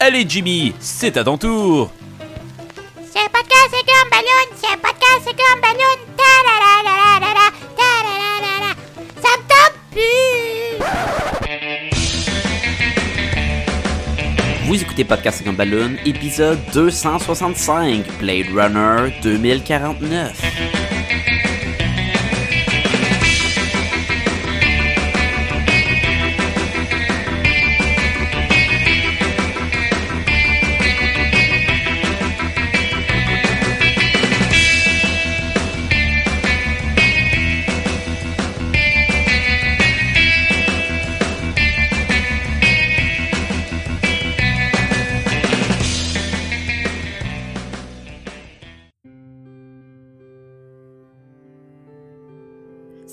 Allez Jimmy, c'est à ton tour. C'est podcast, c'est comme ballon. C'est podcast, c'est comme ballon. Ta la la la la la ta la la la la. Ça me tente plus. Vous écoutez Podcast Second Balloon, épisode 265, Blade Runner 2049.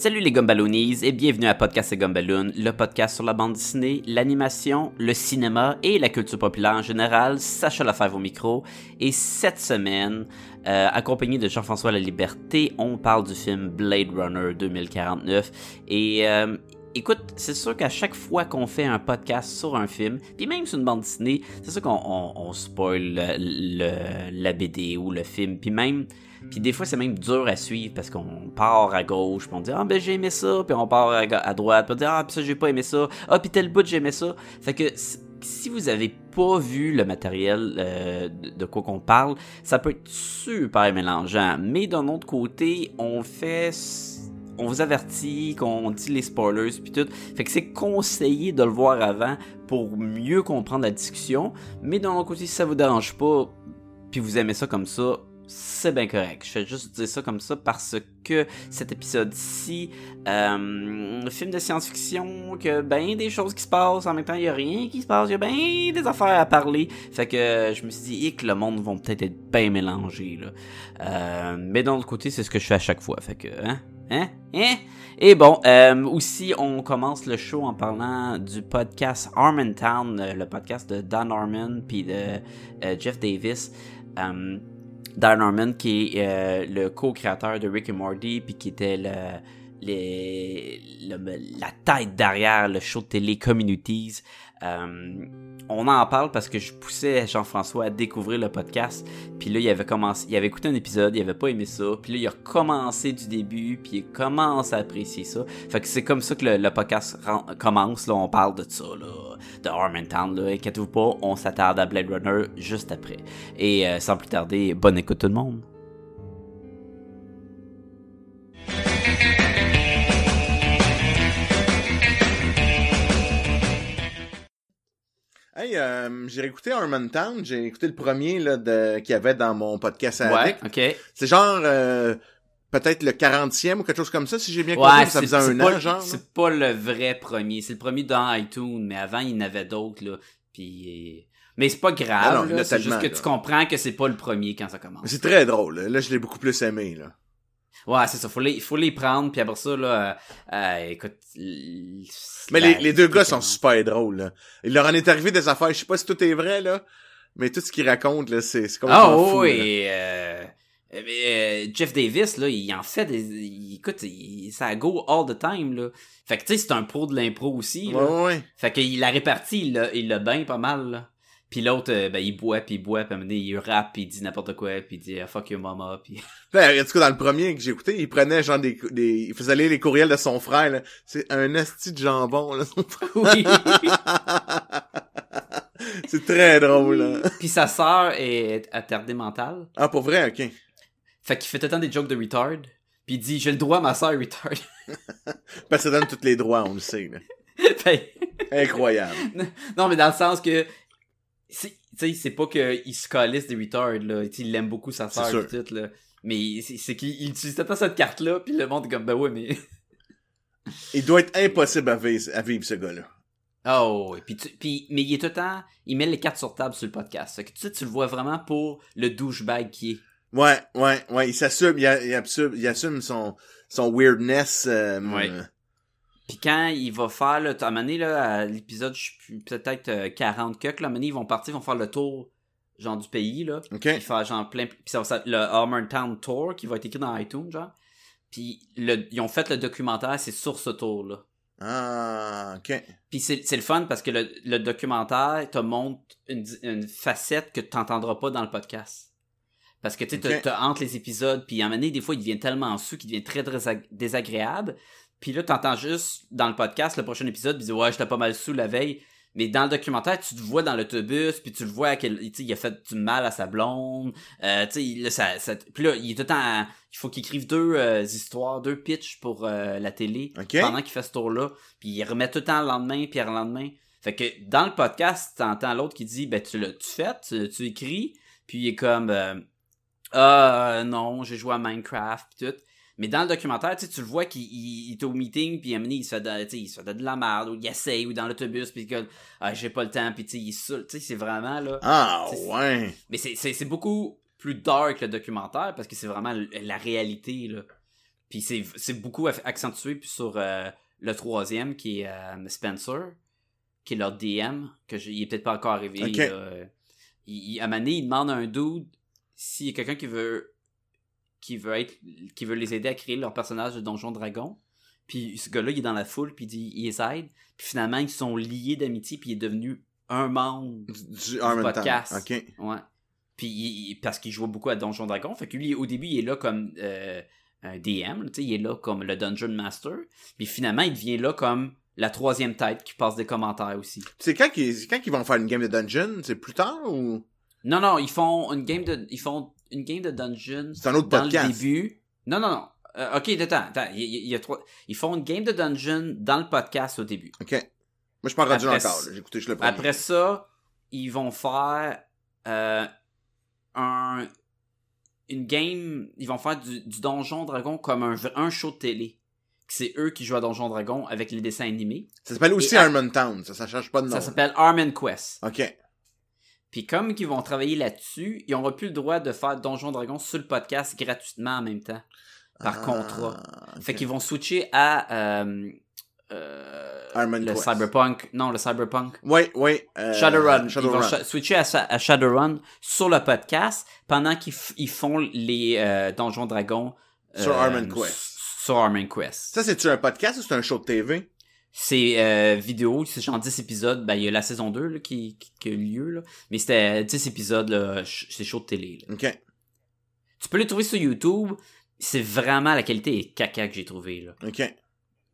Salut les Gumballoonies et bienvenue à Podcast et le podcast sur la bande dessinée, l'animation, le cinéma et la culture populaire en général. Sacha Lefebvre au micro. Et cette semaine, euh, accompagné de Jean-François La Liberté, on parle du film Blade Runner 2049. Et euh, Écoute, c'est sûr qu'à chaque fois qu'on fait un podcast sur un film, puis même sur une bande dessinée, c'est sûr qu'on on, on spoil le, le- la BD ou le film, puis même, puis des fois c'est même dur à suivre parce qu'on part à gauche, puis on dit ah ben j'ai aimé ça, puis on part à, droite, puis on dit ah puis ça j'ai pas aimé ça, ah puis tel bout j'ai aimé ça, fait que si- vous avez pas vu le matériel euh, de quoi qu'on parle, ça peut être super mélangeant, mais d'un autre côté, on fait on vous avertit, qu'on dit les spoilers puis tout. Fait que c'est conseillé de le voir avant pour mieux comprendre la discussion. Mais d'un autre côté, si ça vous dérange pas, puis vous aimez ça comme ça, c'est bien correct. Je fais juste dire ça comme ça parce que cet épisode-ci, euh, film de science-fiction, que ben des choses qui se passent, en même temps il y a rien qui se passe, il y a ben des affaires à parler. Fait que euh, je me suis dit, que le monde vont peut-être être bien mélangés là. Euh, mais d'un autre côté, c'est ce que je fais à chaque fois. Fait que, hein? Hein? Hein? Et bon, aussi, on commence le show en parlant du podcast Harmontown, euh, le podcast de Dan Harmon puis de Jeff Davis. Dan Harmon qui est euh, le co-créateur de Rick and Morty puis qui était le- la tête derrière le show de télé Communities. Euh, on en parle parce que je poussais Jean-François à découvrir le podcast. Puis là, il avait commencé, il avait écouté un épisode, il avait pas aimé ça. Puis là, il a recommencé du début, puis il commence à apprécier ça. Fait que c'est comme ça que le, podcast commence. Là, on parle de ça, là, de Harmontown. Là, inquiétez-vous pas, on s'attarde à Blade Runner juste après. Et euh, sans plus tarder, bonne écoute tout le monde. Hey, euh, j'ai écouté Harmontown, j'ai écouté le premier là, de, qu'il y avait dans mon podcast à Ouais, ok. C'est genre euh, peut-être le 40e ou quelque chose comme ça, si j'ai bien Ouais, compris, ça c'est faisait un an, genre. C'est pas le vrai premier. C'est le premier dans iTunes, mais avant, il y en avait d'autres, là. Puis. Mais c'est pas grave, Ah C'est juste que là. tu comprends que c'est pas le premier quand ça commence. C'est très drôle. Là, Là, je l'ai beaucoup plus aimé. Là. Ouais, c'est ça. Faut les, faut les prendre, puis après ça, là, euh, euh, écoute. Mais les, les deux gars sont super drôles. Là. Il leur en est arrivé des affaires, je sais pas si tout est vrai, là, mais tout ce qu'ils racontent, là, c'est c'est Ah complètement fou. et, euh, euh, Jeff Davis, là, il en fait des. il- écoute, il- ça go all the time, là. Fait que tu sais, c'est un pro de l'impro aussi, là. Ouais, ouais. Fait qu'il la l'a, il l'a bien pas mal, là. Puis l'autre, euh, ben, il boit, puis il boit, puis donné, il rappe, puis il dit n'importe quoi, puis il dit ah, fuck your mama, puis... Ben, en tout cas, dans le premier que j'ai écouté, il prenait genre des, des, il faisait aller les courriels de son frère, là. C'est un asti de jambon, là, son frère. Oui. c'est très drôle, là. puis sa sœur est attardée mentale. Ah, pour vrai, ok. Fait qu'il fait tout le temps des jokes de retard. Puis il dit j'ai le droit à ma sœur retard. Parce que ça donne tous les droits, on le sait, là. Fait- Incroyable. non, mais dans le sens que. C'est- Tu sais, c'est pas qu'il se calisse des retards, là. Il aime beaucoup sa sœur et tout, là. Mais c'est qu'il il utilise temps cette carte-là, puis le monde est comme, ben ouais, mais. Il doit être impossible à vivre, à vivre ce gars-là. Oh, et puis, tu- puis mais il est tout le temps, il met les cartes sur table sur le podcast. Fait que tu sais, tu le vois vraiment pour le douchebag qui est. Ouais, ouais, ouais, il s'assume, il, assume, il assume son, son weirdness. euh, Ouais. euh, Puis quand il va faire, là, à un moment donné, là, à l'épisode, je plus, peut-être euh, 40 cucks, là, à un moment donné, ils vont partir, ils vont faire le tour, genre, du pays, là. ok. Genre, plein, puis ça va le Armored Town Tour, qui va être écrit dans iTunes, genre. Puis le, ils ont fait le documentaire, c'est sur ce tour-là. Ah, ok. Puis c'est le fun parce que le, le documentaire te montre une, une facette que tu n'entendras pas dans le podcast. Parce que tu sais, t'as- Ok. t'as entre les épisodes, puis à un moment donné, des fois, il devient tellement sous qu'il devient très désag- désagréable. Puis là, t'entends juste dans le podcast, le prochain épisode, puis dit Ouais, j'étais pas mal sous la veille. Mais dans le documentaire, tu te vois dans l'autobus, puis tu le vois qu'il il a fait du mal à sa blonde. Euh, tu sais, il- là, ça, ça- puis là, il est tout le temps. il faut qu'il écrive deux euh, histoires, deux pitchs pour euh, la télé pendant qu'il fait ce tour-là. Puis il remet tout le temps le lendemain, puis le lendemain. Fait que dans le podcast, t'entends l'autre qui dit Ben, tu l'as tu fait, tu, tu écris, puis il est comme euh, Ah non, j'ai joué à Minecraft, puis tout. Mais dans le documentaire, tu le vois qu'il il- il est au meeting, puis donné, il se fait de, tu sais, il se fait de la merde, ou il essaye, ou dans l'autobus, puis que ah, j'ai pas le temps, puis tu sais, il est saoul. Tu sais, c'est vraiment là. Ah, ouais. Mais c'est- beaucoup plus dark le documentaire parce que c'est vraiment la réalité là. Puis c'est c'est beaucoup accentué puis sur euh, le troisième qui est euh, Spencer, qui est leur DM, que j'ai- il est peut-être pas encore arrivé. Ok. là. Il, il- à il demande à un dude s'il y a quelqu'un qui veut qui veut être qui veut les aider à créer leur personnage de Donjon Dragon. Puis ce gars-là, il est dans la foule, puis il dit il les aide. Puis finalement, ils sont liés d'amitié, puis il est devenu un membre Du, podcast. Ouais. Puis il- parce qu'il jouait beaucoup à Donjon Dragon, fait que lui au début il est là comme euh, un DM, tu sais, il est là comme le Dungeon Master. Puis finalement il devient là comme la troisième tête qui passe des commentaires aussi. C'est quand qu'ils quand qu'ils vont faire une game de dungeon? C'est plus tard ou? Non non, ils font une game de ils font une game de Dungeon C'est un autre dans podcast. le début. Non non non. Euh, ok, attends, attends. Il, y a trois. Ils font une game de Dungeon dans le podcast au début. Ok. Moi, je suis pas rendu là encore. J'ai écouté juste le premier. Après ça, ils vont faire euh, un une game, ils vont faire du, du Donjon Dragon comme un, un show de télé. C'est eux qui jouent à Donjon Dragon avec les dessins animés. Ça s'appelle aussi Et- Harmontown. Ça, ça change pas de nom. Ça s'appelle Arm Quest. Ok. Puis comme ils vont travailler là-dessus, ils n'auront plus le droit de faire Donjon Dragon sur le podcast gratuitement en même temps. Par Ah, contrat. Fait qu'ils vont switcher à euh, euh, le Quest. Cyberpunk. Non, le Cyberpunk. Oui, oui. euh, Shadowrun. Shadowrun. Ils vont switcher à, Shadowrun sur le podcast pendant qu'ils ils font les Donjons Dragons Sur Armon Quest. Sur Armon Quest. Ça, c'est-tu un podcast ou c'est un show de TV? C'est euh, vidéo, c'est genre 10 épisodes. Ben, il y a la saison 2 là, qui, qui, qui a eu lieu, là. mais c'était 10 épisodes, c'est chaud de télé. là. Ok. Tu peux les trouver sur YouTube. C'est vraiment la qualité est caca que j'ai trouvé. Là. Ok.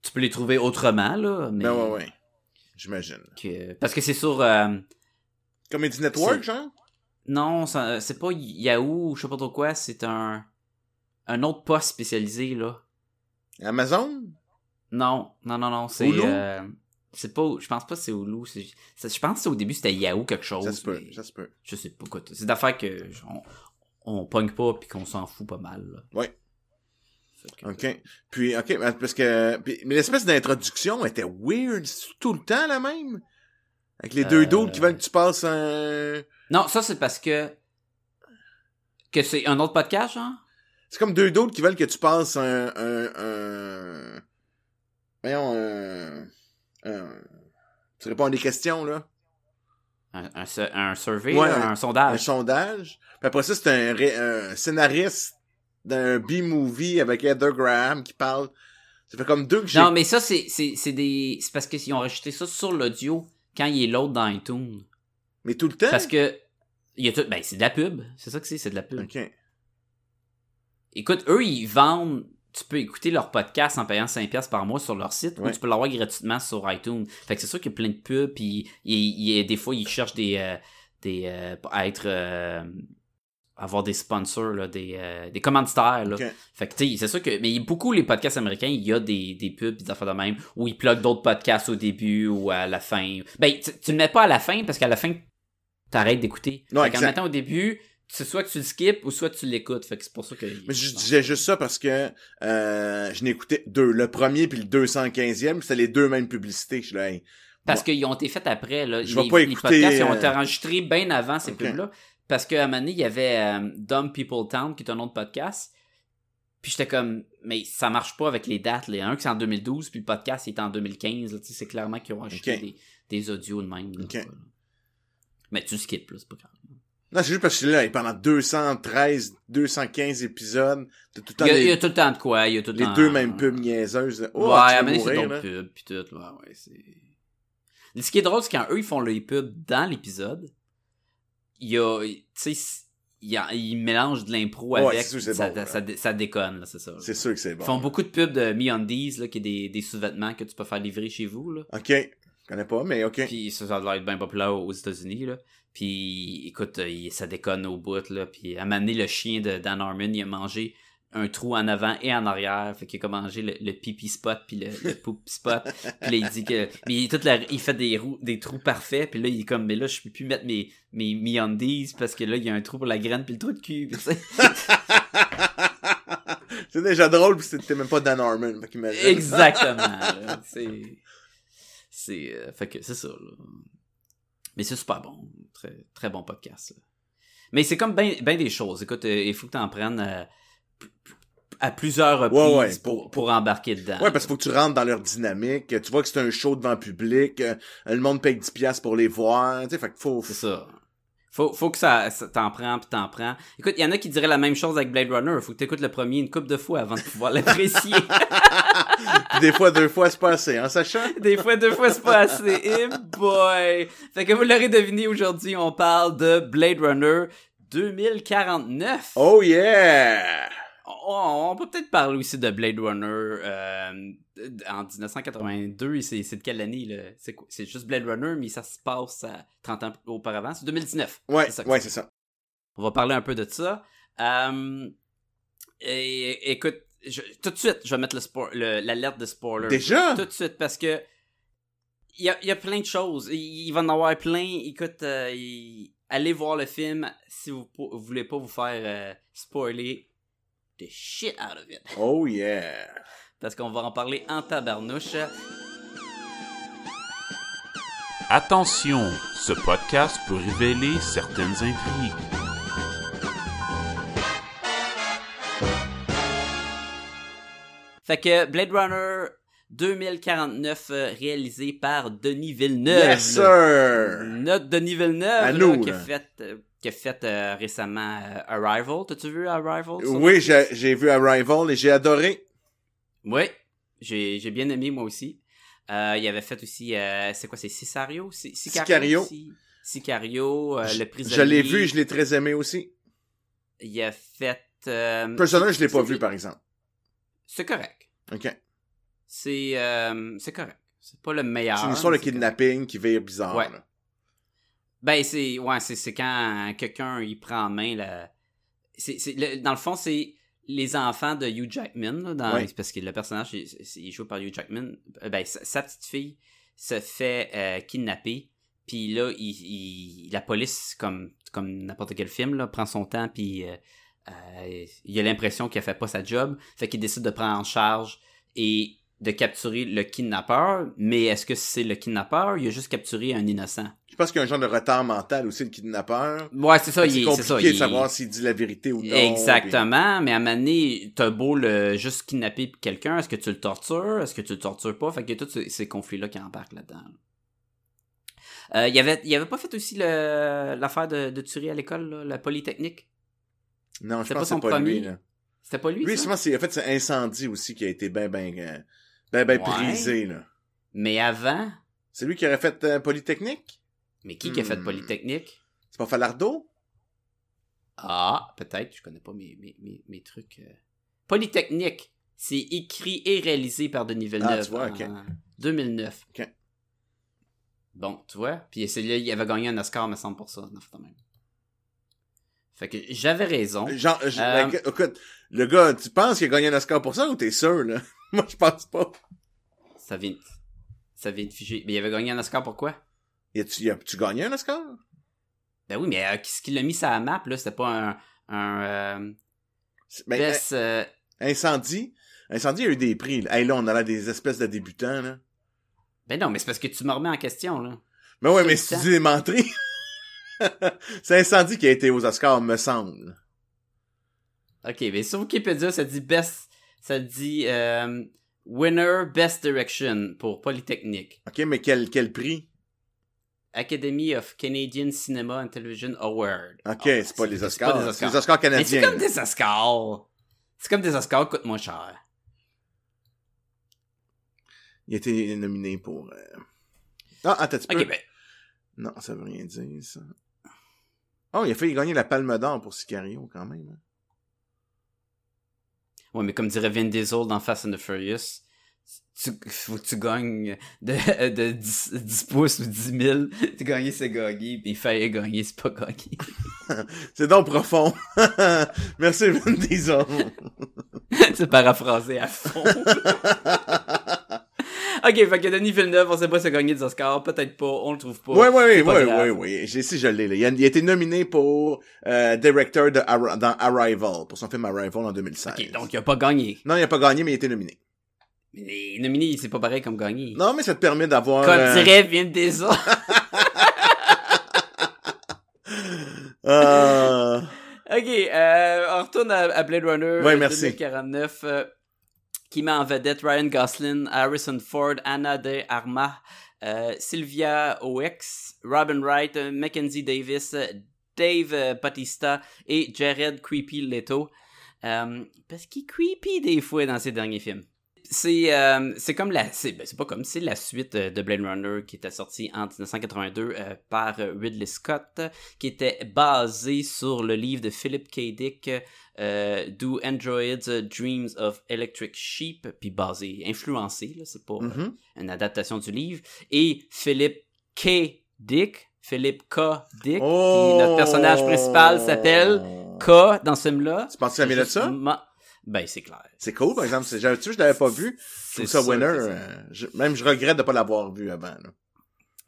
Tu peux les trouver autrement, là, mais Ben ouais, ouais. J'imagine. que- parce que c'est sur euh, Comedy Network, genre? Non, c'est pas Yahoo ou je sais pas trop quoi, c'est un un autre poste spécialisé là. Amazon? Non, non, non, non, c'est euh, c'est pas, je pense pas que c'est Hulu, je pense que au début c'était Yahoo quelque chose. Ça se peut, ça se peut. Je sais pas quoi. C'est d'affaires que on, on pogne pas puis qu'on s'en fout pas mal. Là. Que- OK. Puis, OK, parce que... puis- mais l'espèce d'introduction était weird. C'est tout le temps la même? Avec les deux dudes qui veulent que tu passes un... Non, ça c'est parce que que c'est un autre podcast, genre? C'est comme deux dudes qui veulent que tu passes un... un, un... Voyons. Tu réponds à des questions, là. Un, un, survey, Ouais, un, Un sondage. sondage. Puis après ça, c'est un, scénariste d'un B-movie avec Heather Graham qui parle. Ça fait comme deux que j'ai... Non, mais ça, c'est, c'est, c'est des. C'est parce qu'ils ont rajouté ça sur l'audio quand il est l'autre dans iTunes. Mais tout le temps? Parce que. Il y a tout. Ben, c'est de la pub. C'est ça que c'est, c'est de la pub. OK. Écoute, eux, ils vendent. Tu peux écouter leur podcast en payant 5$ par mois sur leur site Ouais. ou tu peux l'avoir gratuitement sur iTunes. Fait que c'est sûr qu'il y a plein de pubs, puis il, il- des fois, ils cherchent des. euh, des euh, à être. euh, avoir des sponsors, là, des, des commanditaires. Là. Fait que, tu sais, c'est sûr que. Mais beaucoup, les podcasts américains, il y a des, des pubs des affaires de même, où ils pluguent d'autres podcasts au début ou à la fin. Ben, tu, tu le mets pas à la fin parce qu'à la fin, t'arrêtes d'écouter. Non, fait qu'en mettant au début, c'est soit que tu le skips ou soit tu l'écoutes. Fait que c'est pour ça que. Mais je disais juste ça parce que euh, je n'ai écouté deux. Le premier puis le 215e, c'était les deux mêmes publicités. Je là, hey, Parce qu'ils ont été faits après, là. Je vais les, pas les écouter, podcasts, ils ont euh, été enregistrés bien avant ces Ok. pubs-là. Parce qu'à un moment donné, il y avait euh, Dumb People Town, qui est un autre podcast. Puis j'étais comme, mais ça marche pas avec les dates. Les un qui c'est en 2012, puis le podcast est en 2015. là. Tu sais, C'est clairement qu'ils ont Ok. des, des audios de même. là. Mais tu skips, là, c'est pas grave. Non, c'est juste parce que là, et pendant 213, 215 épisodes, t'as tout le temps Il y, a, les, il y a tout le temps de quoi, il y a tout le les temps... deux mêmes pubs niaiseuses. là. Oh, ouais, à c'est d'autres là. pubs, pis tout, ouais, ouais, c'est... Ce qui est drôle, c'est quand eux, ils font les pubs dans l'épisode, il y a, tu sais, il, ils mélangent de l'impro Ouais, avec, sûr, c'est ça, bon, ça, dé- ça déconne, là, c'est ça. C'est sûr que c'est Ils bon. font beaucoup de pubs de MeUndies, là, qui est des, des sous-vêtements que tu peux faire livrer chez vous, là. Ok. Je connais pas, mais ok. Puis ça, ça doit être bien populaire aux États-Unis, là. Puis, écoute, euh, il- ça déconne au bout, là. Puis, à un moment donné, le chien de Dan Harmon, il a mangé un trou en avant et en arrière. Fait qu'il a comme mangé le, le pipi spot puis le, le poop spot. Puis là, il dit que... Mais il, toute la- il fait des, rou- des trous parfaits. Puis là, il est comme, mais là, je peux plus mettre mes, mes MeUndies parce que là, il y a un trou pour la graine puis le trou de cul. Puis, c'est déjà drôle, pis c'était même pas Dan Harmon. Exactement. C'est... C'est... euh, fait que c'est ça, là. Mais c'est super bon. Très, très bon podcast. là. Mais c'est comme bien ben des choses. Écoute, euh, il faut que tu en prennes euh, à plusieurs reprises Ouais, ouais, pour, pour- pour embarquer dedans. Ouais, parce qu'il faut que tu rentres dans leur dynamique. Tu vois que c'est un show devant le public. euh, Le monde paye 10$ piastres pour les voir. Tu sais, fait qu'il faut... C'est ça. Faut, faut que ça, ça- t'en prends puis t'en prends. Écoute, il y en a qui diraient la même chose avec Blade Runner. Faut que t'écoutes le premier une couple de fois avant de pouvoir l'apprécier. Des fois, deux fois, c'est pas assez, hein, Sacha? Des fois, deux fois, c'est pas assez. Eh boy! Fait que vous l'aurez deviné, aujourd'hui, on parle de Blade Runner 2049. Oh yeah! On, on peut peut-être parler aussi de Blade Runner euh, en 1982. C'est de quelle année? C'est juste Blade Runner, mais ça se passe à 30 ans auparavant. C'est 2019. Ouais, C'est ça ouais. On va parler un peu de ça. Euh, et, écoute, je- tout de suite, je vais mettre le- l'alerte de spoiler. Déjà? Tout de suite, parce que il y a, il y a plein de choses. Il, va en avoir plein. Écoute, euh, allez voir le film si vous, vous voulez pas vous faire euh, spoiler the shit out of it. Oh yeah! Parce qu'on va en parler en tabarnouche. Attention, ce podcast peut révéler certaines intrigues. Fait que Blade Runner 2049, euh, réalisé par Denis Villeneuve. Yes, sir! Notre Denis Villeneuve, là, nous, qui a fait, euh, qui a fait euh, récemment euh, Arrival. T'as-tu vu Arrival? Oui, j'ai vu Arrival et j'ai adoré. Oui, j'ai bien aimé moi aussi. Euh, il avait fait aussi, euh, c'est quoi, c'est Sicario? Si- Sicario. Si- Sicario, euh, le prisonnier. Je l'ai vu, je l'ai très aimé aussi. Il a fait... Euh, Personnage, je l'ai pas vu, par exemple. C'est correct. OK. C'est c'est correct. C'est pas le meilleur. C'est une histoire de correct. kidnapping qui vire bizarre. Ouais. là. Ben, c'est ouais, c'est quand quelqu'un il prend en main la. C'est dans le fond, c'est les enfants de Hugh Jackman. Là, dans, Parce que le personnage, il, il est joué par Hugh Jackman. Euh, Ben, sa, sa petite fille se fait euh, kidnapper. Puis là, il, il- la police, comme, comme n'importe quel film, là, prend son temps. Puis euh, euh, il a l'impression qu'elle fait pas sa job. Fait qu'il décide de prendre en charge et de capturer le kidnappeur. Mais est-ce que c'est le kidnappeur? Il a juste capturé un innocent. Je pense qu'il y a un genre de retard mental aussi, le kidnappeur. Ouais, c'est ça. c'est il est- compliqué ça, de savoir s'il dit la vérité ou non. Exactement, mais à un moment donné, t'as beau le juste kidnapper quelqu'un, est-ce que tu le tortures, est-ce que tu le tortures pas, fait que tous ces, ces conflits-là qui embarquent là-dedans. Euh, il avait, il avait pas fait aussi le- l'affaire de, de tuerie à l'école, là, la Polytechnique? Non, je pense pas que c'est pas lui. Là. C'était pas lui, Lui, ça? c'est en fait, c'est Incendie aussi qui a été ben, ben, ben, ben Ouais. prisé. Là. Mais avant, C'est lui qui aurait fait euh, Polytechnique? Mais qui qui a fait Hmm. Polytechnique? C'est pas Falardeau? Ah, peut-être, je connais pas mes, mes, mes, mes trucs. euh. Polytechnique, c'est écrit et réalisé par Denis Villeneuve Ah, tu vois, ok. en 2009. Ok. Bon, tu vois, puis c'est là, il avait gagné un Oscar, me semble, pour ça, non, fait même. Fait que j'avais raison. Genre, je- Euh, ben, écoute, le gars, tu penses qu'il a gagné un Oscar pour ça ou t'es sûr, là? Moi, je pense pas. Ça vient, de- ça vient de figer. Mais il avait gagné un Oscar pour quoi? Y a-tu, gagné un Oscar? Ben oui, mais euh, qu'est-ce qu'il a mis sur la map, là? C'était pas un, un euh, Ben, best, euh, Incendie? Incendie a eu des prix. Là. Hey, là, on a là des espèces de débutants, là. Ben non, mais c'est parce que tu me remets en question, là. Mais ouais, mais si tu dis des menteries. c'est Incendie qui a été aux Oscars, me semble. Ok, mais sur Wikipédia, ça dit best, ça dit winner best direction pour Polytechnique. OK, mais quel, quel prix? Academy of Canadian Cinema and Television Award. Ok, Ah, c'est pas les Oscars. pas des C'est Oscars. les Oscars Mais c'est canadiens. comme des Oscars. C'est comme des Oscars coûtent moins cher. Il a été nominé pour... euh, Ah, attends, tu peux... Ok, ben, Non, ça veut rien dire, ça. Oh, il a fait gagner la Palme d'Or pour Sicario, quand même. hein. ouais, mais comme dirait Vin Diesel dans Fast and the Furious, tu, faut que tu gagnes de, de 10, 10 pouces ou 10 000. Tu gagner, c'est gagner, puis il fallait gagner, c'est pas gagner. C'est donc profond. Merci, Vin Diesel. c'est paraphrasé à fond. ok, fait que Denis Villeneuve, on sait pas si a gagné des Oscars, peut-être pas, on le trouve pas. Oui, oui, oui, oui, oui, oui. J'ai, si je l'ai, là. Il a, il a été nominé pour euh, director de dans Arrival, pour son film Arrival en 2016. Ok, donc il a pas gagné. Non, il a pas gagné, mais il a été nominé. Mais nominé, c'est pas pareil comme gagné. Non, mais ça te permet d'avoir... Comme euh, dirait Vin Diesel. euh, Ok, euh, on retourne à, à Blade Runner Ouais, merci. 2049, euh, qui met en vedette Ryan Gosling, Harrison Ford, Anna de Armas, euh, Sylvia Oex, Robin Wright, Mackenzie Davis, Dave euh, Bautista et Jared Creepy Leto. Euh, parce qu'il est creepy des fois dans ses derniers films. C'est euh, c'est comme la c'est ben, c'est pas comme c'est la suite euh, de Blade Runner qui était sortie en 1982 euh, par euh, Ridley Scott qui était basé sur le livre de Philip K. Dick euh, Do Androids Dreams of Electric Sheep puis basé influencé là c'est pas mhm. une adaptation du livre et Philip K. Dick Philip K. Dick Oh! notre personnage principal s'appelle K dans ce film là Tu penses que ça vient de ça? Ben c'est clair C'est cool, par exemple. Tu sais, je l'avais pas vu? Je trouve ça winner. euh, je- même je regrette de pas l'avoir vu avant. là.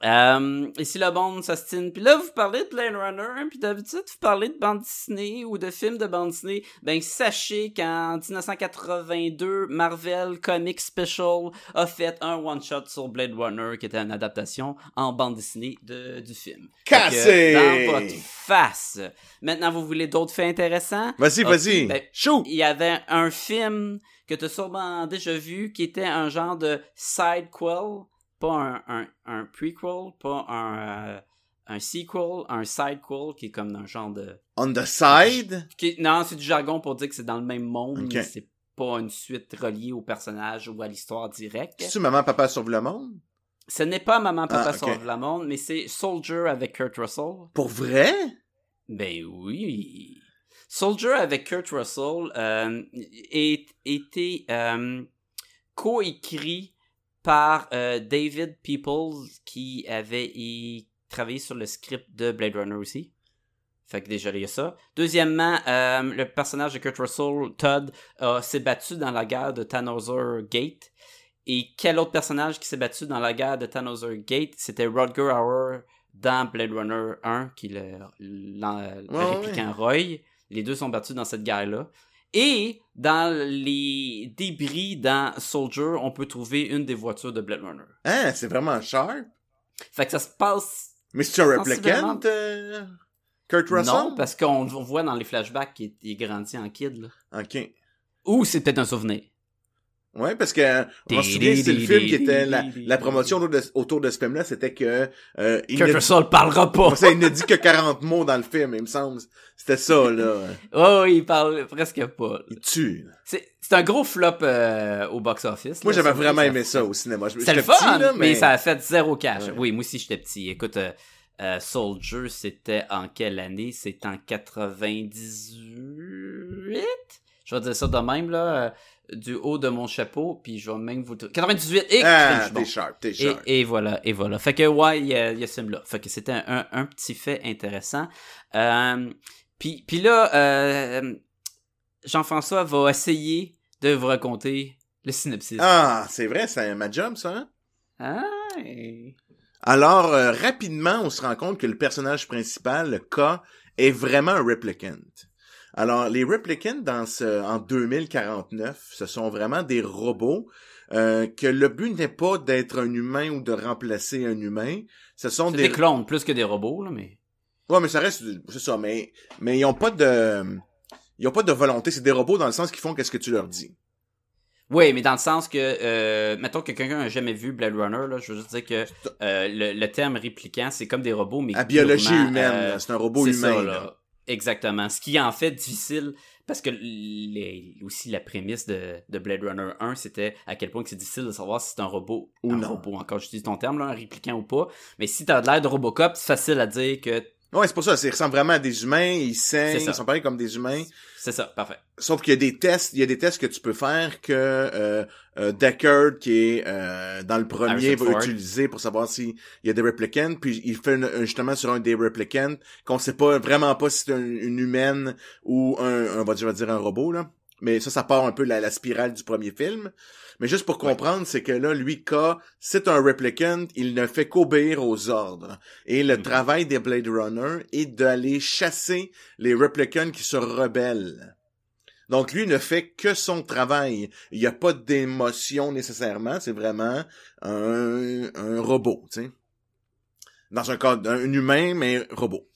Euh, ici le bon s'ostine. Puis là, vous parlez de Blade Runner, hein, puis d'habitude, vous parlez de bande dessinée ou de films de bande dessinée. Ben, sachez qu'en 1982, Marvel Comics Special a fait un one-shot sur Blade Runner, qui était une adaptation en bande dessinée de, du film. Cassé! Dans votre face. Maintenant, vous voulez d'autres faits intéressants? Vas-y, vas-y. ben, Chou! il y avait un film que tu as sûrement déjà vu qui était un genre de sidequel, pas un, un, un prequel, pas un, euh, un sequel, un sidequel qui est comme un genre de. On the side? qui- non, c'est du jargon pour dire que c'est dans le même monde, mais c'est pas une suite reliée au personnage ou à l'histoire directe. C'est-tu Maman, Papa sauve le monde? Ce n'est pas Maman Papa Ah, sauve la monde, mais c'est Soldier avec Kurt Russell. Pour vrai? Ben oui. Soldier avec Kurt Russell euh, est été euh, coécrit par euh, David Peoples qui avait travaillé sur le script de Blade Runner aussi. Fait que déjà il y a ça. Deuxièmement, euh, le personnage de Kurt Russell, Todd, euh, s'est battu dans la guerre de Tannhauser Gate. Et quel autre personnage qui s'est battu dans la guerre de Tannhauser Gate? C'était Rodger Hauer dans Blade Runner 1, qui est le, le Ouais, répliquant Roy. Les deux sont battus dans cette guerre-là. Et dans les débris dans Soldier, on peut trouver une des voitures de Blade Runner. Hein, c'est vraiment sharp. Fait que ça se passe. Mais c'est un replicant, euh, Kurt Russell? Non, parce qu'on on voit dans les flashbacks qu'il est- il est grandi en kid. Là. Ok. Ou c'est peut-être un souvenir. Ouais, parce que, on se souvient, c'est le film qui était la, la promotion autour de, autour de ce film-là, c'était que, euh, il ne, Russell parlera pas. ça, il ne dit que 40 mots dans le film, il me semble. C'était ça, là. Oh, il parle presque pas. Il tue. C'est c'est un gros flop euh, au box-office. Moi, là, j'avais ça, vraiment ça- aimé ça au cinéma. C'est le petit, fun, là, mais... ça a fait zéro cash. Ouais. Oui, moi aussi, j'étais petit. Écoute, euh, euh, Soldier, c'était en quelle année? C'est en 98? Je vais dire ça de même, là, du haut de mon chapeau, puis je vais même vous... 98! Et, Ah, suis bon. t'es sharp, t'es Et, sharp. et voilà, et voilà. Fait que, ouais, il y a, y a ce film-là. Fait que c'était un, un petit fait intéressant. Euh, puis, puis là, euh, Jean-François va essayer de vous raconter le synopsis. Ah, c'est vrai, c'est ma job, ça, hein? Et- Alors, euh, rapidement, on se rend compte que le personnage principal, le K, est vraiment un replicant. Alors, les replicants dans ce, en 2049, ce sont vraiment des robots euh, que le but n'est pas d'être un humain ou de remplacer un humain. Ce sont des... des clones plus que des robots, là, mais. Ouais, mais ça reste, c'est ça, mais, mais ils ont pas de, ils ont pas de volonté. C'est des robots dans le sens qu'ils font qu'est-ce que tu leur dis. Oui, mais dans le sens que, euh, mettons que quelqu'un n'a jamais vu Blade Runner, là, je veux juste dire que euh, le, le terme répliquant, c'est comme des robots, mais À biologie humaine, euh, c'est un robot c'est humain. ça, là. là. Exactement. Ce qui en fait difficile, parce que les, aussi la prémisse de, de Blade Runner 1, c'était à quel point que c'est difficile de savoir si c'est un robot Ou un non. robot. Encore, j'utilise ton terme, là, un répliquant ou pas. Mais si t'as de l'air de Robocop, c'est facile à dire que Ouais, c'est pour ça, ils ressemblent vraiment à des humains, ils saignent, ils sont pareils comme des humains. c'est ça, parfait. Sauf qu'il y a des tests, il y a des tests que tu peux faire que euh, euh, Deckard, qui est euh, dans le premier, Harrison va Ford. utiliser pour savoir s'il y a des replicants, puis il fait une- un- justement sur un des replicants qu'on sait pas vraiment pas si c'est un- une humaine ou un, un- on va dire, on va dire un robot là. Mais ça, ça part un peu la, la spirale du premier film. Mais juste pour comprendre, c'est que là, lui, K, c'est un replicant, il ne fait qu'obéir aux ordres. Et le Mhm. travail des Blade Runner est d'aller chasser les replicants qui se rebellent. Donc lui ne fait que son travail. Il n'y a pas d'émotion nécessairement, c'est vraiment un, un robot, tu sais. Dans un cas d'un humain, mais robot.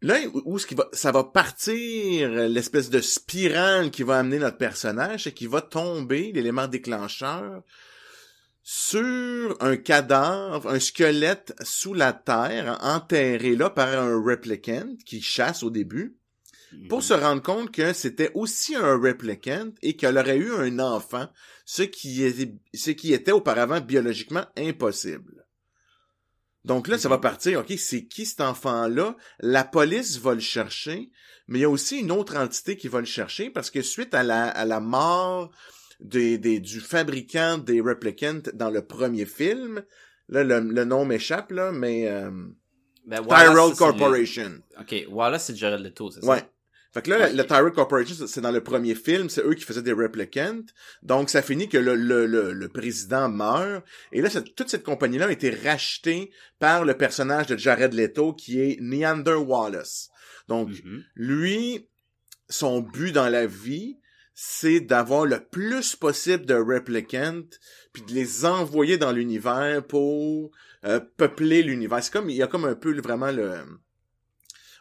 Là, où où ce qui va, ça va partir l'espèce de spirale qui va amener notre personnage, c'est qu'il va tomber, l'élément déclencheur, sur un cadavre, un squelette sous la terre, enterré là par un replicant qui chasse au début pour se rendre compte que c'était aussi un replicant et qu'elle aurait eu un enfant, ce qui, est, ce qui était auparavant biologiquement impossible. Donc là, ça va Mhm. partir, ok, c'est qui cet enfant-là? La police va le chercher, mais il y a aussi une autre entité qui va le chercher parce que suite à la, à la mort des, des, du fabricant des replicants dans le premier film, là, le, le nom m'échappe, là, mais euh, Ben, Tyrell le- Corporation. Ok, Wallace, c'est Jared Leto, c'est ça? Ouais. Fait que là, Ouais. le Tyrell Corporation, c'est- dans le premier film, c'est eux qui faisaient des replicants. Donc, ça finit que le, le, le, le président meurt. Et là, cette- toute cette compagnie-là a été rachetée par le personnage de Jared Leto, qui est Neander Wallace. Donc, Mhm. lui, son but dans la vie, c'est d'avoir le plus possible de replicants, puis de les envoyer dans l'univers pour euh, peupler l'univers. C'est comme, il y a comme un peu vraiment le...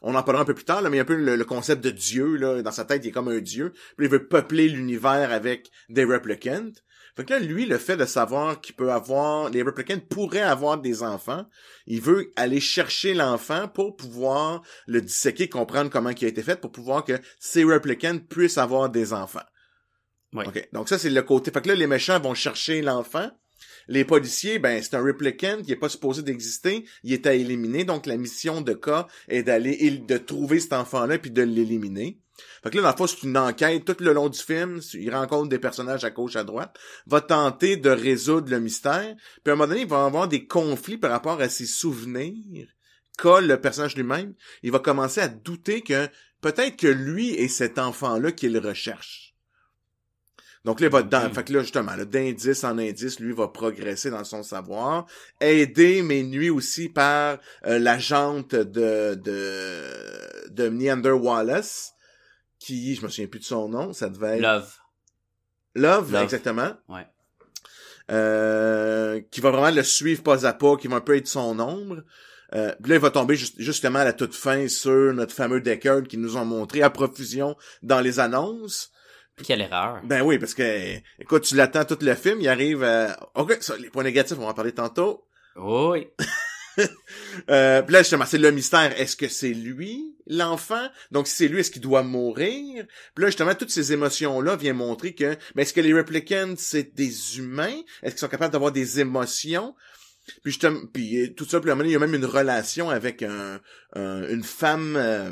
On en parlera un peu plus tard, là, mais il y a un peu le, le concept de Dieu, là, dans sa tête, il est comme un Dieu. Puis il veut peupler l'univers avec des replicants. Fait que là, lui, le fait de savoir qu'il peut avoir, les replicants pourraient avoir des enfants, il veut aller chercher l'enfant pour pouvoir le disséquer, comprendre comment il a été fait, pour pouvoir que ces replicants puissent avoir des enfants. OK. Donc ça, c'est le côté. Fait que là, les méchants vont chercher l'enfant. Les policiers, ben, c'est un replicant qui est pas supposé d'exister. Il est à éliminer. Donc, la mission de K est d'aller, de trouver cet enfant-là puis de l'éliminer. Fait que là, dans le fond, c'est une enquête tout le long du film. Il rencontre des personnages à gauche, à droite. Va tenter de résoudre le mystère. Puis à un moment donné, il va avoir des conflits par rapport à ses souvenirs. K, le personnage lui-même, il va commencer à douter que peut-être que lui est cet enfant-là qu'il recherche. Donc là, il va dans, fait que là, justement, là, d'indice en indice, lui va progresser dans son savoir, aidé, mais nuit aussi par euh, l'agente de, de, de Neander Wallace, qui, je me souviens plus de son nom, ça devait être... Love. Love, Love. exactement. Ouais. Euh, qui va vraiment le suivre pas à pas, qui va un peu être son ombre. Euh, puis là, il va tomber juste- justement à la toute fin sur notre fameux Deckard qui nous ont montré à profusion dans les annonces. Quelle erreur. Ben oui, parce que, écoute, tu l'attends tout le film, il arrive à... OK, ça, les points négatifs, on va en parler tantôt. Oui. Euh, puis là, justement, c'est le mystère. Est-ce que c'est lui, l'enfant? Donc, si c'est lui, est-ce qu'il doit mourir? Puis là, justement, toutes ces émotions-là viennent montrer que, mais est-ce que les replicants, c'est des humains? Est-ce qu'ils sont capables d'avoir des émotions? Puis justement, puis euh, tout donné, il y a même une relation avec un, un- une femme euh,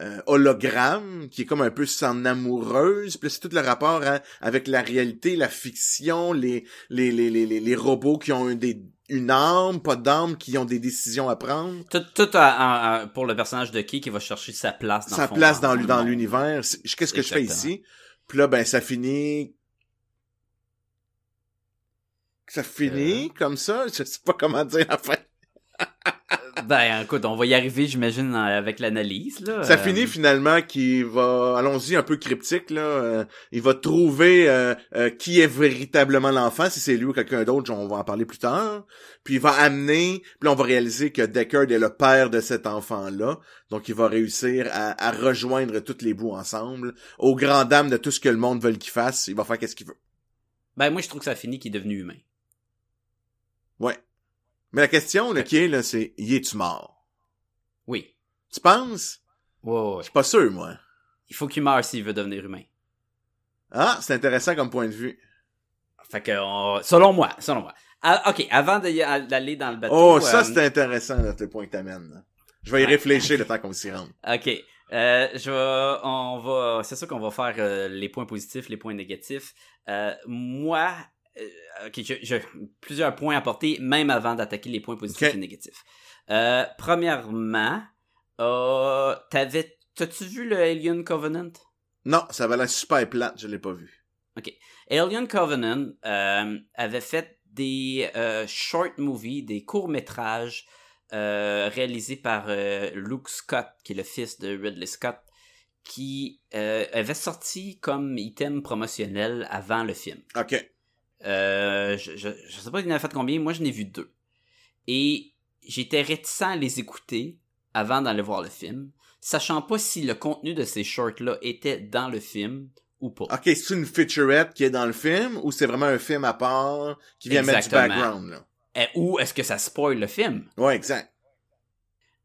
euh, hologramme qui est comme un peu s'en amoureuse. Puis c'est tout le rapport avec la réalité, la fiction, les les, les, les, les, les robots qui ont des, une âme, pas d'âme, qui ont des décisions à prendre. Tout, tout à- pour le personnage de Key qui va chercher sa place dans sa place dans, l'univers. Qu'est-ce que je fais ici? Puis là, ben, ça finit... Ça finit Euh. comme ça? Je sais pas comment dire la fin. Ben, écoute, on va y arriver, j'imagine, avec l'analyse, là. Ça Euh, finit finalement qu'il va, allons-y un peu cryptique là, euh, il va trouver euh, euh, qui est véritablement l'enfant, si c'est lui ou quelqu'un d'autre, on va en parler plus tard. Puis il va amener, puis là, on va réaliser que Deckard est le père de cet enfant-là, donc il va réussir à, à rejoindre toutes les bouts ensemble, au grand dam de tout ce que le monde veut qu'il fasse, il va faire qu'est-ce qu'il veut. Ben, moi, je trouve que ça finit qu'il est devenu humain. Ouais. Mais la question là, qui est là, c'est, y es-tu mort? Oui. Tu penses? Ouais, ouais, Je suis pas sûr, moi. Il faut qu'il meure s'il veut devenir humain. Ah, c'est intéressant comme point de vue. Fait que, on- selon moi, selon moi. Ah, ok, avant d'aller dans le bateau. Oh, ça, euh, c'est intéressant, là, le point que t'amènes. Je vais y réfléchir le temps qu'on s'y rende. Ok. Euh, je vais, on va, c'est sûr qu'on va faire euh, les points positifs, les points négatifs. Euh, moi, ok, je, je- plusieurs points à porter, même avant d'attaquer les points positifs Ok. et négatifs. Euh, premièrement, euh, t'avais, t'as-tu vu le Alien Covenant? Non, ça va l'air super plate, je l'ai pas vu. Alien Covenant euh, avait fait des euh, short movies, des courts métrages euh, réalisés par euh, Luke Scott, qui est le fils de Ridley Scott, qui euh, avait sorti comme item promotionnel avant le film. Ok. Euh, je, je, je sais pas il en a fait combien, moi je n'ai vu deux. Et j'étais réticent à les écouter avant d'aller voir le film, sachant pas si le contenu de ces shorts-là était dans le film ou pas. Ok, c'est une featurette qui est dans le film ou c'est vraiment un film à part qui vient Exactement. mettre du background, là? Eh, ou est-ce que ça spoil le film? Ouais, exact.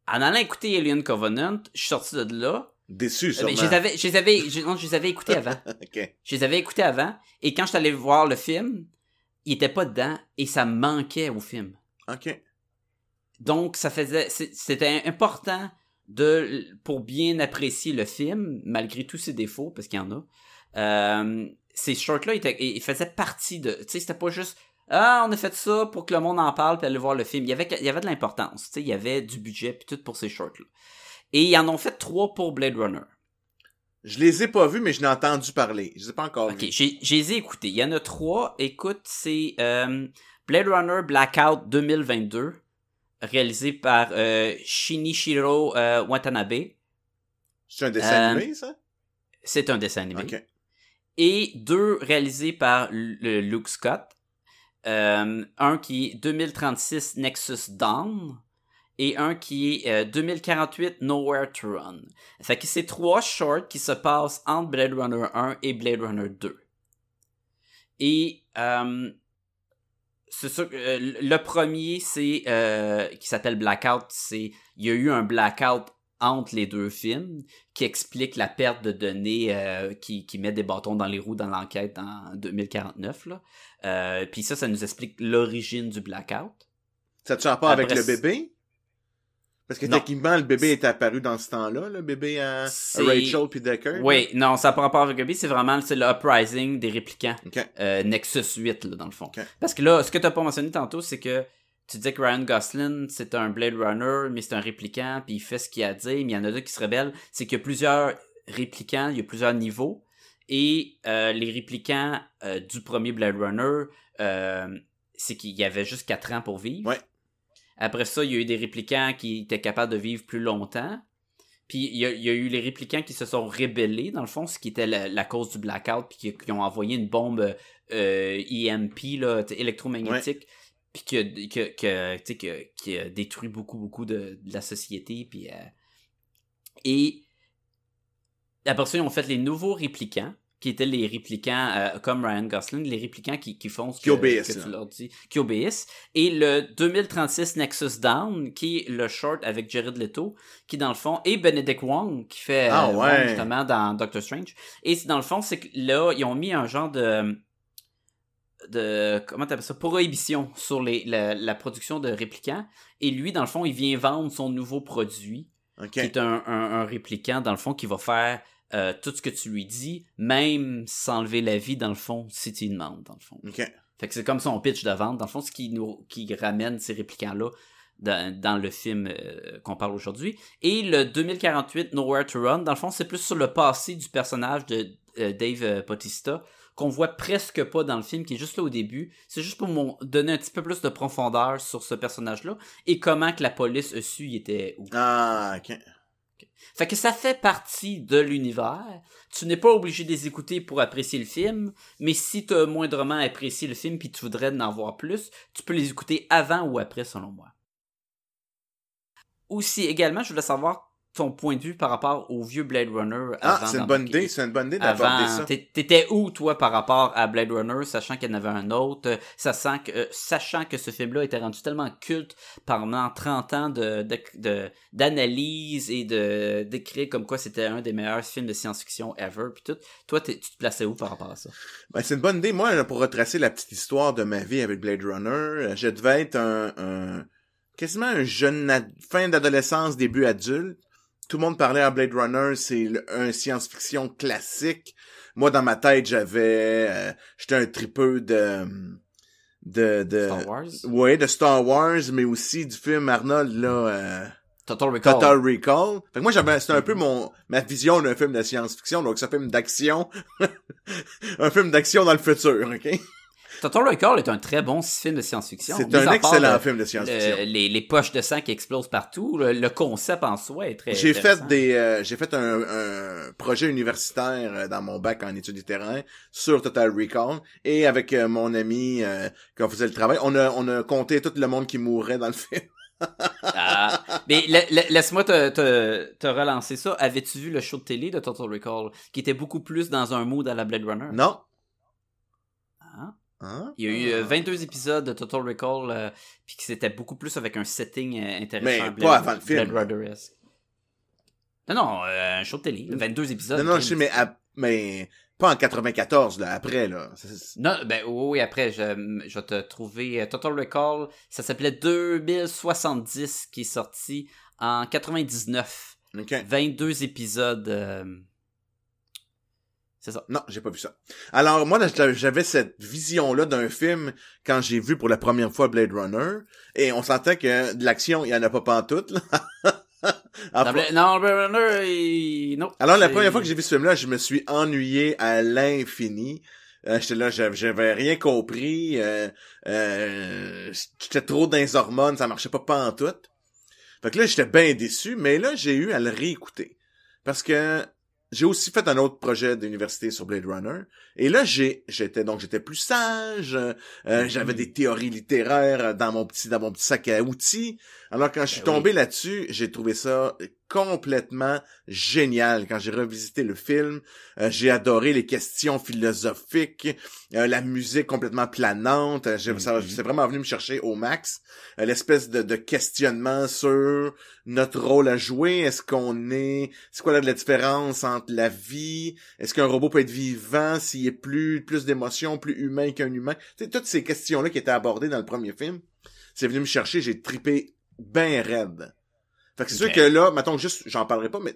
En allant écouter Alien Covenant, je suis sorti de là. Déçu, Euh, sûrement. mais je les avais, je les avais, je- non, je les avais écoutés avant. Je les avais écoutés avant. Et quand je suis allé voir le film, il était pas dedans et ça manquait au film. Ok. Donc, ça faisait, c'était important de, pour bien apprécier le film, malgré tous ses défauts, parce qu'il y en a. Euh, ces shorts-là, ils faisaient partie de, tu sais, c'était pas juste, ah, on a fait ça pour que le monde en parle puis aller voir le film. Il y avait, il y avait de l'importance, tu sais, il y avait du budget puis tout pour ces shorts-là. Et ils en ont fait trois pour Blade Runner. Je les ai pas vus, mais je l'ai entendu parler. Je les ai pas encore Ok, vus. j'ai, je les ai écoutés. Il y en a trois. Écoute, c'est euh, Blade Runner Blackout 2022, réalisé par euh, Shinichiro euh, Watanabe. C'est un dessin animé, ça? C'est un dessin animé. Ok. Et deux réalisés par le Luke Scott. Un qui est 2036 Nexus Dawn et un qui est euh, 2048 Nowhere to Run. Fait que c'est trois shorts qui se passent entre Blade Runner 1 et Blade Runner 2. Et euh, c'est sûr que euh, le premier c'est euh, qui s'appelle Blackout, c'est il y a eu un blackout entre les deux films qui explique la perte de données euh, qui, qui met des bâtons dans les roues dans l'enquête en 2049 là. Euh, puis ça ça nous explique l'origine du blackout. Ça te rapport avec le bébé? Parce que Non. techniquement, le bébé est apparu dans ce temps-là, le bébé à, Rachel puis Decker. Oui, non, ça n'a pas rapport avec Ruby, c'est vraiment c'est le uprising des réplicants. Ok. Euh, Nexus 8, là, dans le fond. Parce que là, ce que tu pas mentionné tantôt, c'est que tu disais que Ryan Gosling, c'est un Blade Runner, mais c'est un répliquant, puis il fait ce qu'il a à dire, mais il y en a deux qui se rebellent. C'est qu'il y a plusieurs réplicants, il y a plusieurs niveaux, et euh, les réplicants euh, du premier Blade Runner, c'est qu'il y avait juste 4 ans pour vivre. Ouais. Après ça, il y a eu des réplicants qui étaient capables de vivre plus longtemps. Puis il y, a, il y a eu les réplicants qui se sont rébellés, dans le fond, ce qui était la, la cause du blackout, puis qui, qui ont envoyé une bombe euh, EMP, là, tu sais, électromagnétique, puis qui a, qui qui détruit beaucoup, beaucoup de, de la société. Puis, euh, et après ça, ils ont fait les nouveaux réplicants, qui étaient les réplicants euh, comme Ryan Gosling, les réplicants qui, qui font ce Qui que, tu leur dis, qui obéissent. Et le 2036 Nexus Down, qui est le short avec Jared Leto, qui dans le fond, et Benedict Wong, qui fait Ah euh, Wong, justement dans Doctor Strange. Et dans le fond, c'est que là, ils ont mis un genre de de comment t'appelles ça prohibition sur les, la, la production de réplicants et lui dans le fond il vient vendre son nouveau produit Ok. qui est un, un, un répliquant dans le fond qui va faire euh, tout ce que tu lui dis même s'enlever la vie dans le fond si tu demandes dans le fond Ok. fait que c'est comme son pitch de vente dans le fond ce qui nous qui ramène ces réplicants là dans, dans le film euh, qu'on parle aujourd'hui et le 2048 Nowhere to Run dans le fond c'est plus sur le passé du personnage de euh, Dave Bautista, qu'on voit presque pas dans le film, qui est juste là au début. C'est juste pour mon- donner un petit peu plus de profondeur sur ce personnage-là et comment que la police a su il était où. Ah, ok. Fait que ça fait partie de l'univers. Tu n'es pas obligé de les écouter pour apprécier le film, mais si tu as moindrement apprécié le film puis tu voudrais en voir plus, tu peux les écouter avant ou après selon moi. Aussi, également, je voulais savoir ton point de vue par rapport au vieux Blade Runner. Ah, avant c'est une bonne idée, c'est une bonne idée d'aborder ça. t'é- t'étais où, toi, par rapport à Blade Runner, sachant qu'il y en avait un autre, euh, sachant que, euh, sachant que ce film-là était rendu tellement culte pendant 30 ans de, de, de- d'analyse et de, d'écrire comme quoi c'était un des meilleurs films de science-fiction ever, puis tout. Toi, tu te plaçais où par rapport à ça? Ben, c'est une bonne idée. Moi, pour retracer la petite histoire de ma vie avec Blade Runner, euh, je devais être un, un- quasiment un jeune fin d'adolescence, début adulte. Tout le monde parlait à Blade Runner, c'est un science-fiction classique. Moi, dans ma tête, j'avais, euh, j'étais un tripeux de, de, de, Star Wars? ouais, de Star Wars, mais aussi du film Arnold, là, euh, Total Recall. Total Recall. Fait que moi, j'avais, c'était un peu mon, ma vision d'un film de science-fiction, donc c'est un film d'action. un film d'action dans le futur, ok? Total Recall est un très bon film de science-fiction. C'est un excellent le- film de science-fiction. le- les, les poches de sang qui explosent partout, le, le concept en soi est très J'ai fait des, euh, j'ai fait un, un projet universitaire euh, dans mon bac en études du terrain sur Total Recall et avec euh, mon ami euh, quand on faisait le travail, on a, on a compté tout le monde qui mourrait dans le film. Ah. Mais la- la- laisse-moi te, te, te relancer ça. Avais-tu vu le show de télé de Total Recall, qui était beaucoup plus dans un mood à la Blade Runner? Non. Hein? Il y a eu euh, 22 épisodes de Total Recall, euh, puis que c'était beaucoup plus avec un setting euh, intéressant. Mais Blade- pas avant le film. Non, non, euh, un show de télé, 22 épisodes. Non, non, je sais, mais, à- mais pas en 94, là, après, là. Non, ben oui, après, je, je vais te trouver euh, Total Recall. Ça s'appelait 2070, qui est sorti en 99. Ok. 22 épisodes. euh, C'est ça. Non, j'ai pas vu ça. Alors, moi, j'avais cette vision-là d'un film quand j'ai vu pour la première fois Blade Runner. Et on sentait que de l'action, il y en a pas pantoute, là. En Non, Blade Runner, il- non. Alors, la première fois que j'ai vu ce film-là, je me suis ennuyé à l'infini. Euh, j'étais là, j'avais, j'avais rien compris. Euh, euh, j'étais trop dans les hormones, ça marchait pas pantoute. Fait que là, j'étais bien déçu, mais là, j'ai eu à le réécouter. Parce que j'ai aussi fait un autre projet d'université sur Blade Runner. Et là, j'ai, j'étais, donc, j'étais plus sage. euh, euh, J'avais des théories littéraires dans mon petit, dans mon petit sac à outils. Alors, quand je suis Ben oui. tombé là-dessus, j'ai trouvé ça complètement génial. Quand j'ai revisité le film, euh, j'ai adoré les questions philosophiques, euh, la musique complètement planante. Mhm. C'est vraiment venu me chercher au max. Euh, L'espèce de, de questionnement sur notre rôle à jouer. Est-ce qu'on est... C'est quoi la, la différence entre la vie? Est-ce qu'un robot peut être vivant s'il est plus, plus d'émotions, plus humain qu'un humain? Sais, toutes ces questions-là qui étaient abordées dans le premier film, c'est venu me chercher. J'ai tripé ben raide. Fait que c'est sûr que là, mettons juste, j'en parlerai pas, mais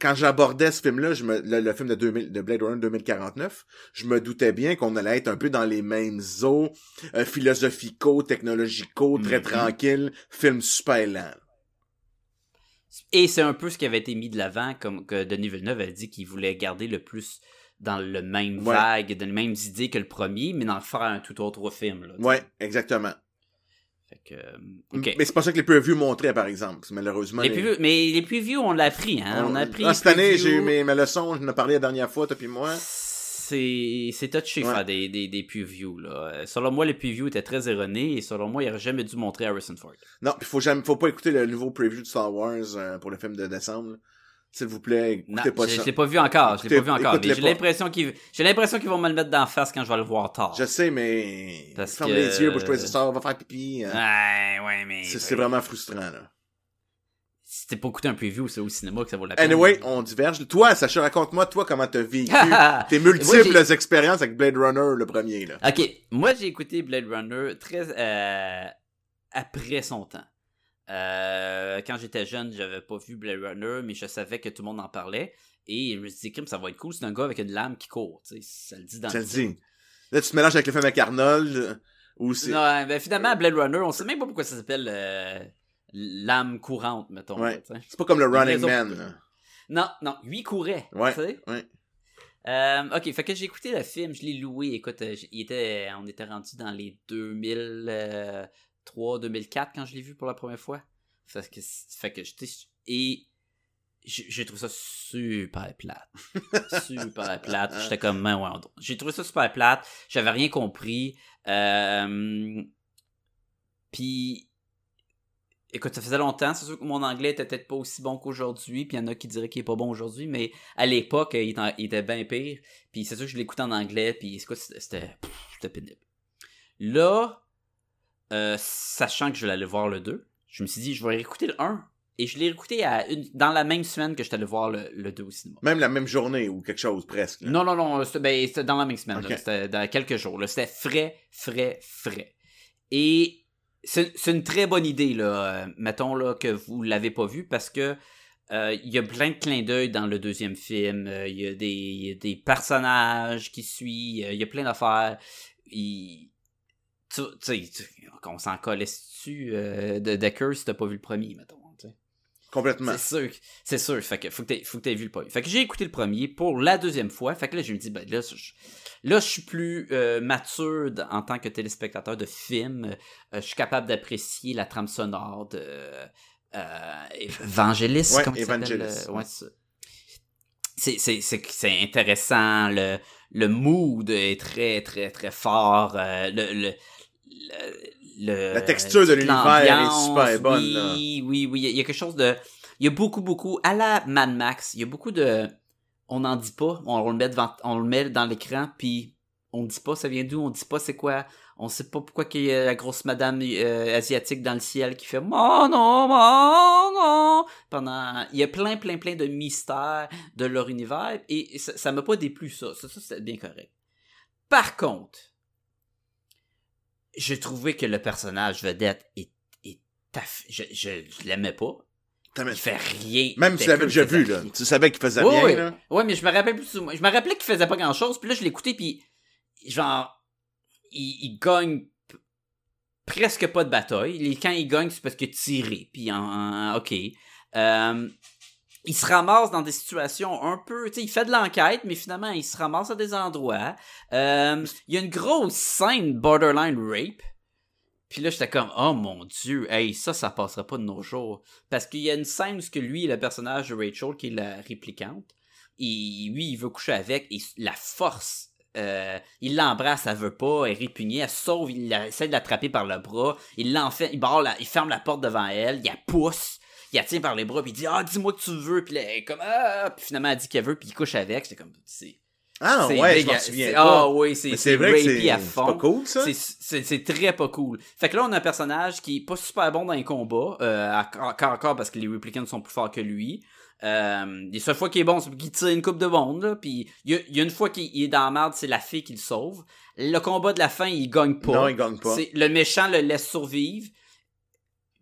quand j'abordais ce film-là, je me, le, le film de 2000, de Blade Runner 2049, je me doutais bien qu'on allait être un peu dans les mêmes eaux, euh, philosophico, technologico, très Mhm. tranquille, film super lent. Et c'est un peu ce qui avait été mis de l'avant, comme que Denis Villeneuve a dit qu'il voulait garder le plus dans le même Ouais. vague, dans les mêmes idées que le premier, mais d'en faire un tout autre film. Là. Ouais, exactement. Fait que, euh, ok. Mais c'est pas ça que les previews montraient, par exemple. Malheureusement. Les previews- mais les previews, on l'a appris, hein. On, a appris. Ah, cette année, previews. j'ai eu mes, mes leçons, je en ai parlé la dernière fois, toi puis moi. C'est, c'est touché Ouais. faire des, des, des previews, là. Euh, Selon moi, les previews étaient très erronés et selon moi, il aurait jamais dû montrer Harrison Ford. Non, puis faut jamais, faut pas écouter le nouveau preview de Star Wars euh, pour le film de décembre. là. S'il vous plaît, Non, écoutez pas je, ça. je l'ai pas vu encore, je l'ai pas vu encore. mais J'ai l'impression qu'ils, j'ai l'impression qu'ils vont me le mettre d'en face quand je vais le voir tard. Je sais, mais Parce ferme que- les yeux, les va faire pipi. euh, Ouais, ouais, mais. c'est vraiment frustrant, là. Si t'es pas écouté un preview, c'est au cinéma que ça vaut la peine. Anyway, on diverge. Toi, Sacha, raconte-moi, toi, comment t'as vécu tes multiples expériences avec Blade Runner, le premier, là. Ok, moi j'ai écouté Blade Runner très euh, après son temps. Euh, quand j'étais jeune, j'avais pas vu Blade Runner, mais je savais que tout le monde en parlait. Et je me suis dit, Crime, ça va être cool, c'est un gars avec une lame qui court. Ça le dit dans Ça le dit. Là, tu te mélanges avec le film avec Arnold, euh, ou c'est... Non, ben finalement, Blade Runner, on sait même pas pourquoi ça s'appelle euh, lame courante, mettons. Ouais. là. C'est pas comme le Running Man. Non, non, lui courait. Ouais, ouais. Euh, ok, fait que j'ai écouté le film, je l'ai loué. Écoute, j- il était, on était rendu dans les 2003, 2004 quand je l'ai vu pour la première fois. Fait que, fait que. Et j'ai trouvé ça super plate. super plate. J'étais comme, ouais, on- j'ai trouvé ça super plate. J'avais rien compris. Euh, Puis, écoute, ça faisait longtemps. C'est sûr que mon anglais était peut-être pas aussi bon qu'aujourd'hui. Puis il y en a qui diraient qu'il est pas bon aujourd'hui. Mais à l'époque, il était, bien pire. Puis c'est sûr que je l'écoutais en anglais. Puis c'était pénible. Là, euh, sachant que je voulais aller voir le 2, je me suis dit, je vais écouter le 1. Et je l'ai écouté à une, dans la même semaine que j'étais allé voir le, le 2 au cinéma. Même la même journée ou quelque chose, presque. là. Non, non, non, c'était ben, c'était dans la même semaine. C'était dans quelques jours. C'était frais, frais, frais. Et c'est une très bonne idée, là. euh, mettons là, que vous l'avez pas vu parce que euh, il y a plein de clins d'œil dans le deuxième film. Euh, Il y, a des- il y a des personnages qui suivent. Il y a plein d'affaires. Il- Tu tu sais, tu- on s'en collait dessus euh, de Decker si t'as pas vu le premier, mettons. Complètement. C'est sûr, c'est sûr. Fait que faut que t'aies, vu le premier. Fait que j'ai écouté le premier pour la deuxième fois. Fait que là, je me dis, ben là, je, là, je suis plus euh, mature en tant que téléspectateur de film. Euh, je suis capable d'apprécier la trame sonore de euh, Evangelis. Ouais, comment il s'appelle, Evangelis. euh, ouais, c'est ça. c'est, c'est, c'est, c'est intéressant. Le, le mood est très, très, très fort. le, le, le- La texture de l'univers est super bonne, Oui, là. oui, oui. Il y a quelque chose de. Il y a beaucoup, beaucoup. À la Mad Max, il y a beaucoup de. On n'en dit pas. On, le met devant, on le met dans l'écran, puis on dit pas ça vient d'où, on dit pas c'est quoi. On sait pas pourquoi qu'il y a la grosse madame euh, asiatique dans le ciel qui fait Oh non, oh non pendant il y a plein plein plein de mystères de leur univers et ça ça m'a pas déplu ça. Ça, ça c'était bien correct. Par contre, j'ai trouvé que le personnage vedette est, est taff- je, je, je l'aimais pas. Il fait rien. Même si tu l'avais déjà vu, là. rien. Tu savais qu'il faisait Ouais, bien, ouais. là. Ouais, mais je me rappelle plus. Je me rappelais qu'il faisait pas grand chose. Puis là, je l'écoutais, puis genre, il, il gagne presque pas de bataille. Quand il gagne, c'est parce qu'il a tiré. Puis en, en- ok. Euh, il se ramasse dans des situations un peu, tu sais, il fait de l'enquête, mais finalement, il se ramasse à des endroits. Euh, il y a une grosse scène borderline rape. Puis là, j'étais comme, oh mon dieu, hey, ça, ça passera pas de nos jours. Parce qu'il y a une scène où lui, le personnage de Rachel, qui est la réplicante, et lui, il veut coucher avec, et la force, euh, il l'embrasse, elle veut pas, elle est répugnée, elle sauve, il essaie de l'attraper par le bras, il l'enferme, il, il ferme la porte devant elle, il la pousse, il la tient par les bras, puis il dit, ah, dis-moi que tu veux, puis là, elle est comme, ah, puis finalement, elle dit qu'elle veut, puis il couche avec, j'étais comme, c'est... Ah, c'est ouais, je m'en souviens c'est- pas. Ah oui, c'est c'est c'est vrai que rapey c'est c'est pas cool, ça. C'est- C'est c'est très pas cool. Fait que là, on a un personnage qui est pas super bon dans les combats, euh, à- encore, encore parce que les Replicants sont plus forts que lui. Euh, les seules fois qu'il est bon, c'est qu'il tire une coupe de monde, là. Puis il y y a une fois qu'il il est dans la merde, c'est la fille qui le sauve. Le combat de la fin, il gagne pas. Non, il gagne pas. C'est- Le méchant le laisse survivre.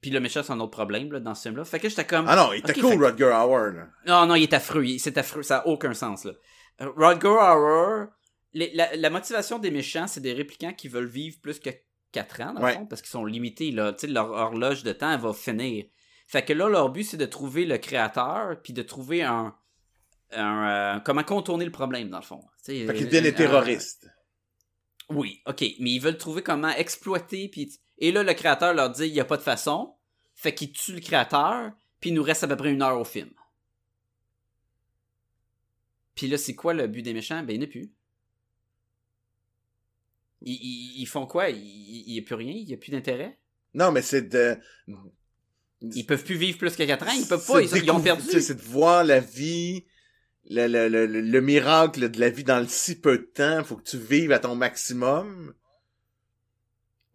Puis le méchant, c'est un autre problème là, dans ce film-là. Fait que j'étais comme. Ah non, il était cool, Rutger Hauer, là. Non, non, il est affreux. C'est affreux. Ça n'a aucun sens, là. Rodger Hauer, les- la, la motivation des méchants, c'est des réplicants qui veulent vivre plus que 4 ans, dans le fond, parce qu'ils sont limités, là. Leur horloge de temps, elle va finir. Fait que là, leur but, c'est de trouver le créateur, puis de trouver un... un, euh, comment contourner le problème, dans le fond. Fait qu'ils euh, deviennent des terroristes. oui, ok, mais ils veulent trouver comment exploiter, puis et là le créateur leur dit il y a pas de façon, fait qu'ils tuent le créateur, puis il nous reste à peu près une heure au film. Puis là c'est quoi le but des méchants? Ben il n'y en a plus. Ils, ils- ils font quoi? Il n'y a plus rien, il n'y a plus d'intérêt? Non, mais c'est de... Ils peuvent plus vivre plus que 4 ans, ils peuvent pas, ils, ils ont perdu. C'est de voir la vie, le, le, le, le- le miracle de la vie dans le si peu de temps. Faut que tu vives à ton maximum.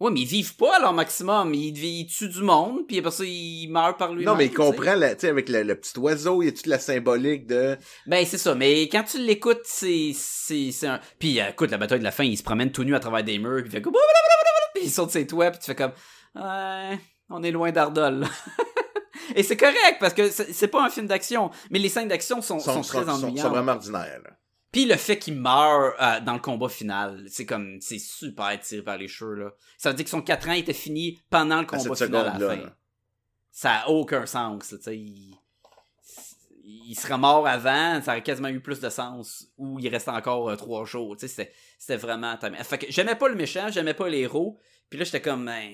Ouais, mais ils vivent pas à leur maximum, ils, ils tuent du monde, puis après ça ils meurent par lui-même. non, mais il comprend, la- tu sais, avec le, le petit oiseau, il y a toute la symbolique de... Ben c'est ça, mais quand tu l'écoutes, c'est c'est un puis euh, écoute la bataille de la fin, il se promène tout nu à travers des murs, puis il fait comme puis il saute ses toits, puis tu fais comme ouais, on est loin d'Ardol. Et c'est correct parce que c'est pas un film d'action, mais les scènes d'action sont, sont, sont, très sont, sont, ennuyantes. vraiment ordinaires. là. Puis le fait qu'il meurt euh, dans le combat final, c'est comme c'est super tiré par les cheveux là. Ça veut dire que son 4 ans était fini pendant le À combat cette final à la fin. là. Ça a aucun sens, là, tu sais. il- il serait mort avant, ça aurait quasiment eu plus de sens. Ou il reste encore euh, trois jours. Tu sais, c'était- c'était vraiment. Fait que j'aimais pas le méchant, j'aimais pas les héros. Puis là, j'étais comme, ben,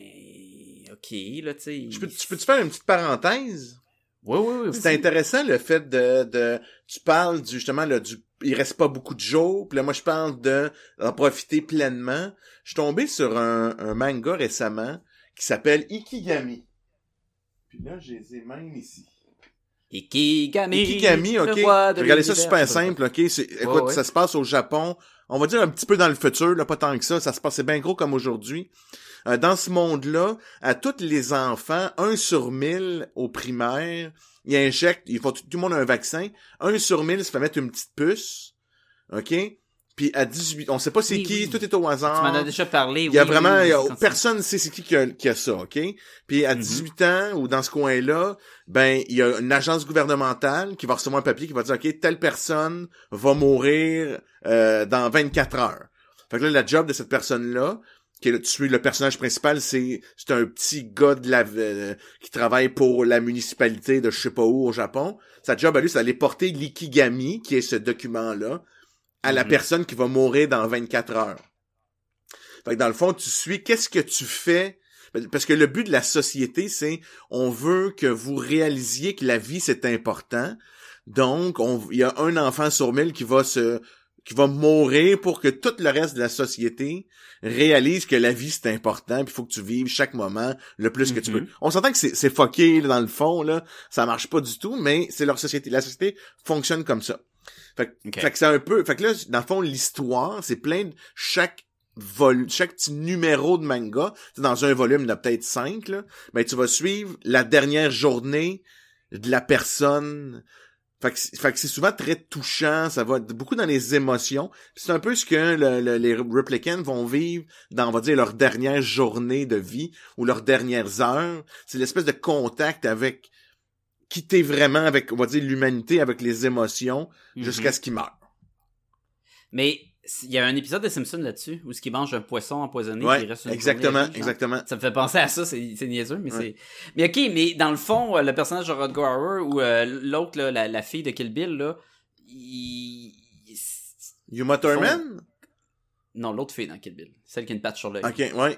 ok, là, tu sais. Je peux, tu peux-tu faire une petite parenthèse? Oui, oui, oui. C'est intéressant le fait de, de tu parles du justement là, du il reste pas beaucoup de jours, puis là moi je parle de d'en profiter pleinement. Je suis tombé sur un, un manga récemment qui s'appelle Ikigami. Puis là, je les ai même ici. Ikigami. Ikigami, ok. Regardez ça super simple, ok. Écoute, ouais. ça se passe au Japon. On va dire un petit peu dans le futur, là, pas tant que ça. Ça se passait bien gros comme aujourd'hui. Euh, dans ce monde-là, à tous les enfants, un sur mille au primaire, ils injectent, il faut tout, tout le monde a un vaccin. Un sur mille se fait mettre une petite puce, ok? Puis à 18, on sait pas c'est Oui, qui, oui. tout est au hasard. Tu m'en as déjà parlé. Il y a oui, vraiment, y a- personne ne sait c'est qui qui a, qui a ça, OK? Puis à Mhm. 18 ans ou dans ce coin-là, ben il y a une agence gouvernementale qui va recevoir un papier qui va dire OK, telle personne va mourir euh, dans 24 heures. Fait que là la job de cette personne-là qui est le, tu suis le personnage principal, c'est c'est un petit gars de la euh, qui travaille pour la municipalité de je sais pas où au Japon. Sa job à lui, c'est d'aller porter l'ikigami, qui est ce document-là, à la Mhm. personne qui va mourir dans 24 heures. Fait que dans le fond, tu suis qu'est-ce que tu fais? Parce que le but de la société, c'est on veut que vous réalisiez que la vie c'est important. Donc, on- il y a un enfant sur mille qui va se qui va mourir pour que tout le reste de la société réalise que la vie c'est important, puis il faut que tu vives chaque moment le plus que tu Mhm. peux. On s'entend que c'est c'est fucké là, dans le fond là, ça marche pas du tout, mais c'est leur société. La société fonctionne comme ça. Fait, que- Ok. fait que c'est un peu, fait que là dans le fond l'histoire, c'est plein de chaque vol, chaque petit numéro de manga, c'est dans un volume, il y en a peut-être cinq, là, ben, tu vas suivre la dernière journée de la personne. Fait que, c'est- fait que c'est souvent très touchant, ça va beaucoup dans les émotions. C'est un peu ce que le- le- les replicants vont vivre dans, on va dire, leur dernière journée de vie ou leurs dernières heures. C'est l'espèce de contact avec quitter vraiment avec, on va dire, l'humanité, avec les émotions, Mhm. jusqu'à ce qu'ils meurent. Mais il y a un épisode de Simpson là-dessus où ce qui mange un poisson empoisonné Ouais, il reste une exactement, exactement. Ça me fait penser à ça, c'est c'est niaiseux, mais Ouais. c'est. Mais ok, mais dans le fond, euh, le personnage de Rodger Hauer ou euh, l'autre, là, la, la fille de Kill Bill, là, il. Yuma Thurman? Non, l'autre fille dans Kill Bill. Celle qui a une patte sur l'œil. Ok, ouais.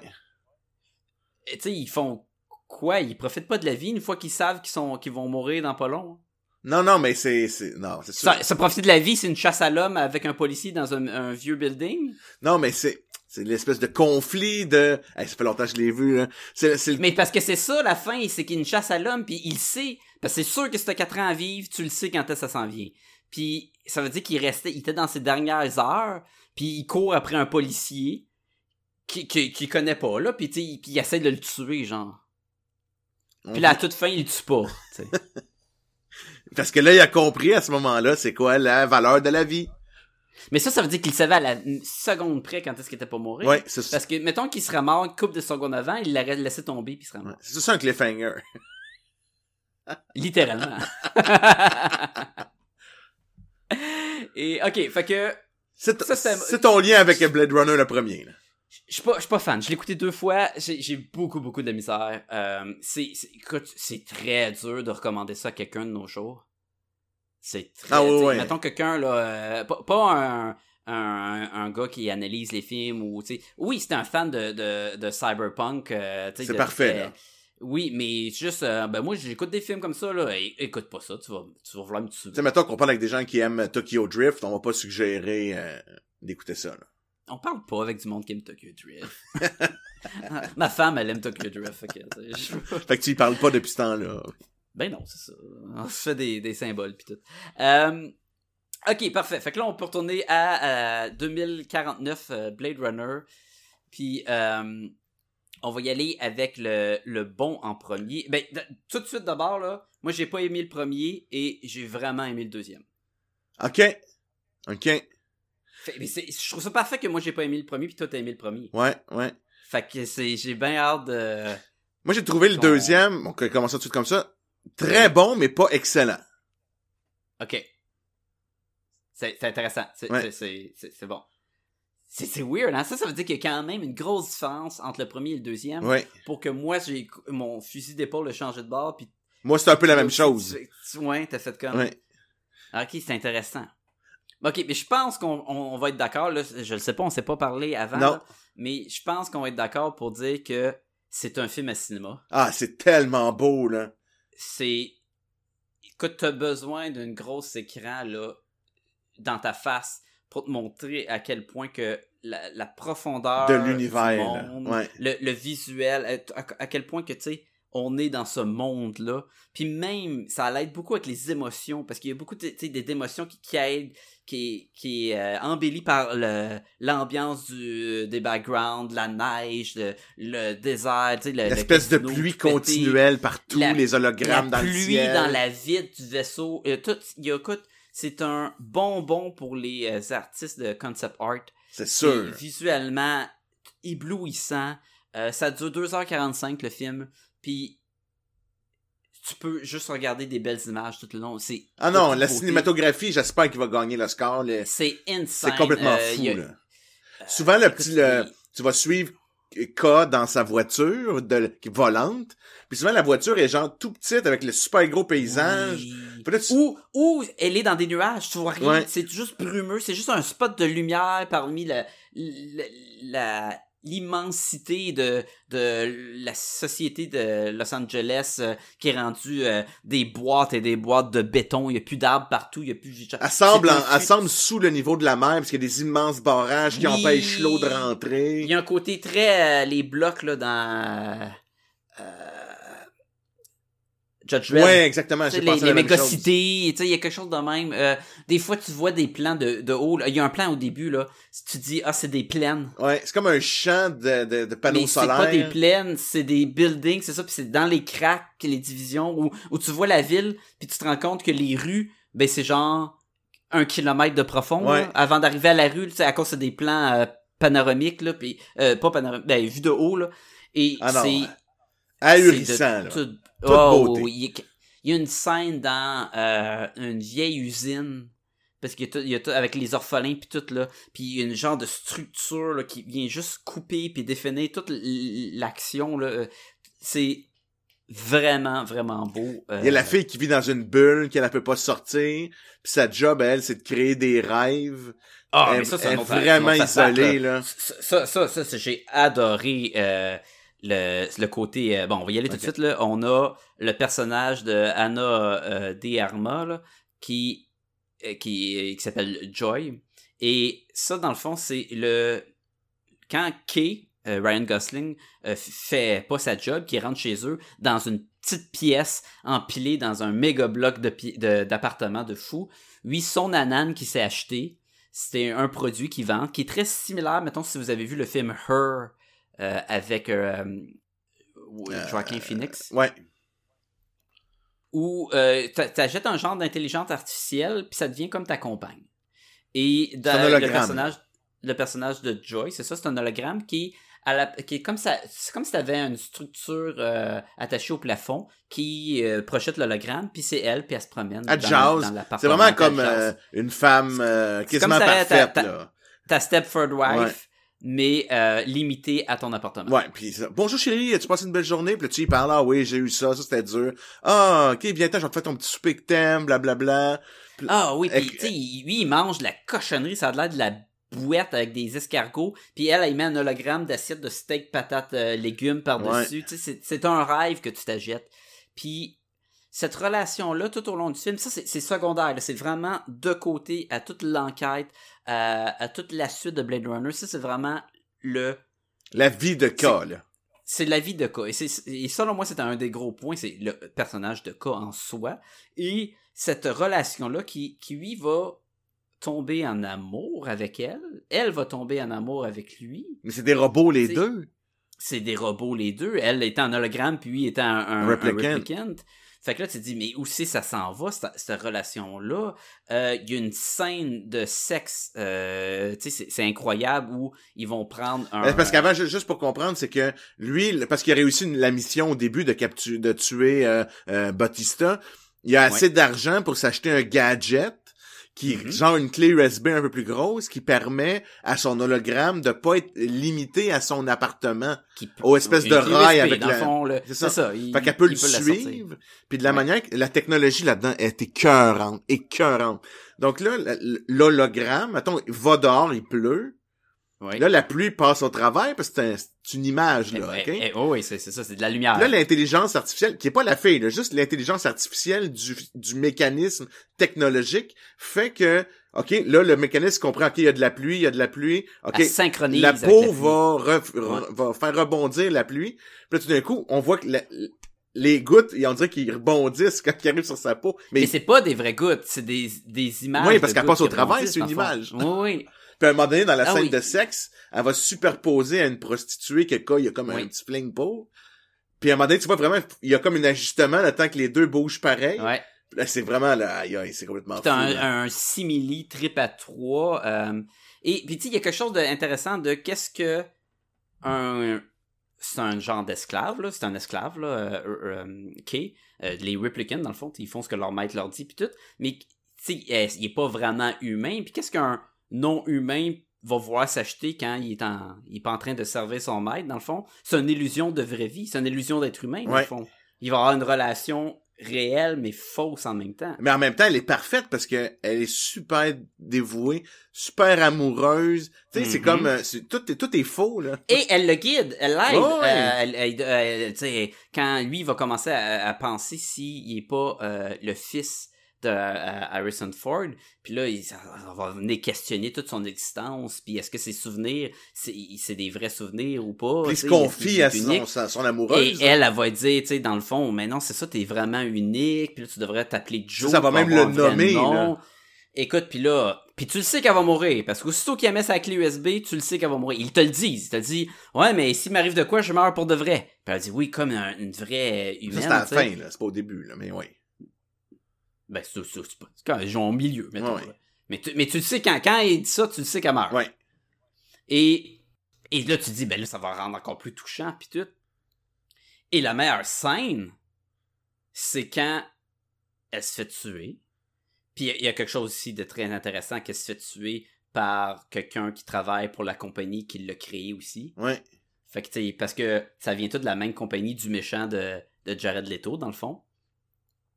Et Tu sais, ils font quoi? Ils profitent pas de la vie une fois qu'ils savent qu'ils sont qu'ils vont mourir dans pas long? Non, non, mais c'est, c'est, non, c'est sûr. Ça, ça profiter de la vie, c'est une chasse à l'homme avec un policier dans un, un vieux building? Non, mais c'est, c'est l'espèce de conflit de, Hey, ça fait longtemps que je l'ai vu, là. C'est, c'est le- Mais parce que c'est ça la fin, c'est qu'il y a une chasse à l'homme, puis il sait. Parce que c'est sûr que si t'as 4 ans à vivre, tu le sais quand est-ce que ça s'en vient. Puis ça veut dire qu'il restait, il était dans ses dernières heures, puis il court après un policier qui, qui, qui connaît pas, là, puis sais, puis il essaie de le tuer, genre. Puis là, à toute fin, il le tue pas. Parce que là, il a compris à ce moment-là, c'est quoi la valeur de la vie. Mais ça, ça veut dire qu'il savait à la seconde près quand est-ce qu'il était pas mourir. Ouais, c'est ça. Parce que, mettons qu'il serait mort une couple de secondes avant, il l'aurait laissé tomber, puis il serait mort. Ouais, C'est ça un cliffhanger. Littéralement. Et, ok, fait que, c'est ton lien avec Blade Runner le premier, là. Je suis pas, pas fan. Je l'ai écouté deux fois. J'ai beaucoup, beaucoup de misère. Euh, c'est, c'est- écoute, c'est très dur de recommander ça à quelqu'un de nos jours. C'est très. Ah, t'sais, ouais. Mettons quelqu'un là, euh, pas, pas un, un, un gars qui analyse les films ou. Oui, c'est un fan de, de, de cyberpunk. euh, C'est parfait, là. Oui, mais juste, euh, ben moi j'écoute des films comme ça là. É- écoute pas ça, tu vas, tu vas vouloir me tuer. Tu sais, mettons qu'on parle avec des gens qui aiment Tokyo Drift, on va pas suggérer euh, d'écouter ça, là. On parle pas avec du monde qui aime Tokyo Drift. Ma femme, elle aime Tokyo Drift. fait que, je- Fait que tu y parles pas depuis ce temps-là. Ben non, c'est ça. On se fait des, des symboles pis tout. Euh, ok, parfait. Fait que là, on peut retourner à euh, 2049 euh, Blade Runner. Puis euh, on va y aller avec le, le bon en premier. Ben, tout de suite d'abord, là, moi j'ai pas aimé le premier et j'ai vraiment aimé le deuxième. OK. OK. Fait, mais c'est- je trouve ça parfait que moi j'ai pas aimé le premier puis toi t'as aimé le premier. Ouais, ouais. Fait que c'est, j'ai bien hâte de... Moi, j'ai trouvé le Ton- deuxième, on commence tout de suite comme ça, très bon, mais pas excellent. Ok. C'est c'est intéressant. C'est Ouais. bon. C'est c'est weird, hein? Ça, ça veut dire qu'il y a quand même une grosse différence entre le premier et le deuxième. Ouais. Pour que moi, j'ai mon fusil d'épaule a changé de bord. Puis Moi, c'est un peu la même chose. tu- Ouais, t'as fait comme. Ouais. Ok, c'est intéressant. Ok, mais je pense qu'on on- on va être d'accord, là, je le sais pas, on s'est pas parlé avant, Non. là, mais je pense qu'on va être d'accord pour dire que c'est un film à cinéma. Ah, c'est tellement beau, là. C'est... Écoute, t'as besoin d'un gros écran, là, dans ta face, pour te montrer à quel point que la, la profondeur De l'univers, là. monde, Ouais. le, le visuel, à, à- quel point que, tu sais, on est dans ce monde-là. Puis même, ça l'aide beaucoup avec les émotions, parce qu'il y a beaucoup, de- tu sais, des émotions qui, qui aident, qui, qui est euh, embellie par le- l'ambiance du des backgrounds, la neige, le, le désert, tu sais, le- le L'espèce de pluie continuelle partout, La- les hologrammes la dans le pluie ciel. dans la vide du vaisseau. euh, tout, y a, écoute, c'est un bonbon pour les euh, artistes de concept art. C'est C'est sûr. visuellement éblouissant. Euh, ça dure 2h45 le film. Puis tu peux juste regarder des belles images tout le long. C'est Ah non, la beauté. cinématographie, j'espère qu'il va gagner le- C'est insane. C'est complètement Euh, fou, a- là. Souvent, le petit, le- tu vas suivre K dans sa voiture de, qui est volante. Puis souvent, la voiture est genre tout petite avec le super gros paysage. Oui. Tu- Ou, ou elle est dans des nuages, tu vois rien. Ouais. C'est juste brumeux, c'est juste un spot de lumière parmi la, la, la- l'immensité de, de la société de Los Angeles euh, qui est rendue euh, des boîtes et des boîtes de béton. Il n'y a plus d'arbres partout, il n'y a plus... Elle semble, C'est un en- elle fu- semble sous le niveau de la mer parce qu'il y a des immenses barrages qui Oui. empêchent l'eau de rentrer. Il y a un côté très... euh, les blocs là dans... Judge Dredd. Ouais, exactement. Les, pensé les mégacités, tu sais, il y a quelque chose de même. Euh, des fois, tu vois des plans de, de haut. Il y a un plan au début, là. Si tu dis, ah, c'est des plaines. Ouais, c'est comme un champ de, de, de panneaux Mais c'est solaires. pas des plaines, c'est des buildings, c'est ça. Puis c'est dans les cracks, les divisions, où, où tu vois la ville, puis tu te rends compte que les rues, ben c'est genre un kilomètre de profond. Ouais. là, avant d'arriver à la rue, tu sais, à cause des plans euh, panoramiques, là, puis euh, pas panoramiques, ben vue de haut, là. Et Ah c'est... Ahurissant, là. Toute Oh, beauté. Il y a- une scène dans euh, une vieille usine. Parce qu'il y a tout, il y a tout- avec les orphelins puis tout là, puis il y a une genre de structure là, qui vient juste couper puis définir toute l'action là. Euh, C'est vraiment vraiment beau. Euh, Il y a la fille qui vit dans une bulle, qu'elle ne peut pas sortir. Puis sa job, elle, c'est de créer des rêves. Ah, elle, mais ça c'est vraiment là. là. Ça, ça, ça, ça, j'ai adoré euh, le, le côté. euh, bon, on va y aller tout de suite. Là. On a le personnage de Anna euh, De là, qui, euh, qui, qui s'appelle Joy. Et ça, dans le fond, c'est le. Quand Kay, euh, Ryan Gosling, euh, fait pas sa job, qui rentre chez eux dans une petite pièce empilée dans un méga bloc de pi- de- d'appartements de, fou. Lui, son anan qui s'est acheté, c'était un produit qu'il vend, qui est très similaire, mettons, si vous avez vu le film Her avec euh, Euh, Joaquin Phoenix, Ouais. où euh, t'a- t'achètes un genre d'intelligence artificielle, puis ça devient comme ta compagne. Et dans le personnage, le personnage de Joy, c'est ça, c'est un hologramme qui, à la- qui est comme ça, c'est comme si t'avais une structure euh, attachée au plafond qui euh, projette l'hologramme, puis c'est elle, puis elle se promène. Elle C'est vraiment comme euh, une femme euh, quasiment comme ça, parfaite, ta Stepford wife, Ouais. Mais euh, limitée à ton appartement. Ouais, puis bonjour chérie, as-tu passé une belle journée? Puis là, tu y parles, ah oui, j'ai eu ça, ça c'était dur. Ah, ok, attends, je vais te faire ton petit souper que t'aimes, blablabla. Ah oui, puis tu sais, lui, il mange de la cochonnerie, ça a l'air de la bouette avec des escargots, puis elle, elle met un hologramme d'assiette de steak, patates, euh, légumes par-dessus. Tu sais, c'est- un rêve que tu t'achètes. Puis cette relation-là, tout au long du film, ça, c'est secondaire. C'est vraiment de côté à toute l'enquête, à, à toute la suite de Blade Runner. Ça, c'est vraiment le La vie de K, là. c'est la vie de K. Et, c'est- et selon moi, c'est un des gros points, c'est le personnage de K en soi. Et cette relation-là qui, qui, lui, va tomber en amour avec elle. Elle va tomber en amour avec lui. Mais c'est des robots, les C'est- deux. C'est des robots, les deux. Elle étant un hologramme, puis lui étant un, un, Un replicant. un replicant. Fait que là, tu te dis, mais où c'est ça s'en va, cette, cette relation-là? Euh, Il y a une scène de sexe, euh, tu sais, c'est- incroyable, où ils vont prendre un... Parce qu'avant, ju- juste pour comprendre, c'est que lui, parce qu'il a réussi une- la mission au début de capturer, de tuer euh, euh, Bautista, il a assez d'argent pour s'acheter un gadget qui Mhm. genre une clé USB un peu plus grosse qui permet à son hologramme de pas être limité à son appartement. Qui, Aux espèces de rails avec dans la- le fond. C'est ça. ça. il- Fait qu'elle peut il le suivre. Puis de la Ouais. manière que la technologie là-dedans est écœurante, écœurante. Donc là, l'hologramme, mettons, il va dehors, il pleut. Oui. Là, la pluie passe au travers parce que c'est un- c'est une image, là, Eh, OK? eh, oh oui, c'est c'est ça, c'est de la lumière. Là, l'intelligence artificielle, qui est pas la fille, là, juste l'intelligence artificielle du, du mécanisme technologique fait que, OK, là, le mécanisme comprend, OK, il y a de la pluie, il y a de la pluie, OK, Elle synchronise la peau va, Ouais. va faire rebondir la pluie. Puis là, tout d'un coup, on voit que la- les gouttes, on dirait qu'ils rebondissent quand ils arrivent sur sa peau. Mais Mais c'est pas des vraies gouttes, c'est des, des images. Oui, parce de qu'elle passe au rebondissent, c'est une image. oui. Puis à un moment donné, dans la Ah scène oui. de sexe, elle va se superposer à une prostituée que il y a comme un petit fling pour. Puis à un moment donné, tu vois vraiment, il y a comme un ajustement le temps que les deux bougent pareil. Ouais. Là, c'est vraiment là, c'est complètement fou. T'as un, un simili trip à trois. euh, et puis tu sais, il y a quelque chose d'intéressant de qu'est-ce que un c'est un genre d'esclave là, c'est un esclave là, euh, euh, euh. Euh, les replicants dans le fond, ils font ce que leur maître leur dit puis tout, mais tu sais, il est pas vraiment humain. Puis qu'est-ce qu'un non humain va vouloir s'acheter quand il est en il est pas en train de servir son maître dans le fond C'est une illusion de vraie vie, c'est une illusion d'être humain dans Ouais. le fond. Il va avoir une relation réelle mais fausse en même temps. Mais en même temps, elle est parfaite parce que elle est super dévouée, super amoureuse. Tu sais, c'est Mhm. comme, euh, tout, est, tout est faux, là. Et elle le guide, elle l'aide. Ouais, ouais. Euh, sais, quand lui il va commencer à, à penser s'il est pas euh, le fils euh, Harrison Ford, puis là il, ça- ça va venir questionner toute son existence, puis est-ce que ses souvenirs, c'est des vrais souvenirs ou pas Puis il se confie à son, son Et amoureuse. elle, elle va dire, tu sais, dans le fond, mais non, c'est ça, t'es vraiment unique, puis là, tu devrais t'appeler Joe. Ça va même le nommer, nom. là. Écoute, puis là, puis tu le sais qu'elle va mourir, parce qu'aussitôt qu'il met sa clé USB, tu le sais qu'elle va mourir. Ils te le disent, ils te disent, ouais, mais s'il m'arrive de quoi, je meurs pour de vrai. Puis elle dit, oui, comme un- une vraie Ça, humaine. c'est à la fin, là. C'est pas au début, là, mais oui. Ben, c'est quand ils ont au milieu, mettons. Ouais. Mais, tu, mais tu le sais, quand, quand il dit ça, tu le sais qu'elle meurt. Ouais. Et, et là, tu dis, ben là, ça va rendre encore plus touchant, puis tout. Et la meilleure scène, c'est quand elle se fait tuer. Puis il y a- quelque chose aussi de très intéressant qu'elle se fait tuer par quelqu'un qui travaille pour la compagnie qui l'a créé aussi. Ouais. Fait que, tu sais, parce que ça vient tout de la même compagnie du méchant de, de Jared Leto, dans le fond.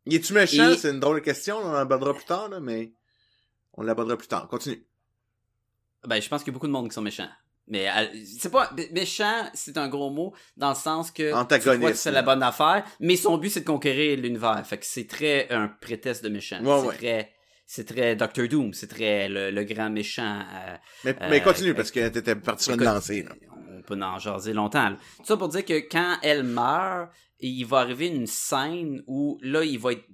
Il est-tu méchant? Et- C'est une drôle de question, on l'abordera plus tard, là, mais on l'abordera plus tard. Continue. Ben, je pense qu'il y a beaucoup de monde qui sont méchants. Mais euh, c'est pas mé- méchant, c'est un gros mot dans le sens que Antagoniste, c'est la bonne affaire, mais son but c'est de conquérir l'univers. Fait que c'est très un prétexte de méchant. Ouais, c'est ouais. très c'est très Doctor Doom, c'est très le, le grand méchant. euh, Mais, mais continue, euh, parce que t'étais parti sur une lancée, peut en jaser longtemps. là. Tout ça pour dire que quand elle meurt, il va arriver une scène où là il va être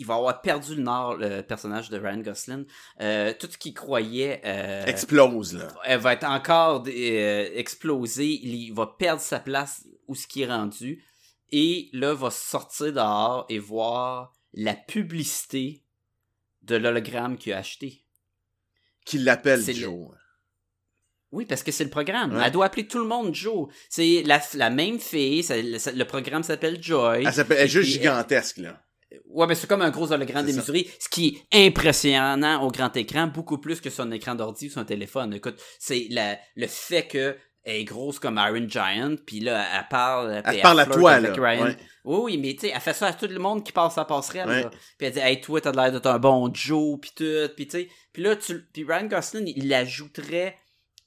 il va avoir perdu le nord, le personnage de Ryan Gosling. Euh, tout ce qu'il croyait euh, Explose, là. elle va être encore euh, explosée, il va perdre sa place où ce qui est rendu, et là va sortir dehors et voir la publicité de l'hologramme qu'il a acheté. Qui l'appelle Joe. Oui, parce que c'est le programme. Ouais. Elle doit appeler tout le monde Joe. C'est la, la même fille, ça- le, le programme s'appelle Joy. Elle s'appelle, elle est juste gigantesque, là. Ouais, mais c'est comme un gros hologramme démesuré, ce qui est impressionnant au grand écran, beaucoup plus que sur un écran d'ordi ou sur un téléphone. Écoute, c'est la, le fait que elle est grosse comme Iron Giant, puis là, elle parle... puis Elle parle à toi, là. Ouais. Oui, oui, mais tu sais, elle fait ça à tout le monde qui passe sa passerelle. Ouais. là. Puis elle dit, hey, toi, t'as l'air d'être un bon Joe, puis tout, puis tu sais. Puis là, tu, puis Ryan Gosling, il ajouterait,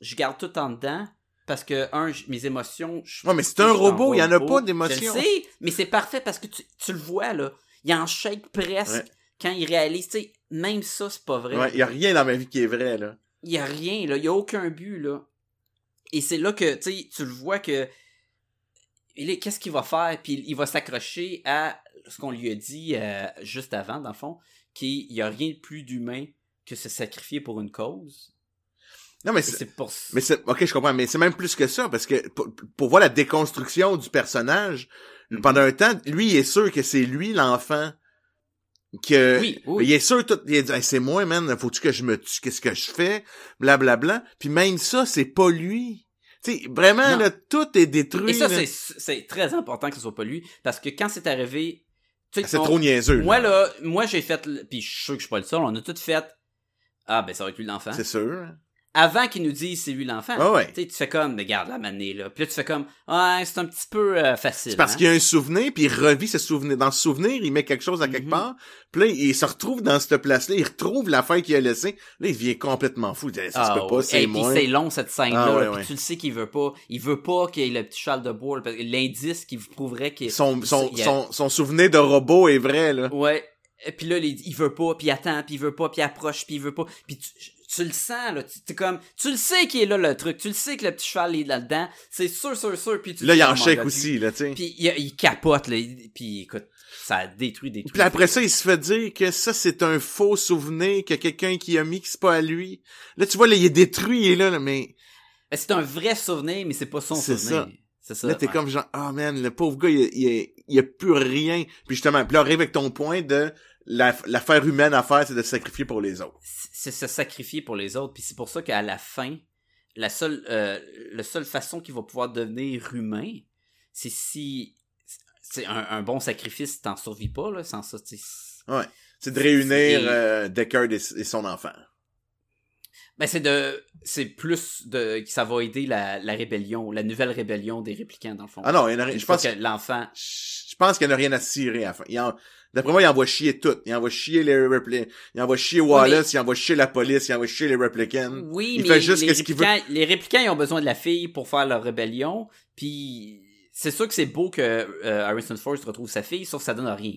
je garde tout en dedans, parce que, un, mes émotions... je- Ouais, mais c'est un robot, il y en a pas d'émotions. Je le sais, mais c'est parfait parce que tu, tu le vois, là. Il en shake presque Ouais. quand il réalise, tu sais, même ça, c'est pas vrai. Ouais, il y a rien dans ma vie qui est vrai, là. Il y a rien, là. Il y a aucun but, là. Et c'est là que, tu sais, tu le vois que. il est- Qu'est-ce qu'il va faire? Puis il va s'accrocher à ce qu'on lui a dit euh, juste avant, dans le fond, qu'il n'y a rien de plus d'humain que se sacrifier pour une cause. Non, mais c'est, pour mais c'est, ok, je comprends, mais c'est même plus que ça, parce que pour, pour voir la déconstruction du personnage, Mhm. pendant un temps, lui, il est sûr que c'est lui l'enfant que Oui, oui. il est sûr tout il a dit Hey, c'est moi man faut-tu que je me tue qu'est-ce que je fais blablabla puis même ça c'est pas lui tu sais vraiment Non. là tout est détruit Et ça, c'est, c'est très important que ce soit pas lui, parce que quand c'est arrivé. tu sais, c'est trop niaiseux Moi, là. moi, j'ai fait, puis je suis sûr que je suis pas le seul, on a tout fait Ah, ben ça va être lui l'enfant. C'est sûr. Avant qu'il nous dise c'est lui l'enfant. Ah ouais. Tu sais, tu fais comme, regarde la manée, là. Puis là, tu fais comme, ouais, c'est un petit peu euh, facile. C'est parce hein. qu'il y a un souvenir, puis il revit ce souvenir. Dans ce souvenir, il met quelque chose à quelque Mhm. part, puis là, il se retrouve dans cette place-là, il retrouve l'affaire qu'il a laissée. Là, il devient complètement fou. Il dit, ça se Ah, peut pas, ouais. c'est Et puis c'est long cette scène-là. Ah, ouais, puis ouais. tu le sais qu'il veut pas. Il veut pas qu'il y ait le petit cheval de bois. là, parce que L'indice qui vous prouverait qu'il. Son, a- son, son souvenir de robot est vrai, là. Ouais. Et puis là, il, veut pas, puis il attend, puis il veut pas, puis il approche, puis il veut pas. Puis tu, tu le sens, là. Tu, t'es comme, tu le sais qu'il est là, le truc. Tu le sais que le petit cheval est là-dedans. C'est sûr, sûr, sûr. Puis tu Là, il oh en my chèque aussi, là, tu sais. Puis il, il capote, là. Puis écoute, ça détruit, détruit. Puis après ça, il se fait dire que ça, c'est un faux souvenir que quelqu'un qui a mis, que c'est pas à lui. Là, tu vois, là, il est détruit, il est là, là, mais C'est un vrai souvenir, mais c'est pas son C'est souvenir. ça. C'est ça. là, t'es ouais. comme genre, ah man, le pauvre gars, il, il, il a plus rien. Puis justement, puis là, arrive avec ton point de l'affaire humaine à faire, c'est de se sacrifier pour les autres. c'est se sacrifier pour les autres. Puis c'est pour ça qu'à la fin, la seule, euh, la seule façon qu'il va pouvoir devenir humain, c'est si c'est un, un bon sacrifice, t'en survis pas là, sans ça. tu sais. C'est de réunir euh, Deckard et, et son enfant. Ben c'est de, c'est plus de, que ça va aider la, la rébellion, la nouvelle rébellion des répliquants dans le fond. Ah non, il y en a Je pense, que l'enfant, je pense qu'il n'y en a rien à cirer à la fin. Il en- D'après moi, il envoie chier tout. Il envoie chier les repli- il envoie chier Wallace, il envoie chier la police, il envoie chier les replicants. oui, il mais fait juste les, ce qu'il veut. les réplicants ils ont besoin de la fille pour faire leur rébellion. Puis c'est sûr que c'est beau que euh, Harrison Ford retrouve sa fille, sauf que ça donne rien.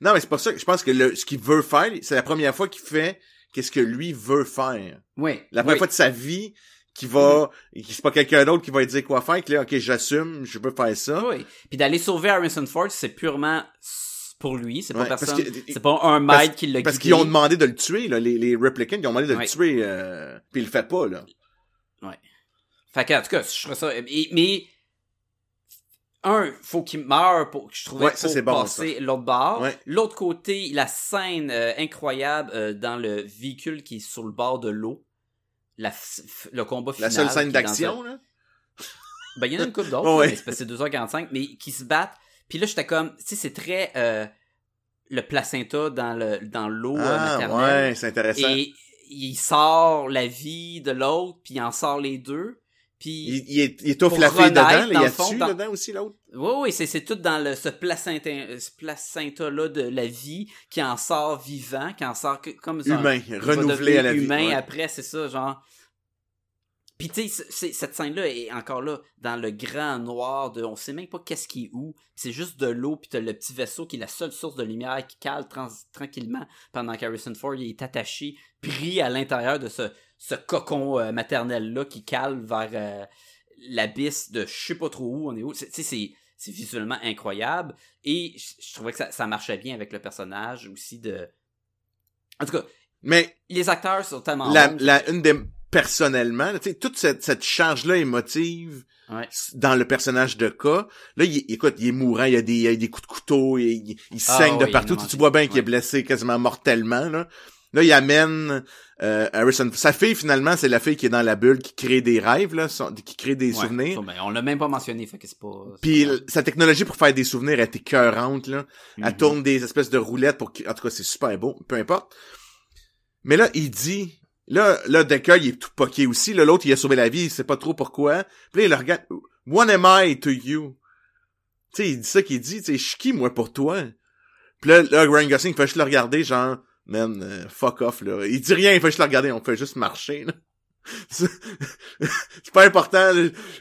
Non, mais c'est pas ça. que Je pense que le, ce qu'il veut faire, c'est la première fois qu'il fait qu'est-ce que lui veut faire. Oui. La première oui. fois de sa vie qui va, qui c'est pas quelqu'un d'autre qui va lui dire quoi faire, que là, ok, j'assume, je veux faire ça. Oui. Puis d'aller sauver Harrison Ford, c'est purement pour lui, c'est pas Ouais, personne. C'est pas un maître qui l'a Parce qu'ils ont demandé de le tuer, là, les, les replicants, ils ont demandé de Ouais. le tuer, euh, puis il le fait pas, là. Fait que, en tout cas, je ferais ça. Et- mais un, faut qu'il meure pour que je trouvais Ouais, ça, pour bon, passer l'autre bord. Ouais. L'autre côté, la scène euh, incroyable euh, dans le véhicule qui est sur le bord de l'eau. La le combat La final. seule scène d'action, un- là? Ben, il y en a une couple d'autres, Ouais. parce que c'est 2h45, mais qui se battent. Puis là, j'étais comme, tu sais, c'est très euh, le placenta dans le dans l'eau euh, Ah, maternelle. ouais, c'est intéressant. Et il sort la vie de l'autre, puis il en sort les deux. Puis Il, il, est- il étouffe la fille dedans, il y a dessus dans- dedans aussi, l'autre? oui, oui, c'est c'est tout dans le ce placenta ce placenta là de la vie qui en sort vivant, qui en sort comme ça. Humain, renouvelé à la vie. devenir humain ouais. après, c'est ça, genre. Puis tu sais, cette scène-là est encore là dans le grand noir de, on sait même pas qu'est-ce qui est où. C'est juste de l'eau, puis t'as le petit vaisseau qui est la seule source de lumière qui cale tranquillement pendant qu'Harrison Ford il est attaché, pris à l'intérieur de ce, ce cocon euh, maternel-là qui cale vers euh, l'abysse de je sais pas trop où on est où. C'est- Tu sais, c'est c'est visuellement incroyable et je, trouvais que ça, ça marchait bien avec le personnage aussi de. En tout cas, Mais les acteurs sont tellement la, la, une des, personnellement, tu sais, toute cette, cette charge-là émotive Ouais. dans le personnage de K, là, il, écoute, il est mourant, il y a des, il y a des coups de couteau, il, il, il Ah, saigne de oui, partout, tu, vois bien qu'il est blessé quasiment mortellement, là. Là, il amène euh, Harrison. Sa fille, finalement, c'est la fille qui est dans la bulle, qui crée des rêves, là, son- qui crée des Ouais, souvenirs. ça, ben, on l'a même pas mentionné, fait que c'est pas. Puis pas sa technologie pour faire des souvenirs est écœurante, là. Elle Mhm. tourne des espèces de roulettes pour. En tout cas, c'est super beau, peu importe. Mais là, il dit... Là, là, Decker, il est tout poqué aussi. L'autre, il a sauvé la vie, il sait pas trop pourquoi. Puis là, il le regarde. What am I to you? Tu sais, il dit ça qu'il dit, tu sais, je suis qui, moi, pour toi? Puis là, là, Ryan Gosling fait juste le regarder, genre, man, euh, fuck off, là. Il dit rien, il fait juste le regarder, on fait juste marcher, là. C'est pas important.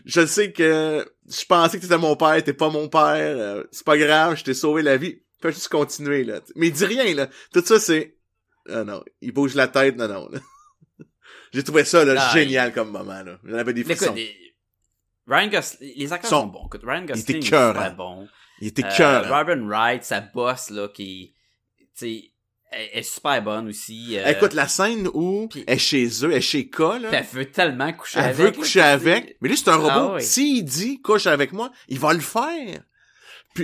Je sais que je pensais que t'étais mon père, t'es pas mon père. euh, c'est pas grave, je t'ai sauvé la vie. Fais juste continuer, là. Mais il dit rien, là. Tout ça, c'est... Ah non, il bouge la tête, non, non. là. J'ai trouvé ça, là, Ah, génial comme moment, là. J'en avais des frissons. écoute, les- Ryan Gosling, les acteurs Sont- sont, bons. Écoute, Ryan était Gosling est cœurant. super bon. Il était Euh, cœur. Robin Wright, sa boss, là, qui, tu elle, elle est super bonne aussi. euh, Écoute, la scène où elle est chez eux, elle est chez K, là. elle veut tellement coucher Elle avec. veut là, coucher avec. Mais lui, c'est un robot. Ah oui. S'il dit couche avec moi, il va le faire.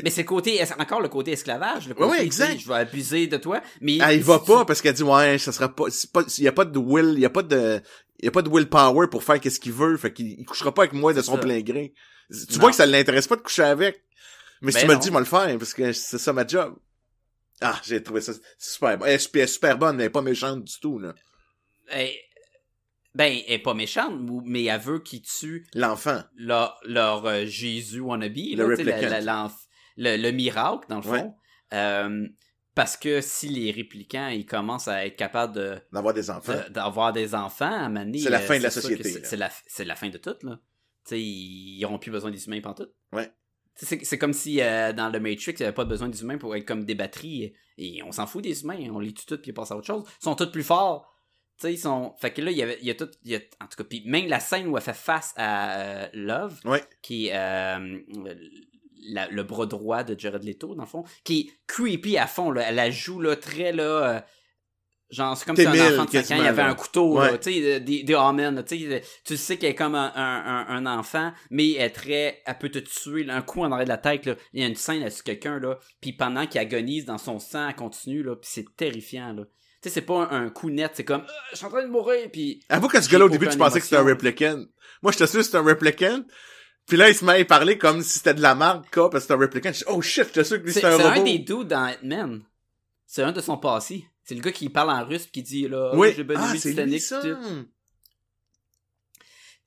Mais c'est le côté, encore le côté esclavage. Le côté, sais, exact. Je vais abuser de toi. Mais Elle, il va pas parce qu'elle dit ouais, ça sera pas, il y a pas de will, il y a pas de, il y a pas de willpower pour faire qu'est-ce qu'il veut, fait qu'il il couchera pas avec moi de son ça. plein gré. Tu Non. vois que ça l'intéresse pas de coucher avec. Mais si Ben tu me le dis, moi le faire parce que c'est ça ma job. Ah, j'ai trouvé ça super bon. Elle est super, bonne, mais elle est pas méchante du tout là. Ben, ben, elle est pas méchante, mais elle veut qu'ils tuent L'enfant. leur, leur euh, Jésus wannabe, Le là, tu le, le miracle, dans le fond. Ouais. Euh, parce que si les réplicants, ils commencent à être capables de, D'avoir des enfants. de- d'avoir des enfants à Mané, C'est la fin de la société, c'est- la, c'est la fin de tout, là. Tu sais, ils n'auront plus besoin des humains pantoute. Ouais. Tu sais, C'est, comme si euh, dans le Matrix, il n'y avait pas besoin des humains pour être comme des batteries. Et on s'en fout des humains, on les tue toutes puis ils passent à autre chose. Ils sont tous plus forts. Tu sais, ils sont. Fait que là, il y avait, il y a tout. il y a- en tout cas, puis même la scène où elle fait face à euh, Love, Ouais. qui est euh, la- le bras droit de Jared Leto, dans le fond, qui est creepy à fond. Là. Elle la joue là, très là. euh, genre, c'est comme si un enfant de 5 ans, il avait un couteau, Ouais. tu sais, des, des tu sais, tu sais qu'elle est comme un, un, enfant, mais elle est très, elle peut te tuer, là, un coup en arrière de la tête, là. Il y a une scène là-dessus quelqu'un, là, puis pendant qu'il agonise dans son sang, elle continue, là, puis c'est terrifiant, là. Tu sais, c'est pas un, un coup net, c'est comme, Ah, je suis en train de mourir, puis Avoue que ce J'ai gars-là, au début, tu pensais que c'était un replicant. Moi, j'étais sûr que c'était un replicant. Puis là, il se met à parler comme si c'était de la marque, quoi, parce que c'était un. Je dis, oh shit, j'étais sûr que c'est c'était c'est un un, robot. des dudes dans Ant-Man. C'est un de son passé. C'est le gars qui parle en russe, puis qui dit, là, Oui. j'ai Ah, c'est Titanic, ça. puis tout.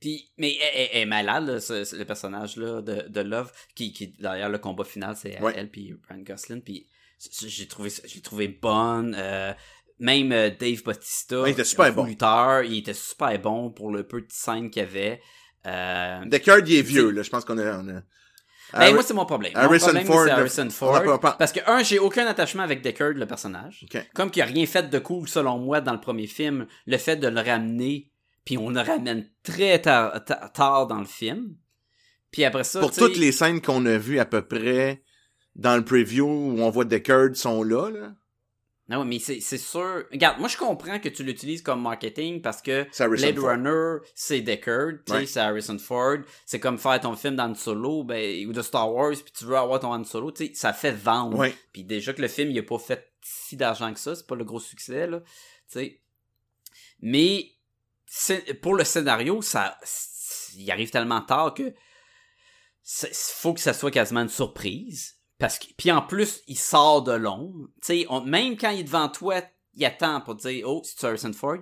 Puis, mais elle, elle- elle est malade, là, ce- ce- le personnage là, de, de Love, qui, qui d'ailleurs le combat final, c'est Ouais. elle puis Ryan Gosling. Puis j'ai trouvé, je l'ai trouvé bonne. euh, même euh, Dave Bautista, Ouais, il était super un bon. lutteur, il était super bon pour le peu de scène qu'il y avait. Euh, Deckard, il est vieux, là. Je pense qu'on a, on a... ben, moi, c'est mon problème. Mon Harrison problème, Ford, Harrison Parce que, un, j'ai aucun attachement avec Deckard, le personnage. Comme qu'il a rien fait de cool, selon moi, dans le premier film, le fait de le ramener, puis on le ramène très tard, tard- dans le film. Puis après ça, Pour toutes les scènes qu'on a vues à peu près dans le preview où on voit Deckard sont là, là. Non, mais c'est c'est sûr. Regarde, moi je comprends que tu l'utilises comme marketing parce que Blade Ford. Runner, c'est Deckard, c'est Harrison Ford. C'est comme faire ton film dans Solo, ben, ou de Star Wars, puis tu veux avoir ton Han Solo, tu sais, ça fait vendre. Puis déjà que le film, il a pas fait si d'argent que ça, c'est pas le gros succès, là. Tu sais. Mais, pour le scénario, ça, il arrive tellement tard que, il faut que ça soit quasiment une surprise. Parce que, puis en plus, il sort de l'ombre. Tu sais, même quand il est devant toi, il attend pour dire, oh, c'est Harrison Ford.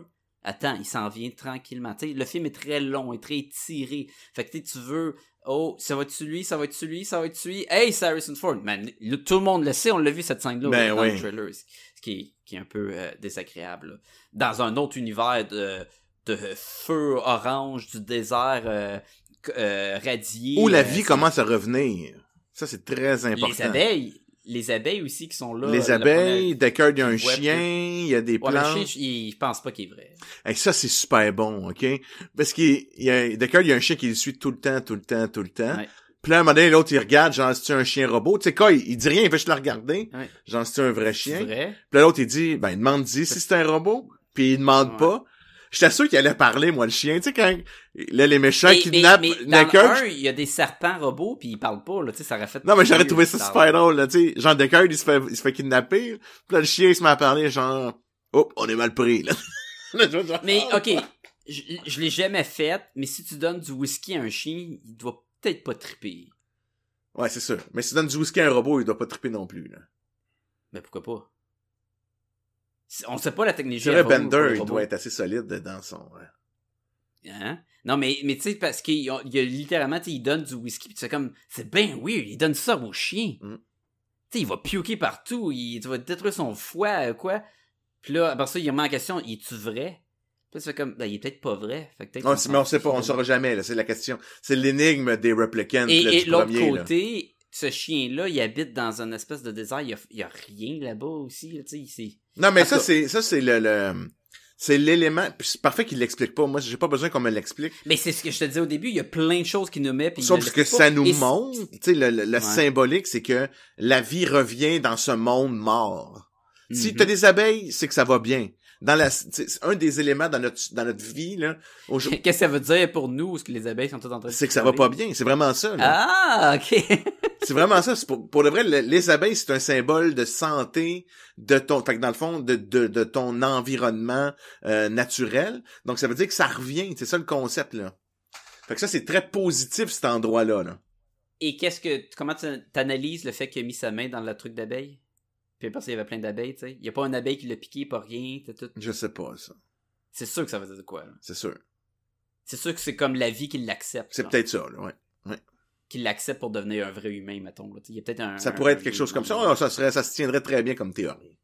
Attends, il s'en vient tranquillement. Tu sais, le film est très long, est très tiré. Fait que tu veux, oh, ça va-tu lui, ça va-tu lui, ça va-tu lui? Hey, c'est Harrison Ford. Man, le- tout le monde le sait, on l'a vu cette scène-là Ben dans oui. le trailer. Ce qui est, qui est un peu euh, désagréable. là. Dans un autre univers de, de feu orange, du désert euh, euh, radié. Où la vie commence à revenir. Ça, c'est très important. Les abeilles. Les abeilles aussi qui sont là. Les la abeilles, Deckard, il y a un chien, il y a des Ouais, plantes. le chien, il pense pas qu'il est vrai. Hey, ça, c'est super bon, OK? Parce qu'il il y a, il y a un chien qui le suit tout le temps, tout le temps, tout le temps. Ouais. Puis là, un moment donné, l'autre, il regarde, genre, c'est un chien robot? Tu sais quoi, il, il dit rien, il fait juste le regarder. Ouais. Genre, c'est un vrai C'est chien? vrai? Puis là, l'autre, il dit, ben, il demande dit si c'est un robot. Puis il demande pas. J'étais sûr qu'il allait parler, moi, le chien. Tu sais, quand, là, les méchants Mais- kidnappent mais, mais dans Deckard. le un, il y a des serpents robots puis ils parlent pas là, tu sais ça aurait fait Non, mais j'aurais trouvé ça super drôle, là, tu sais. Genre, Deckard, il se fait, il se fait kidnapper. Puis là, le chien, il se met à parler, genre, oh, on est mal pris, là. Mais oh, OK, je, je l'ai jamais fait, mais si tu donnes du whisky à un chien, il doit peut-être pas triper. Ouais, c'est sûr. Mais si tu donnes du whisky à un robot, il doit pas triper non plus, là. Mais pourquoi pas? On sait pas la technologie. Je Bender, il doit être assez solide dans son... Hein? Non, mais, mais tu sais, parce qu'il a il a littéralement, il donne du whisky, pis tu fais comme, c'est bien weird, il donne ça au chien. Mm. Tu sais, il va pioquer partout, il tu vas détruire son foie, euh, quoi. Puis là, après ça, il remet en question, il est-tu vrai? Puis là, comme, ben, il est peut-être pas vrai. Fait que On s'en mais on sait pas, on saura jamais, là, c'est la question. C'est l'énigme des replicants, Et, là, et du l'autre premier, là. côté, ce chien-là, il habite dans une espèce de désert, il y a, il y a rien là-bas aussi, là, tu sais, c'est... Non, mais ça, c'est, ça, c'est le, le- c'est l'élément, puis c'est parfait qu'il l'explique pas. Moi, j'ai pas besoin qu'on me l'explique. Mais c'est ce que je te disais au début, il y a plein de choses qui nous met, puis Sauf que pas. ça nous Et montre, tu sais, le, le- le Ouais. symbolique, c'est que la vie revient dans ce monde mort. Si Mhm. t'as des abeilles, c'est que ça va bien. Dans la, un des éléments dans notre, dans notre vie, là, Qu'est-ce que ça veut dire pour nous, ce que les abeilles sont toutes en train de c'est que ça va pas bien. C'est vraiment ça, là. Ah, ok. C'est vraiment ça. Pour, pour de vrai, le- les abeilles, c'est un symbole de santé de ton, fait que dans le fond, de, de, de ton environnement euh, naturel. Donc, ça veut dire que ça revient. C'est ça le concept, là. Fait que ça, c'est très positif, cet endroit-là, là. Et qu'est-ce que, comment tu analyses le fait qu'il a mis sa main dans le truc d'abeille? Puis parce qu'il y avait plein d'abeilles, tu sais. Il y a pas une abeille qui l'a piqué, pas rien, t'as tout. Je sais pas, ça. C'est sûr que ça veut dire quoi. là. C'est sûr. C'est sûr que c'est comme la vie qui l'accepte. C'est peut-être ça, là, ouais. Qui l'accepte pour devenir un vrai humain, mettons. là. Il y a peut-être un. Ça un- pourrait être un- quelque chose comme ça. Oh, ça serait, ça se tiendrait très bien comme théorie.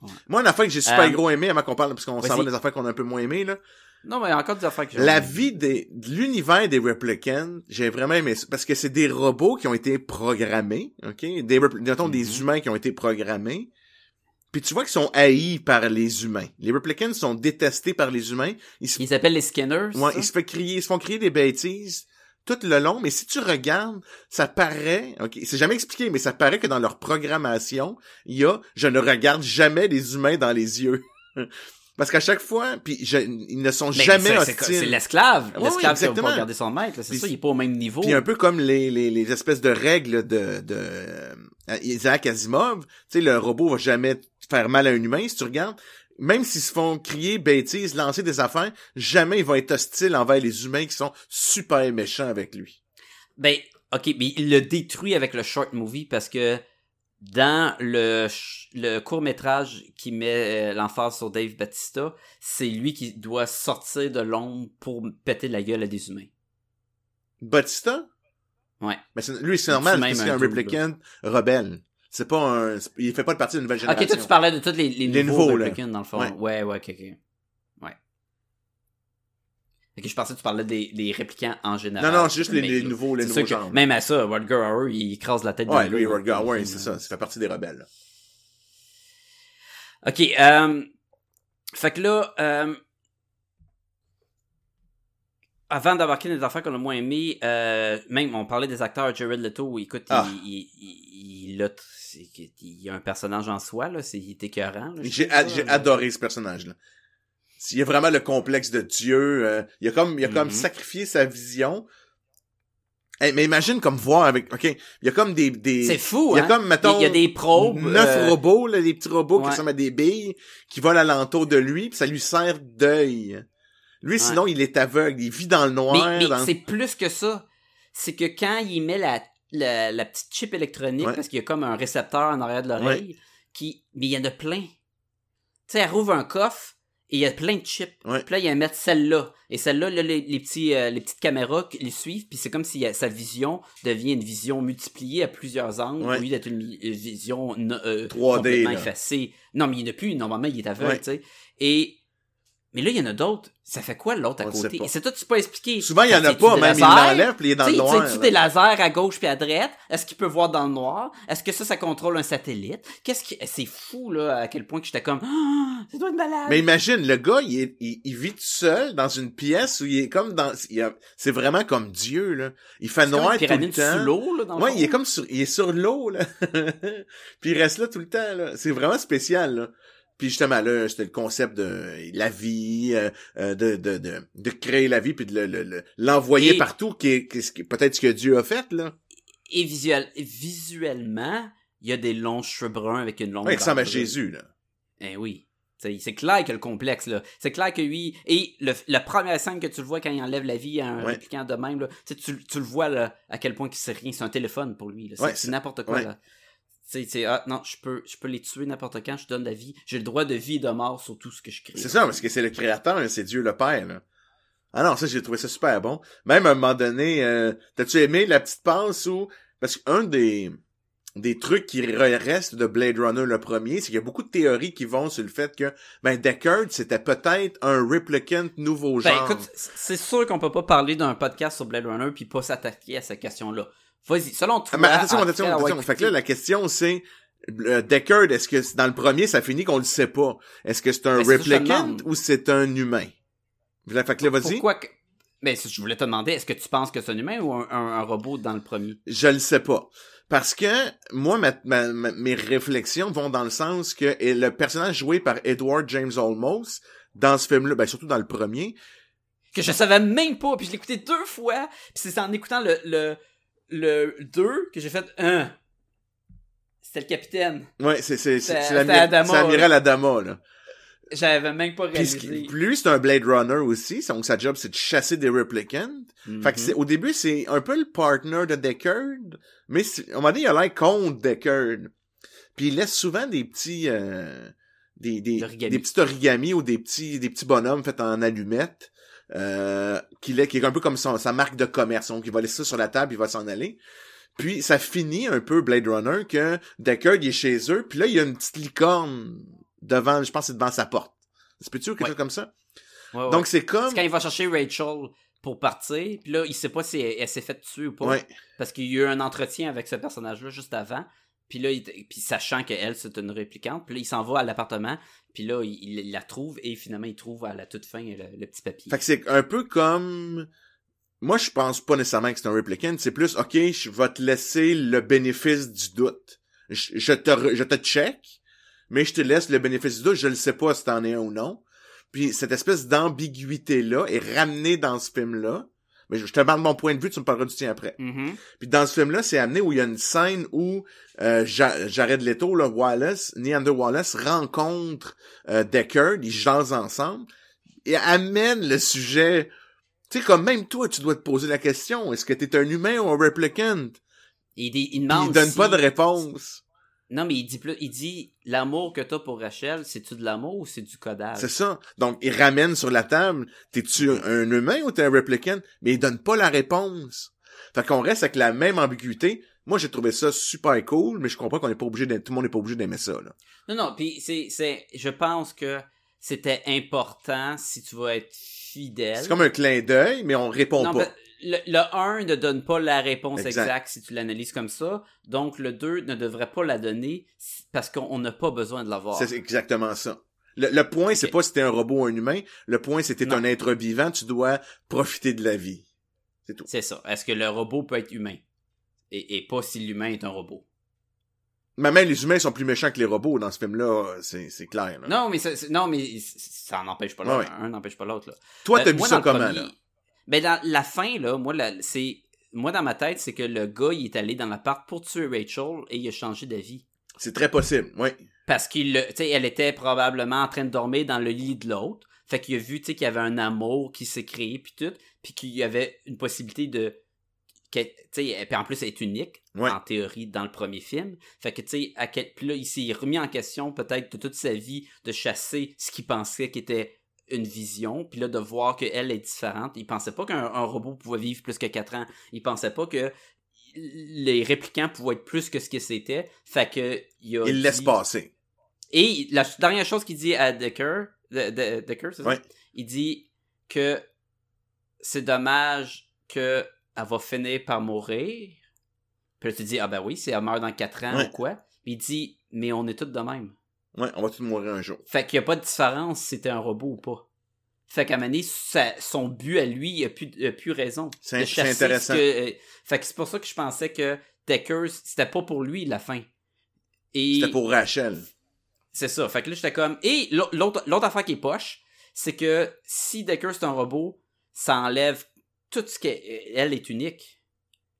Ouais. Moi, une affaire que j'ai super Euh, gros aimé avant qu'on parle, parce qu'on s'en va des affaires qu'on a un peu moins aimé, là. Non, mais encore des affaires que j'ai. La vie des, de l'univers des Replicants, j'ai vraiment aimé ça, parce que c'est des robots qui ont été programmés, ok? Des, des Mhm. humains qui ont été programmés. Puis tu vois qu'ils sont haïs par les humains. Les Replicants sont détestés par les humains. Ils se, Ils s'appellent les Skinners. ouais, ils se fait crier, ils se font crier des bêtises tout le long, mais si tu regardes, ça paraît, ok, c'est jamais expliqué, mais ça paraît que dans leur programmation, il y a, je ne regarde jamais les humains dans les yeux. Parce qu'à chaque fois, puis je- ils ne sont Mais jamais hostiles. C'est l'esclave. Oui, L'esclave va exactement. pas regarder son maître. C'est ça, il est pas au même niveau. Puis un peu comme les, les, les espèces de règles de, de euh, Isaac Asimov, tu sais, le robot va jamais faire mal à un humain, si tu regardes. Même s'ils se font crier bêtises, lancer des affaires, jamais il va être hostile envers les humains qui sont super méchants avec lui. Ben, ok, mais il le détruit avec le short movie parce que dans le, le court métrage qui met euh, l'emphase sur Dave Batista, c'est lui qui doit sortir de l'ombre pour péter la gueule à des humains. Batista? Ouais. Mais c'est- lui, c'est normal, C'est un un replicant rebelle. C'est pas un, il fait pas partie d'une nouvelle Ok, génération. toi tu parlais de tous les, les, Les nouveaux, nouveaux, dans le fond. Ouais. Ouais, ouais, ok, ok. Ouais. Ok, je pensais que tu parlais des, des réplicants en général. Non, non, c'est juste les, nouveaux, les nouveaux genres. Même à ça, Rutger Hauer, il écrase la tête Ouais, lui, là. ouais, c'est ça, ça fait partie des rebelles. là. Ok, euh, fait que là, euh, avant d'embarquer dans des affaires qu'on a moins aimé, euh, même on parlait des acteurs, Jared Leto, écoute, Ah. il, il, il, il a, il y a un personnage en soi, là, c'est, il est écœurant. J'ai là. adoré ce personnage-là. Il y a vraiment le complexe de Dieu. euh, il a comme, il a comme Mhm. sacrifié sa vision. Eh, mais imagine comme voir avec, ok, il y a comme des, des, C'est fou, il y a hein? comme, mettons, il y a des probes. neuf euh, robots, là, des petits robots qui ressemblent à des billes, qui volent alentour de lui, puis ça lui sert d'œil. Lui, sinon, il est aveugle, il vit dans le noir. Mais, mais dans- c'est plus que ça. C'est que quand il met la, la, la petite chip électronique, Ouais. parce qu'il y a comme un récepteur en arrière de l'oreille, qui, mais il y en a plein. Tu sais, elle rouvre un coffre et il y a plein de chips. Ouais. Puis là, il y a mettre celle-là. Et celle-là, là, les, les petits, euh, les petites caméras qui les suivent, puis c'est comme si euh, sa vision devient une vision multipliée à plusieurs angles, au lieu d'être une, vision no- euh, 3D, complètement là. effacée. Non, mais il n'y en a plus. Normalement, il est aveugle, tu sais. Et... Mais là, il y en a d'autres. Ça fait quoi l'autre à côté? Et c'est tout, tu peux expliquer. Souvent, il y en a pas, même il l'enlève, puis il est dans le noir. tu des lasers à gauche puis à droite? Est-ce qu'il peut voir dans le noir? Est-ce que ça, ça contrôle un satellite? Qu'est-ce qui... C'est fou, là, à quel point que j'étais comme... Ah, ça doit être malade! Mais imagine, le gars, il, est, il, il vit tout seul dans une pièce où il est comme dans, c'est vraiment comme Dieu, là. Il fait C'est comme noir une tout le temps. sous l'eau, là, dans le Ouais, il est comme sur, il est sur l'eau, là. puis il reste là tout le temps, là. C'est vraiment spécial, là. Puis justement, là, c'était le concept de la vie, euh, euh, de, de, de, de créer la vie, puis de le- le- le- l'envoyer Et- partout, qui est, peut-être ce que Dieu a fait, là. Et visuel... visuellement, il y a des longs cheveux bruns avec une longue Ouais, il ressemble à. Jésus, là. Eh oui. C'est clair que le complexe, là. C'est clair que lui. Et le, la première scène que tu le vois quand il enlève la vie à un Ouais. répliquant de même, là, tu, tu le vois là, à quel point qu'il sait rien. C'est un téléphone pour lui. C'est Ouais, c'est c'est- n'importe quoi. ouais. Là. T'sais, ah, non, je peux, je peux les tuer n'importe quand, je donne la vie. J'ai le droit de vie et de mort sur tout ce que je crée. C'est ça, parce que c'est le créateur, hein, c'est Dieu le Père, là. Ah non, ça, j'ai trouvé ça super bon. Même à un moment donné, euh, t'as-tu aimé la petite passe où... Parce qu'un des, des trucs qui re- restent de Blade Runner le premier, c'est qu'il y a beaucoup de théories qui vont sur le fait que, ben, Deckard, c'était peut-être un replicant nouveau Ben genre. écoute, c'est sûr qu'on peut pas parler d'un podcast sur Blade Runner puis pas s'attaquer à cette question-là. Vas-y, selon toi. Mais attention, attention, attention. Fait que là, la question, c'est... euh, Deckard, est-ce que dans le premier, ça finit qu'on le sait pas? Est-ce que c'est un replicant ou c'est un humain? Fait que là, vas-y. Pourquoi que... Ben, je voulais te demander, est-ce que tu penses que c'est un humain ou un, un- un robot dans le premier? Je le sais pas. Parce que moi, ma- ma- ma- mes réflexions vont dans le sens que et le personnage joué par Edward James Olmos dans ce film-là, ben surtout dans le premier, que je savais même pas, puis je l'ai écouté deux fois, puis c'est en écoutant le le le 2 que j'ai fait un. C'était le capitaine. ouais, c'est c'est c'est l'amiral Adama là. J'avais même pas réalisé. puis lui, c'est un Blade Runner aussi, donc sa job c'est de chasser des replicants. Mhm. Fait que c'est, au début, c'est un peu le partner de Deckard, mais à un moment donné, il a l'air contre Deckard. Puis il laisse souvent des petits, euh, des, des, des petits origamis ou des petits, des petits bonhommes faits en allumettes, euh, qu'il est, qui est un peu comme son, sa marque de commerce. Donc, il va laisser ça sur la table, il va s'en aller. Puis, ça finit un peu Blade Runner que Deckard, il est chez eux, puis là, il y a une petite licorne devant, je pense c'est devant sa porte. C'est peut-tu quelque Ouais. chose comme ça? Ouais, ouais. Donc, c'est comme... C'est quand il va chercher Rachel pour partir, puis là, il sait pas si elle, elle s'est fait tuer ou pas. Parce qu'il y a eu un entretien avec ce personnage-là juste avant. Puis là, il, sachant qu'elle, c'est une réplicante, puis là, il s'en va à l'appartement, puis là, il, la trouve, et finalement, il trouve à la toute fin le, le petit papier. Fait que c'est un peu comme... Moi, je pense pas nécessairement que c'est un replicant. C'est plus, OK, je vais te laisser le bénéfice du doute. Je, te, je te check, mais je te laisse le bénéfice du doute. Je ne sais pas si t'en es un ou non. Puis cette espèce d'ambiguïté-là est ramenée dans ce film-là. Mais je te parle de mon point de vue, tu me parleras du tien après. Mhm. Puis dans ce film-là, c'est amené où il y a une scène où euh, Ja- Jared Leto, là, Wallace, Neander Wallace, rencontre euh, Deckard, ils jasent ensemble, et amène le sujet... Tu sais, comme même toi, tu dois te poser la question, est-ce que t'es un humain ou un replicant? Il, dit- il il donne si- pas de réponse. Non, mais il dit plus, il dit, l'amour que t'as pour Rachel, c'est-tu de l'amour ou c'est du codage? C'est ça. Donc, il ramène sur la table, t'es-tu un humain ou t'es un replicant? Mais il donne pas la réponse. Fait qu'on reste avec la même ambiguïté. Moi, j'ai trouvé ça super cool, mais je comprends qu'on est pas obligé tout le monde n'est pas obligé d'aimer ça, là. Non, non, puis c'est, c'est, je pense que c'était important si tu veux être fidèle. C'est comme un clin d'œil, mais on répond Non, pas. ben, le, le 1 ne donne pas la réponse Exact. exacte si tu l'analyses comme ça. Donc, le 2 ne devrait pas la donner parce qu'on n'a pas besoin de l'avoir. C'est exactement ça. Le, le point, c'est pas si t'es un robot ou un humain. Le point, c'est t'es un être vivant, tu dois profiter de la vie. C'est tout. C'est ça. Est-ce que le robot peut être humain? Et, et pas si l'humain est un robot. Mais même les humains sont plus méchants que les robots dans ce film-là, c'est clair. là. Non, mais ça, c'est- non, mais c- ça n'empêche pas Ouais, l'autre. Un n'empêche pas l'autre. Toi, Euh, t'as vu ça comment, là? Ben, dans la fin, là, moi, la- c'est. Moi, dans ma tête, c'est que le gars, il est allé dans l'appart pour tuer Rachel et il a changé d'avis. C'est très possible, oui. Parce qu'il, elle était probablement en train de dormir dans le lit de l'autre. Fait qu'il a vu, tu sais, qu'il y avait un amour qui s'est créé puis tout, puis qu'il y avait une possibilité de, tu sais, puis en plus elle est unique Ouais. en théorie dans le premier film. Fait que tu sais, à quel, puis là il s'est remis en question peut-être de toute sa vie de chasser ce qu'il pensait qui était une vision, puis là de voir qu'elle est différente. Il pensait pas qu'un un robot pouvait vivre plus que 4 ans. Il pensait pas que les réplicants pouvaient être plus que ce que c'était. Fait que il a Il laisse passer. et la dernière chose qu'il dit à Decker, de, de- Decker, c'est ça? Il dit que c'est dommage que elle va finir par mourir. Puis là, tu dis, ah ben oui, si elle meurt dans 4 ans ou quoi. Puis il dit, mais on est tous de même. Ouais, on va tous mourir un jour. Fait qu'il n'y a pas de différence si t'es un robot ou pas. Fait qu'à sa- son but à lui, il a plus, il a plus raison. C'est- ce intéressant. que- euh, fait que c'est pour ça que je pensais que Decker, c'était pas pour lui la fin. Et... C'était pour Rachel. C'est ça. Fait que là, j'étais comme. Et l'au- l'autre l'autre affaire qui est poche, c'est que si Decker c'est un robot, ça enlève tout ce qu'elle est unique.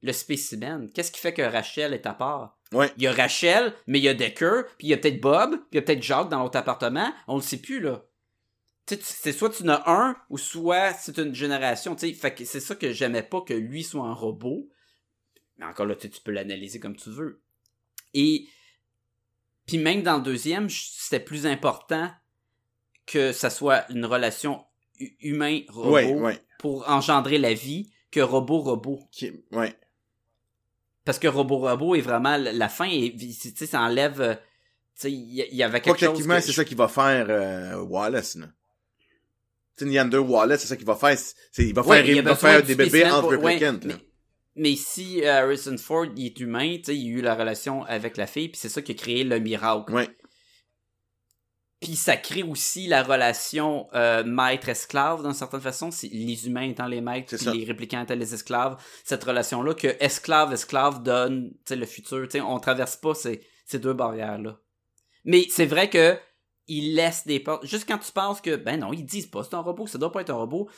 Le spécimen. Qu'est-ce qui fait que Rachel est à part? Ouais. Il y a Rachel, mais il y a Decker, puis il y a peut-être Bob, puis il y a peut-être Jacques dans l'autre appartement. On le sait plus, là. Tu sais, tu- c'est soit tu en as un, ou soit c'est une génération. tu sais. Fait que c'est ça que j'aimais pas que lui soit un robot. Mais encore là, tu sais, tu peux l'analyser comme tu veux. Et puis même dans le deuxième, c'était plus important que ça soit une relation hu- humain-robot Ouais, ouais. pour engendrer la vie que robot-robot. Ouais. Parce que robot-robot est vraiment la fin et tu sais ça enlève euh, tu sais il y, avait quelque chose que c'est je- ça qu'il va faire euh, Wallace, là. Neander Wallace, c'est ça qu'il va faire. C'est, il va Ouais, faire, il va faire des bébés entre pour- ouais, mais, mais si euh, Harrison Ford il est humain, tu sais, il a eu la relation avec la fille, puis c'est ça qui a créé le miracle. Ouais. Puis ça crée aussi la relation euh, maître-esclave d'une certaine façon, les humains étant les maîtres, puis les réplicants étant les esclaves. Cette relation-là que esclave-esclave donne le futur. Tu sais, on traverse pas ces, ces deux barrières-là. Mais c'est vrai que ils laissent des portes. Juste quand tu penses que, ben non, ils disent pas, c'est un robot, ça doit pas être un robot.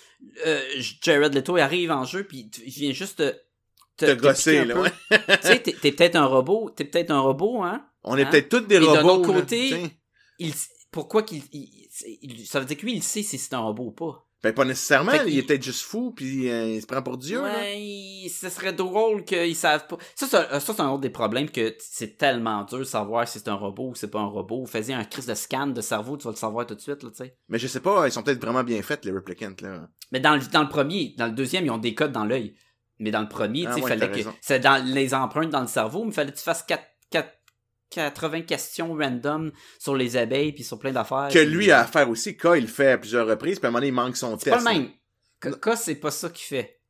Euh, Jared Leto arrive en jeu, puis il vient juste te, Te gosser, là, ouais. tu sais, t'es, peut-être un robot, t'es peut-être un robot, hein. On est Hein? peut-être tous des d'un robots, autre là, côté, il, pourquoi qu'il. il- il- ça veut dire que lui, il sait si c'est un robot ou pas. Ben, pas nécessairement, il est peut-être juste fou, puis euh, il se prend pour Dieu, là. ouais, il- ce serait drôle qu'ils savent pas. Ça, c'est un- ça, c'est un autre des problèmes que c'est tellement dur de savoir si c'est un robot ou c'est pas un robot. Faisais un crise de scan de cerveau, tu vas le savoir tout de suite, là, tu sais. Mais je sais pas, ils sont peut-être vraiment bien faits, les replicants, là. Mais dans le, dans le premier, dans le deuxième, ils ont des codes dans l'œil. Mais dans le premier, Ah tu sais, ouais, fallait que. C'est dans les empreintes dans le cerveau, mais fallait que tu fasses 4, 80 questions random sur les abeilles puis sur plein d'affaires. Que lui a à faire aussi, K, il le fait à plusieurs reprises, puis à un moment donné, il manque son test. pas le même. K, c'est pas ça qu'il fait.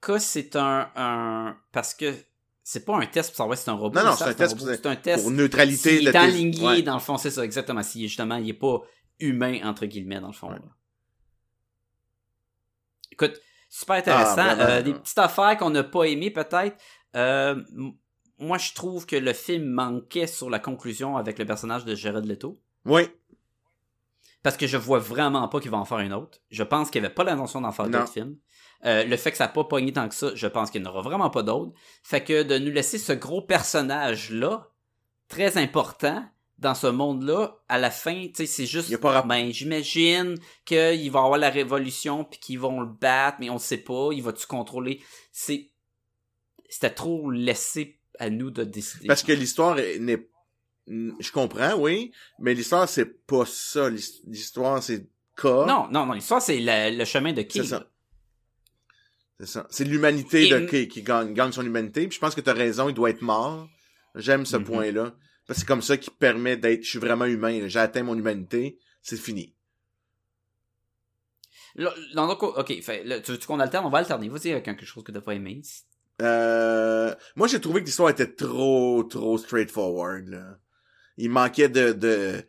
K, c'est un, un. Parce que c'est pas un test pour savoir si c'est un robot. Non, non, c'est un test pour- C'est un test. Pour neutralité de est aligné, dans le fond, c'est ça, exactement. Si justement, il est pas humain, entre guillemets, dans le fond. Écoute, super intéressant. Ah, vraiment. Euh, des petites affaires qu'on n'a pas aimées, peut-être. Euh, moi, je trouve que le film manquait sur la conclusion avec le personnage de Jared Leto. Oui. Parce que je vois vraiment pas qu'il va en faire une autre. Je pense qu'il avait pas l'intention d'en faire d'autres films. Euh, le fait que ça n'a pas pogné tant que ça, je pense qu'il n'y en aura vraiment pas d'autres. Fait que de nous laisser ce gros personnage-là, très important, dans ce monde-là, à la fin, tu sais, c'est juste... Il pas Ben, j'imagine qu'il va avoir la révolution, puis qu'ils vont le battre, mais on sait pas, il va-tu contrôler... C'est... C'était trop laissé à nous de décider. Parce que l'histoire est- n'est... Je comprends, oui, mais l'histoire, c'est pas ça. L'his- L'histoire, c'est K. Non, non, non, l'histoire, c'est le, le chemin de qui C'est ça. C'est ça. C'est l'humanité Et- de K qui gagne, gagne son humanité. Puis je pense que t'as raison, il doit être mort. J'aime ce Mhm. point-là. Parce que c'est comme ça qui permet d'être... Je suis vraiment humain. J'ai atteint mon humanité. C'est fini. Là, dans le ok, fait, tu veux qu'on alterne? On va alterner. Vas-y avec quelque chose que t'as pas aimé. Euh, moi, j'ai trouvé que l'histoire était trop, trop straightforward, là. Il manquait de, de,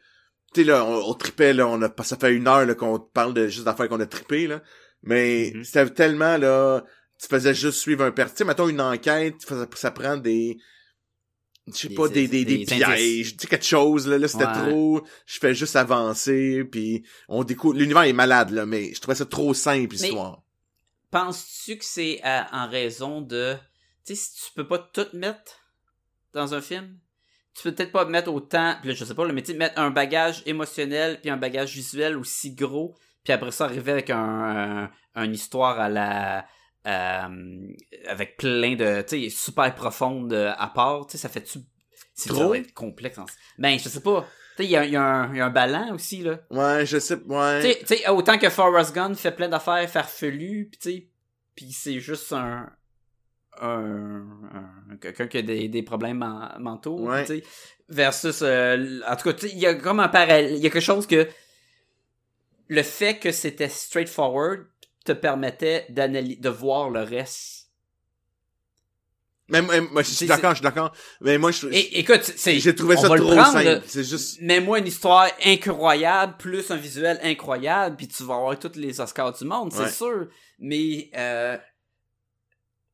tu sais, là, on, on tripait, là, on a, ça fait une heure, là, qu'on parle de juste d'affaires qu'on a trippé, là. Mais, Mhm. c'était tellement, là, tu faisais juste suivre un père. Tu sais, mettons une enquête, ça, ça prend des, je sais pas, des, des, des, des pièges, tu sais, quelque chose, là, là, c'était Ouais. trop, je fais juste avancer, puis on découvre, l'univers est malade, là, mais je trouvais ça trop simple, Mais- l'histoire. Penses-tu que c'est euh, en raison de. Tu sais, si tu peux pas tout mettre dans un film, tu peux peut-être pas mettre autant. Puis là, je sais pas, mais tu mettre un bagage émotionnel puis un bagage visuel aussi gros, puis après ça, arriver avec un, un- une histoire à la. euh, avec plein de. Tu sais, super profonde euh, à part, tu sais, ça fait-tu. C'est Trop? complexe. en- Ben, je sais pas. Tu sais, il y y y a un ballon aussi, là. Ouais, je sais, ouais. Tu sais- autant que Forrest Gump fait plein d'affaires farfelues, pis tu sais, pis c'est juste un, un, un- quelqu'un qui a des, des problèmes men- mentaux, Ouais. tu sais, versus, euh, en tout cas, il y a comme un parallèle, il y a quelque chose que le fait que c'était straightforward te permettait de voir le reste. Mais, mais- moi, je suis d'accord, je suis d'accord. Mais moi, je, Et écoute, c'est, j'ai trouvé ça trop simple. C'est juste, Mets-moi une histoire incroyable, plus un visuel incroyable, puis tu vas avoir tous les Oscars du monde, c'est Ouais. sûr. Mais euh,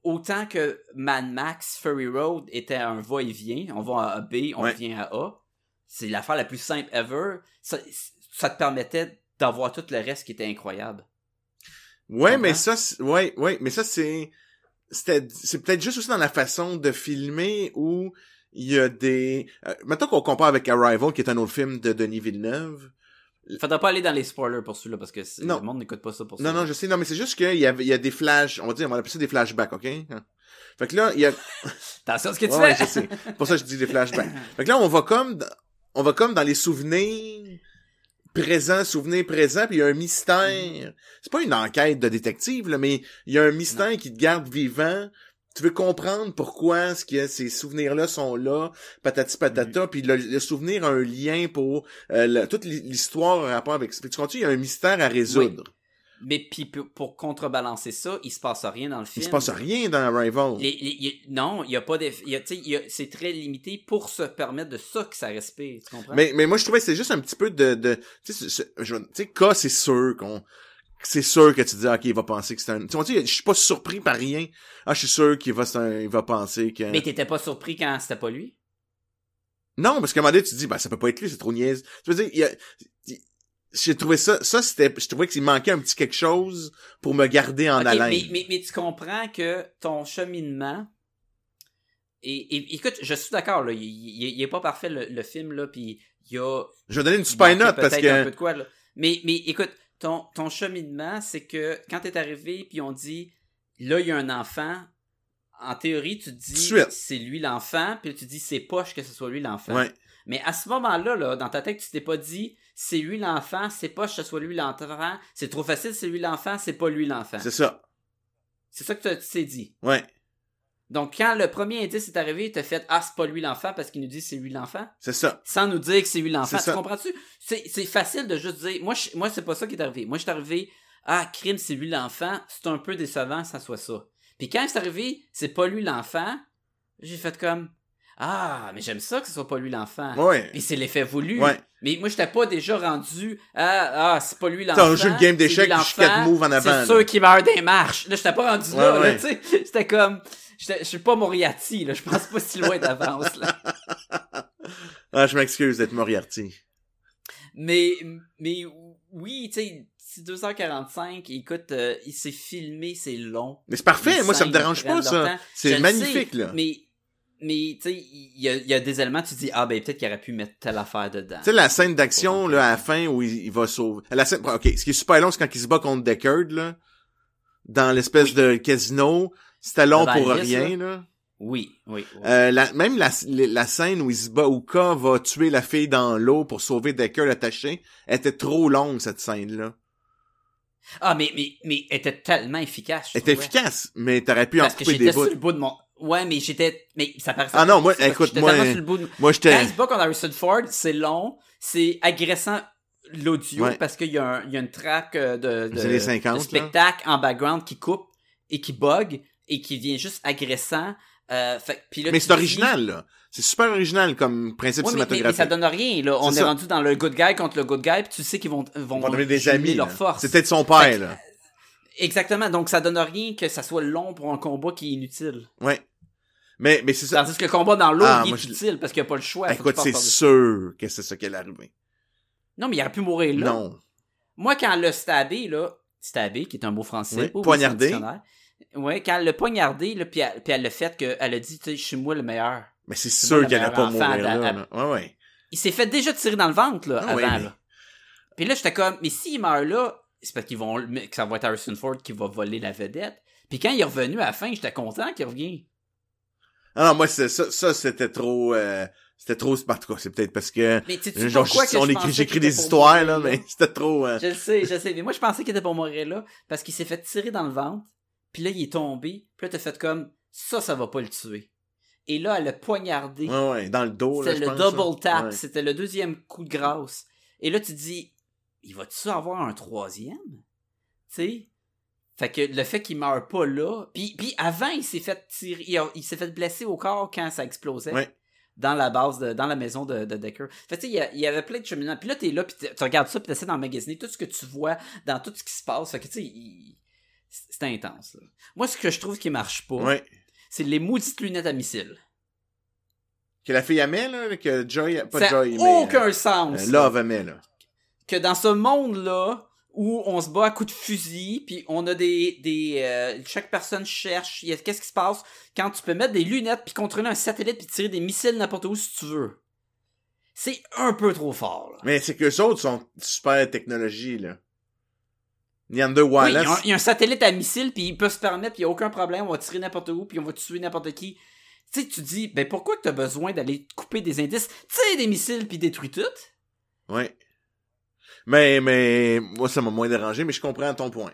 autant que Mad Max Fury Road était un va-et-vient, on va à B, on Ouais. vient à A, c'est l'affaire la plus simple ever, ça, ça te permettait d'avoir tout le reste qui était incroyable. ouais, mais ça, c'est- ouais, ouais, mais ça, c'est, c'est peut-être juste aussi dans la façon de filmer où il y a des, euh, maintenant qu'on compare avec Arrival, qui est un autre film de Denis Villeneuve. Faudra pas aller dans les spoilers pour celui-là, parce que Non. le monde n'écoute pas ça pour ça. Non, non, je sais, non, mais c'est juste qu'il y a, il y a des flashs, on va dire, on va appeler ça des flashbacks, ok? Fait que là, il y a, Attention à ce que tu Ouais, fais! je sais. Pour ça, je dis des flashbacks. Fait que là, on va comme, on va comme dans les souvenirs présents, souvenirs présents, puis il y a un mystère. C'est pas une enquête de détective, là, mais il y a un mystère qui te garde vivant. Tu veux comprendre pourquoi que ces souvenirs-là sont là, patati patata, puis le, le souvenir a un lien pour euh, toute l'histoire en rapport avec que tu comprends, il y a un mystère à résoudre. Mais puis pour, contrebalancer ça, il se passe rien dans le film. Il se passe rien dans Arrival. Les- les- y- non, il y a pas c'est très limité pour se permettre de ça que ça respire, tu comprends? Mais, mais moi, je trouvais que c'est juste un petit peu de, de tu sais, K, c'est sûr qu'on, c'est sûr que tu dis, ok, il va penser que c'est un, tu vois, je suis pas surpris par rien. Ah, je suis sûr qu'il va, un- il va penser que, Mais t'étais pas surpris quand c'était pas lui? non, parce qu'à un moment donné, tu te dis, bah, ça peut pas être lui, c'est trop niaise. Tu veux dire, il y a, j'ai trouvé ça, ça, c'était, je trouvais qu'il manquait un petit quelque chose pour me garder en Ok, haleine. mais, mais, mais tu comprends que ton cheminement et, et- écoute, je suis d'accord là, il, il- il est pas parfait le, le film là, puis il y a Je vais donner une super note parce peut-être un peu que... de quoi, là. Mais, mais écoute, ton, ton cheminement, c'est que quand t'es arrivé, puis on dit, là, il y a un enfant, en théorie, tu te dis, c'est lui l'enfant, puis tu dis, c'est poche que ce soit lui l'enfant. Ouais. Mais à ce moment-là, là, dans ta tête, tu t'es pas dit, c'est lui l'enfant, c'est poche que ce soit lui l'enfant, c'est trop facile, c'est lui l'enfant, c'est pas lui l'enfant. C'est ça. C'est ça que tu tu t'es dit. Ouais. Donc, quand le premier indice est arrivé, t'as fait, ah, c'est pas lui l'enfant parce qu'il nous dit c'est lui l'enfant C'est ça. sans nous dire que c'est lui l'enfant. Tu comprends-tu? C'est, c'est facile de juste dire. Moi, je- moi c'est pas ça qui est arrivé. Moi, je suis arrivé. Ah, crime, c'est lui l'enfant. C'est un peu décevant que ça soit ça. Puis quand c'est arrivé, c'est pas lui l'enfant, j'ai fait comme. Ah, mais j'aime ça que ce soit pas lui l'enfant. Ouais. Puis c'est l'effet voulu. Ouais. Mais moi, j'étais pas déjà rendu. Ah, ah c'est pas lui l'enfant. T'as un jeu de game d'échecs, suis quatre moves en avant, C'est sûr qu'il meurt des marches. Là, j'étais pas rendu là, Ouais, là, tu sais. J'étais comme. Je suis pas Moriarty, là. Je pense pas si loin d'avance, là. Ah, je m'excuse d'être Moriarty. Mais, mais oui, tu sais, c'est 2h45, écoute, euh, il s'est filmé, c'est long. Mais c'est parfait, moi ça me dérange pas ça. C'est le magnifique sais, là. Mais, mais tu sais, il y y a des éléments, tu dis, ah ben peut-être qu'il aurait pu mettre telle affaire dedans. Tu sais, la scène d'action, là, à la fin, où il, il va sauver... La scène... OK, ce qui est super long, c'est quand il se bat contre Deckard, là, dans l'espèce Oui. de casino. C'était long pour rien, là. Oui, oui. oui. Euh, la, même la, la scène où il se bat, où K va tuer la fille dans l'eau pour sauver Deckard attaché, était trop longue, cette scène-là. Ah, mais, mais, mais elle était tellement efficace. Elle était trouvais. efficace, mais t'aurais pu en Parce couper des sur bouts. le bout de mon... Ouais, mais j'étais... Mais ça paraissait... Ah non, moi, écoute, moi, sur le bout de- Moi, Quand j'étais... il se bat contre Harrison Ford, c'est long, c'est agressant l'audio Ouais. parce qu'il y, y a une track euh, de, de, C'est les 50, de spectacle en background qui coupe et qui bug et qui devient juste agressant. Euh, fait, là, Mais c'est original, là. C'est super original comme principe Ouais, mais, mais- mais cinématographique. ça donne rien, là. On est rendu dans le good guy contre le good guy, puis tu sais qu'ils vont, vont, vont devenir des amis, leur force. C'est peut-être son père, là. Exactement. Donc, ça donne rien que ça soit long pour un combat qui est inutile. Ouais. Mais, mais c'est ça. Tandis que le combat dans l'eau, Ah, il est je- utile parce qu'il n'y a pas le choix. faut Écoute, c'est sûr que c'est ça qui est arrivé. Non, mais il aurait pu mourir là. Non. Moi, quand elle l'a stabé, là, stabé, qui est un mot français, Oui, poignardé. Ouais, quand elle l'a poignardé, là, puis elle, puis elle l'a fait qu'elle a dit, tu sais, je suis moi le meilleur. Mais c'est sûr le qu'elle allait pas enfant mourir là. Ouais, ouais. Il s'est fait déjà tirer dans le ventre, là, Ah avant, oui, mais- là. Puis là, j'étais comme, mais s'il meurt là, c'est parce qu'ils vont, que ça va être Harrison Ford qui va voler la vedette. Puis quand il est revenu à la fin, j'étais content qu'il revienne. Ah non, moi, ça, ça c'était trop... euh, c'était trop... En tout cas, c'est peut-être parce que... Mais tu sais Genre, que on écrit, j'écris des histoires, là, mais c'était trop... euh, Je le sais, je le sais. Mais moi, je pensais qu'il était pour mourir là, parce qu'il s'est fait tirer dans le ventre, puis là, il est tombé, puis là, t'as fait comme, ça, ça va pas le tuer. Et là, elle a poignardé. Ouais, ouais, dans le dos, là, C'était le pense, double tap, Ouais. c'était le deuxième coup de grâce. Et là, tu te dis, il va-tu avoir un troisième? Tu sais? Fait que le fait qu'il meure pas là, puis, puis avant, il s'est fait tirer, il, s'est fait blesser au corps quand ça explosait. Ouais. Dans la base, de, dans la maison de, de Decker. Fait que, tu sais, il y, avait plein de cheminements. Puis là, t'es là, puis tu regardes ça, puis t'essaies d'emmagasiner tout ce que tu vois dans tout ce qui se passe. Fait que, tu sais, il- c'est intense, là. Moi, ce que je trouve qui marche pas, Ouais. c'est les maudites lunettes à missile. Que la fille aimait, là, que Joy... Pas Ça Joy, mais... aucun euh, sens. euh. Love aimait, là. que dans ce monde-là, où on se bat à coups de fusil, puis on a des... des euh, chaque personne cherche, il y a- qu'est-ce qui se passe? Quand tu peux mettre des lunettes, puis contrôler un satellite, puis tirer des missiles n'importe où si tu veux. C'est un peu trop fort, là. Mais c'est que les autres sont super technologie, là. Neander Oui, il y, a un, il y a un satellite à missile, puis il peut se permettre, puis il n'y a aucun problème, on va tirer n'importe où, puis on va tuer n'importe qui. Tu sais, tu dis, ben pourquoi que t'as besoin d'aller couper des indices? Tire des missiles, puis détruis tout. Ouais. Mais, mais, moi, ça m'a moins dérangé, mais je comprends ton point.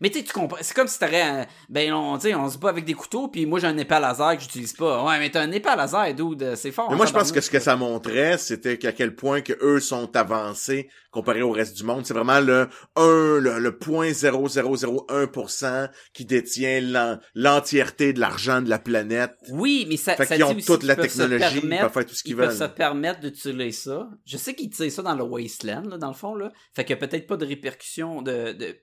Mais tu sais, tu comprends. C'est comme si t'aurais un... Ben, on, on se bat avec des couteaux, puis moi j'ai un épée à laser que j'utilise pas. Ouais, mais t'as un épée à laser, dude, c'est fort. Mais hein, moi, je pense que ce que ça montrait, c'était qu'à quel point que eux sont avancés comparé au reste du monde. C'est vraiment le 1, le, le point 0001% qui détient l'en- l'entièreté de l'argent de la planète. Oui, mais ça, Fait ça dit ont aussi toute la technologie, ils peuvent faire tout ce qu'ils Ils peuvent veulent. se permettre d'utiliser ça. Je sais qu'ils tirent ça dans le Wasteland, là, dans le fond, là. Fait a peut-être pas de répercussions de, de,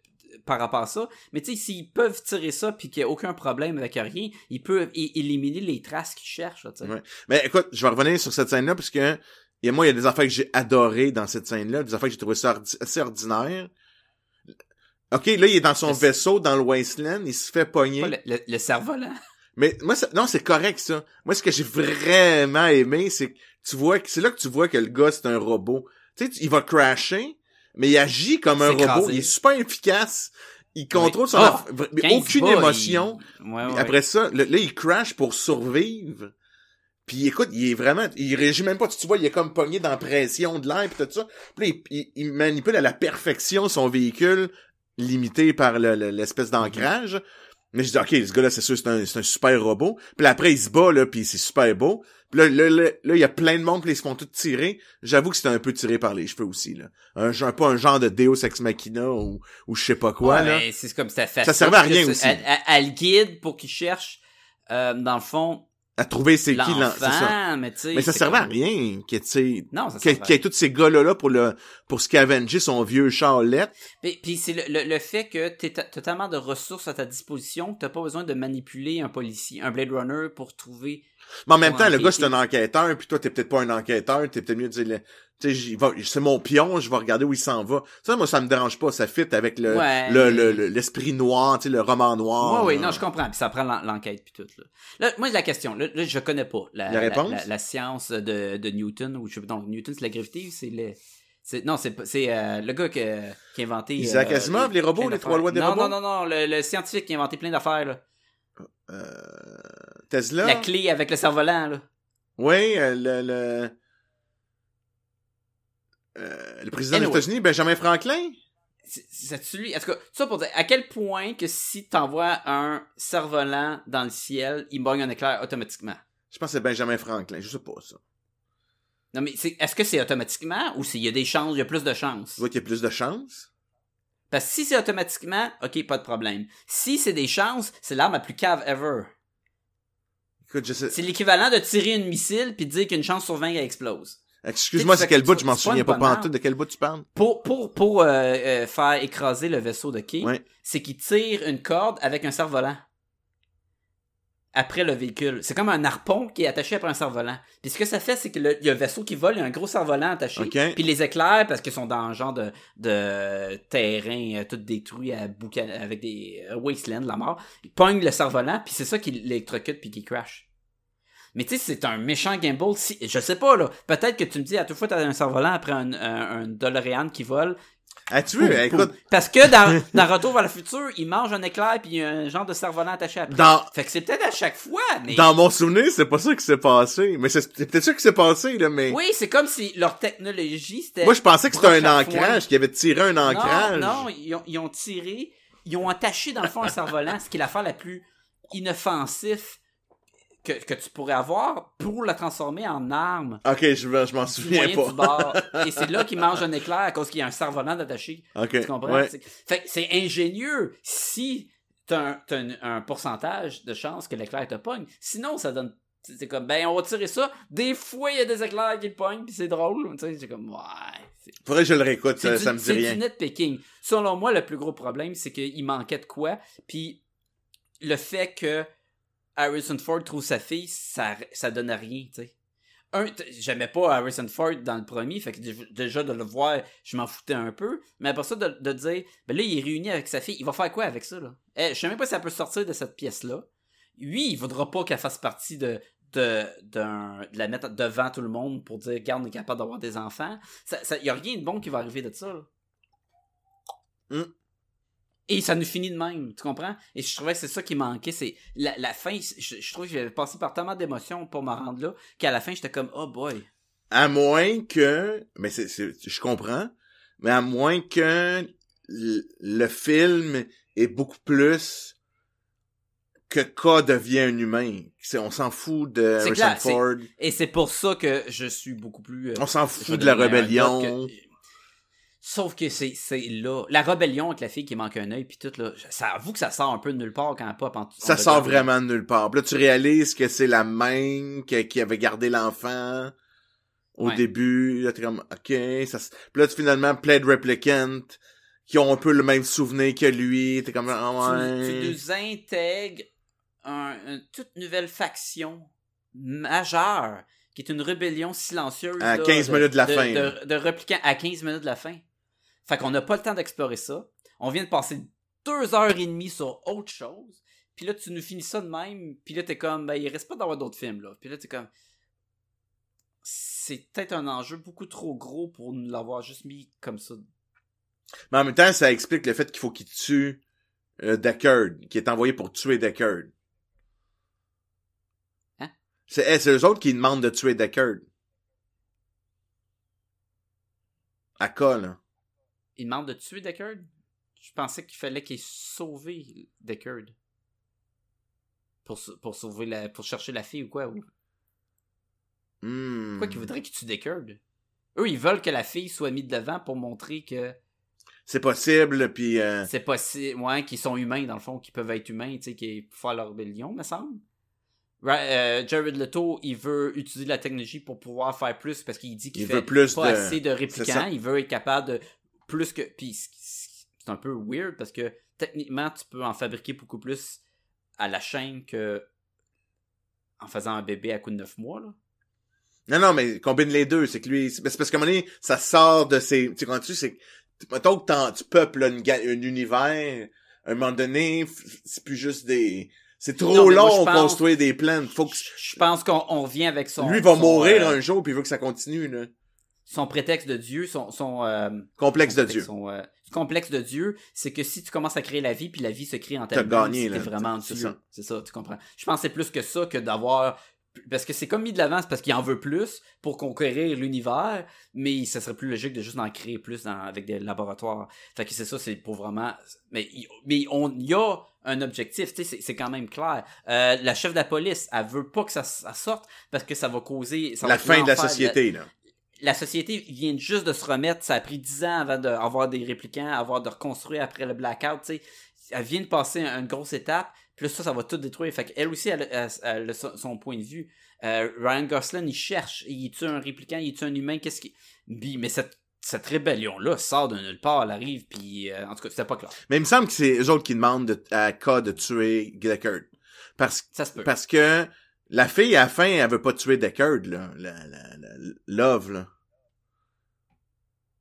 par rapport à ça. Mais tu sais, s'ils peuvent tirer ça puis qu'il n'y a aucun problème avec rien, ils peuvent éliminer les traces qu'ils cherchent, là. Ouais. Mais écoute, je vais revenir sur cette scène-là, parce que et moi, il y a des affaires que j'ai adorées dans cette scène-là, des affaires que j'ai trouvé ça ordi- assez ordinaire. OK, là, il est dans son Le- vaisseau, dans le Wasteland, il se fait pogner. Pas le, le, le cerf-volant. Mais moi, ça- non, c'est correct, ça. Moi, ce que j'ai vraiment aimé, c'est que tu vois que c'est là que tu vois que le gars c'est un robot. Tu sais, il va crasher, mais il agit comme un robot. Il est super efficace. Il contrôle son Ah, aucune émotion. il- Ouais, ouais. Après ça, le- là, il crash pour survivre. Puis écoute, il est vraiment, il réagit même pas. Tu vois, il est comme pogné dans la pression de l'air pis tout ça. Puis là, il, il- il manipule à la perfection son véhicule, limité par le- le- l'espèce d'ancrage. Mais je dis, ok, ce gars-là, c'est sûr, c'est un, un super robot. Puis là, après, il se bat, là, puis c'est super beau. Puis là, là, là, là, il y a plein de monde, puis ils se font tous tirer. J'avoue que c'était un peu tiré par les cheveux aussi, là. Un, genre- pas un genre de Deus Ex Machina ou, ou je sais pas quoi, Ouais, là. mais c'est comme ça fait Ça servait à rien aussi. Elle le guide pour qu'il cherche, euh, dans le fond, À trouver c'est qui, l'enfant, mais. Mais ça servait à rien, que, tu sais, Non, ça qu'il y ait- servait à qu'il y ait tous ces gars-là là pour le pour scavenger son vieux charlette. Puis, puis c'est le, le, le fait que tu as totalement de ressources à ta disposition, que tu pas besoin de manipuler un policier, un Blade Runner pour trouver. Mais en même temps, le gars c'est un enquêteur, puis toi t'es peut-être pas un enquêteur, t'es peut-être mieux de dire, tu sais, c'est mon pion, je vais regarder où il s'en va. Ça, moi, ça me dérange pas, ça fit avec le Ouais. le- le- le- l'esprit noir, tu sais, le roman noir. oui, oui, non, je comprends. Puis ça prend l'en- l'enquête puis tout. Là. Là, moi, la question, là, là, je connais pas la, La réponse? la, la science de, de Newton. Ou je, non, Newton, c'est la gravité ou c'est le. c'est- Non, c'est euh, le gars que- qui a inventé. Isaac euh, Asimov, les robots, les trois lois des non, robots? Non, non, non, le, le scientifique qui a inventé plein d'affaires. Euh, Tesla. La clé avec le cerf-volant. là. Oui, euh, le le euh, le président Anyway. des États-Unis, Benjamin Franklin? C'est- lui? En tout cas, ça pour dire à quel point que si t'envoies un cerf-volant dans le ciel, il bogne un éclair automatiquement? Je pense que c'est Benjamin Franklin, je sais pas ça. Non, mais est-ce que c'est automatiquement ou s'il y a des chances, il y a plus de chances? Tu vois qu'il y a plus de chances? Parce que si c'est automatiquement, ok, pas de problème. Si c'est des chances, c'est l'arme la plus cave ever. C'est l'équivalent de tirer une missile puis de dire qu'une chance sur 20 qu'elle explose. Excuse-moi, c'est quel bout, je m'en souviens pas, tout. De quel bout tu parles? Pour, pour, pour euh, euh, faire écraser le vaisseau de Key, Ouais. c'est qu'il tire une corde avec un cerf-volant. Après le véhicule. C'est comme un harpon qui est attaché après un cerf-volant. Puis ce que ça fait, c'est qu'il y a un vaisseau qui vole, il y a un gros cerf-volant attaché. Ok. Puis les éclairs, parce qu'ils sont dans un genre de, de terrain euh, tout détruit à boucan- avec des euh, wastelands, la mort. Ils pognent le cerf-volant, puis c'est ça qui l'électrocute puis qui crash. Mais tu sais, c'est un méchant gamble. Si, je sais pas, là. Peut-être que tu me dis, à toute fois, t'as un cerf-volant après un, un, un DeLorean qui vole. As-tu vu? Poum, Écoute. Parce que dans, dans Retour vers le futur, il mange un éclair puis il y a un genre de cerf-volant attaché après. dans, Fait que c'est peut-être à chaque fois, mais... dans mon souvenir, c'est pas ça qui s'est passé. Mais c'est c'est peut-être ça qui s'est passé, là, mais. Oui, c'est comme si leur technologie, c'était... Moi, je pensais que c'était un ancrage, qu'il avait tiré un ancrage. Non, non, ils ont, ils ont tiré, ils ont attaché dans le fond un cerf-volant, ce qui est l'affaire la plus inoffensif que, que tu pourrais avoir pour la transformer en arme. Ok, je, je m'en du souviens du pas. bord. Et c'est là qu'ils mangent un éclair à cause qu'il y a un cerf-volant attaché. ok. Tu comprends? ouais. C'est- c'est ingénieux si t'as un, un, un pourcentage de chance que l'éclair te pogne. Sinon, ça donne. C'est c'est comme, ben, on va tirer ça. Des fois, il y a des éclairs qui le pognent, puis c'est drôle. Tu sais, c'est comme, ouais. c'est- Faudrait que je le réécoute, C'est ça, du, ça me dit c'est rien. du nitpicking. Selon moi, le plus gros problème, c'est qu'il manquait de quoi. Puis le fait que Harrison Ford trouve sa fille, ça, ça donne rien, tu sais. Un, j'aimais pas Harrison Ford dans le premier, fait que dé- déjà de le voir, je m'en foutais un peu. Mais après ça, de, de dire, ben là, il est réuni avec sa fille, il va faire quoi avec ça, là? Eh, je sais même pas si ça peut sortir de cette pièce-là. Lui, il voudra pas qu'elle fasse partie de, de, de la mettre devant tout le monde pour dire, regarde, on est capable d'avoir des enfants. Ça, ça, y a rien de bon qui va arriver de ça. Hmm. Et ça nous finit de même, tu comprends? Et je trouvais que c'est ça qui manquait, c'est la, la fin, je, je trouve que j'avais passé par tellement d'émotions pour me rendre là, qu'à la fin, j'étais comme, oh boy. À moins que, mais c'est, c'est, je comprends, mais à moins que le film est beaucoup plus que K devient un humain. C'est, on s'en fout de Harrison clair, Ford. Et c'est pour ça que je suis beaucoup plus... euh, On s'en fout de la rébellion. que- Sauf que c'est, c'est là. La rébellion avec la fille qui manque un œil, puis tout, là, ça avoue que ça sort un peu de nulle part quand Pop en Ça sort vraiment de nulle part. Puis là, tu réalises que c'est la même que- qui avait gardé l'enfant au Ouais. début. Là, t'es comme, OK. Ça, puis là, tu finalement, plein de replicants qui ont un peu le même souvenir que lui. T'es comme, ah tu, tu ouais. nous intègres un- une toute nouvelle faction majeure qui est une rébellion silencieuse. À là, 15 minutes de la de, fin, De, de à 15 minutes de la fin. Fait qu'on n'a pas le temps d'explorer ça. On vient de passer deux heures et demie sur autre chose. Puis là, tu nous finis ça de même. Puis là, t'es comme, ben, il reste pas d'avoir d'autres films, là. Puis là, t'es comme. c'est peut-être un enjeu beaucoup trop gros pour nous l'avoir juste mis comme ça. Mais en même temps, ça explique le fait qu'il faut qu'il tue euh, Deckard, qui est envoyé pour tuer Deckard. Hein? C'est eh, eux autres qui demandent de tuer Deckard. À K, là. Il demande de tuer Deckard? Je pensais qu'il fallait qu'il sauve Deckard. Pour, pour sauver la, pour chercher la fille ou quoi? Ou... Hmm. Pourquoi qu'ils voudraient qu'il tue Deckard? Eux, ils veulent que la fille soit mise devant pour montrer que C'est possible, puis... euh, c'est possible, ouais, qu'ils sont humains, dans le fond, qu'ils peuvent être humains, tu sais, qu'ils peuvent faire leur rébellion, me semble. Right, euh, Jared Leto, il veut utiliser la technologie pour pouvoir faire plus parce qu'il dit qu'il fait veut plus pas de- assez de réplicants. Il veut être capable de plus que. Puis c'est un peu weird parce que techniquement, tu peux en fabriquer beaucoup plus à la chaîne que en faisant un bébé à coup de 9 mois. Là. Non, non, mais combine les deux. C'est que lui, c'est parce qu'à un moment donné, ça sort de ses, tu sais, quand tu, c'est, mettons que tu peuples une un univers, à un moment donné, c'est plus juste des, c'est trop Non, long pense- construire des plans. Faut que, Je pense qu'on on vient avec son. lui va son, mourir euh, un jour puis il veut que ça continue, là. Son prétexte de Dieu, son. son euh, Complexe de Dieu. Son, euh, complexe de Dieu, c'est que si tu commences à créer la vie, puis la vie se crée en ta gagné, c'est là. vraiment Dieu. C'est ça, tu comprends. Je pense que c'est plus que ça que d'avoir parce que c'est comme mis de l'avant, c'est parce qu'il en veut plus pour conquérir l'univers, mais ça serait plus logique de juste en créer plus dans- avec des laboratoires. Fait que c'est ça, c'est pour vraiment. Mais il mais on y a un objectif, tu sais, c'est- quand même clair. Euh, la chef de la police, elle veut pas que ça, ça sorte parce que ça va causer ça La va fin de la société, là. La société vient juste de se remettre. Ça a pris 10 ans avant d'avoir des répliquants, avoir de reconstruire après le blackout. tu sais. Elle vient de passer un- une grosse étape. Puis là, ça, ça va tout détruire. Fait qu'elle aussi, elle, son point de vue. Euh, Ryan Gosling, il cherche. Il est-tu un répliquant? Il est-tu un humain? Qu'est-ce qui. Mais cette, cette rébellion-là sort de nulle part. Elle arrive. Puis, euh, en tout cas, c'était pas clair. Mais il me semble que c'est eux autres qui demandent de, à K de tuer Deckard. Parce, Ça se peut. parce que la fille, à la fin, elle veut pas tuer Deckard, là. La, la, la, Love, là.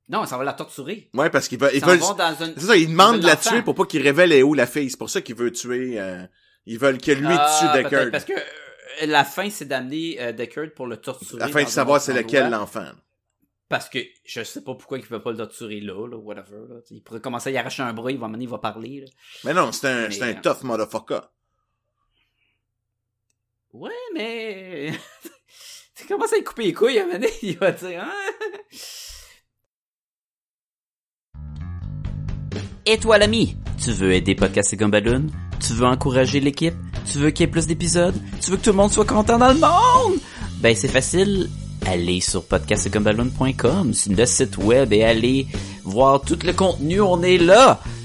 Non, ça va la torturer. Ouais, parce qu'ils veulent, Ils veulent, une. C'est ça, ils demandent de la tuer pour pas qu'il révèle où la fille. C'est pour ça qu'il veut tuer. euh, ils veulent que lui Ah, tue Deckard. Parce que euh, la fin, c'est d'amener euh, Deckard pour le torturer. Afin de dans savoir c'est lequel l'enfant. Parce que je sais pas pourquoi il peut pas le torturer là, là, whatever. Là. Il pourrait commencer à y arracher un bras, il va mener, il va parler. Là. Mais non, c'est un, Mais, c'est un euh, tough motherfucker. Ouais, mais. tu commences à lui couper les couilles, à un moment donné, il va dire. Hein? Et toi, l'ami, tu veux aider Podcast et Gumballoon? Tu veux encourager l'équipe? Tu veux qu'il y ait plus d'épisodes? Tu veux que tout le monde soit content dans le monde? Ben, c'est facile. Allez sur podcastgumballoon.com, c'est le site web et allez voir tout le contenu, on est là!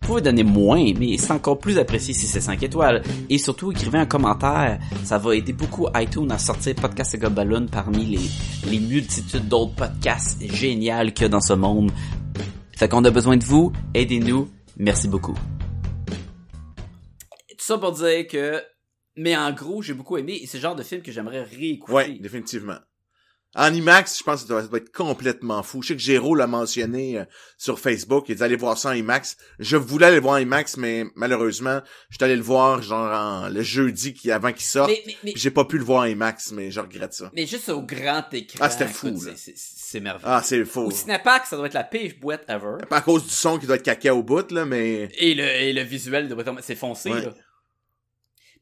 Vous pouvez donner moins, mais c'est encore plus apprécié si c'est 5 étoiles. Et surtout, écrivez un commentaire. Ça va aider beaucoup iTunes à sortir Podcast et Gobaloon parmi les, les multitudes d'autres podcasts géniaux qu'il y a dans ce monde. Fait qu'on a besoin de vous. Aidez-nous. Merci beaucoup. Tout ça pour dire que... Mais en gros, j'ai beaucoup aimé. Et c'est le genre de film que j'aimerais réécouter. Ouais, définitivement. En IMAX, je pense que ça doit être complètement fou. Je sais que Géraud l'a mentionné euh, sur Facebook. Il dit allez voir ça en IMAX. Je voulais aller le voir en IMAX, mais malheureusement, je suis allé le voir genre en- le jeudi qui avant qu'il sorte. Mais, mais, mais, J'ai pas pu le voir en IMAX, mais je regrette ça. mais juste au grand écran. Ah, c'était fou, écoute, là. c'est- merveilleux. Ah, c'est faux. Au Cinépark, ça doit être la pire boîte ever. Pas à cause du son qui doit être caca au bout, là, mais... Et le, et le visuel, doit être- c'est foncé, Ouais. là.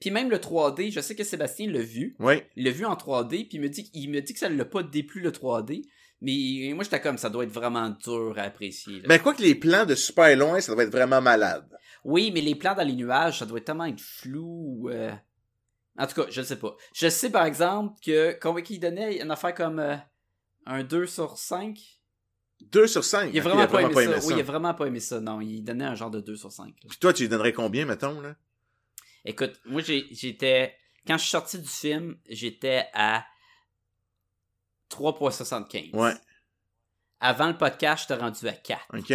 Puis même le 3D, je sais que Sébastien l'a vu. Ouais. Il l'a vu en 3D, puis il me dit, il me dit que ça ne l'a pas déplu le 3D. Mais moi, j'étais comme, ça doit être vraiment dur à apprécier. là. Mais quoi que les plans de super loin, ça doit être vraiment malade. Oui, mais les plans dans les nuages, ça doit tellement être flou. euh. En tout cas, je ne sais pas. Je sais par exemple que qu'il donnait une affaire comme euh, un 2 sur 5. 2 sur 5. Il a vraiment, pas, aimé ça. Oui, il a vraiment pas aimé ça. Non, il donnait un genre de 2 sur 5. là. Puis toi, tu lui donnerais combien, mettons, là? Écoute, moi j'ai- j'étais. Quand je suis sorti du film, j'étais à 3.75. Ouais. Avant le podcast, j'étais rendu à 4. OK.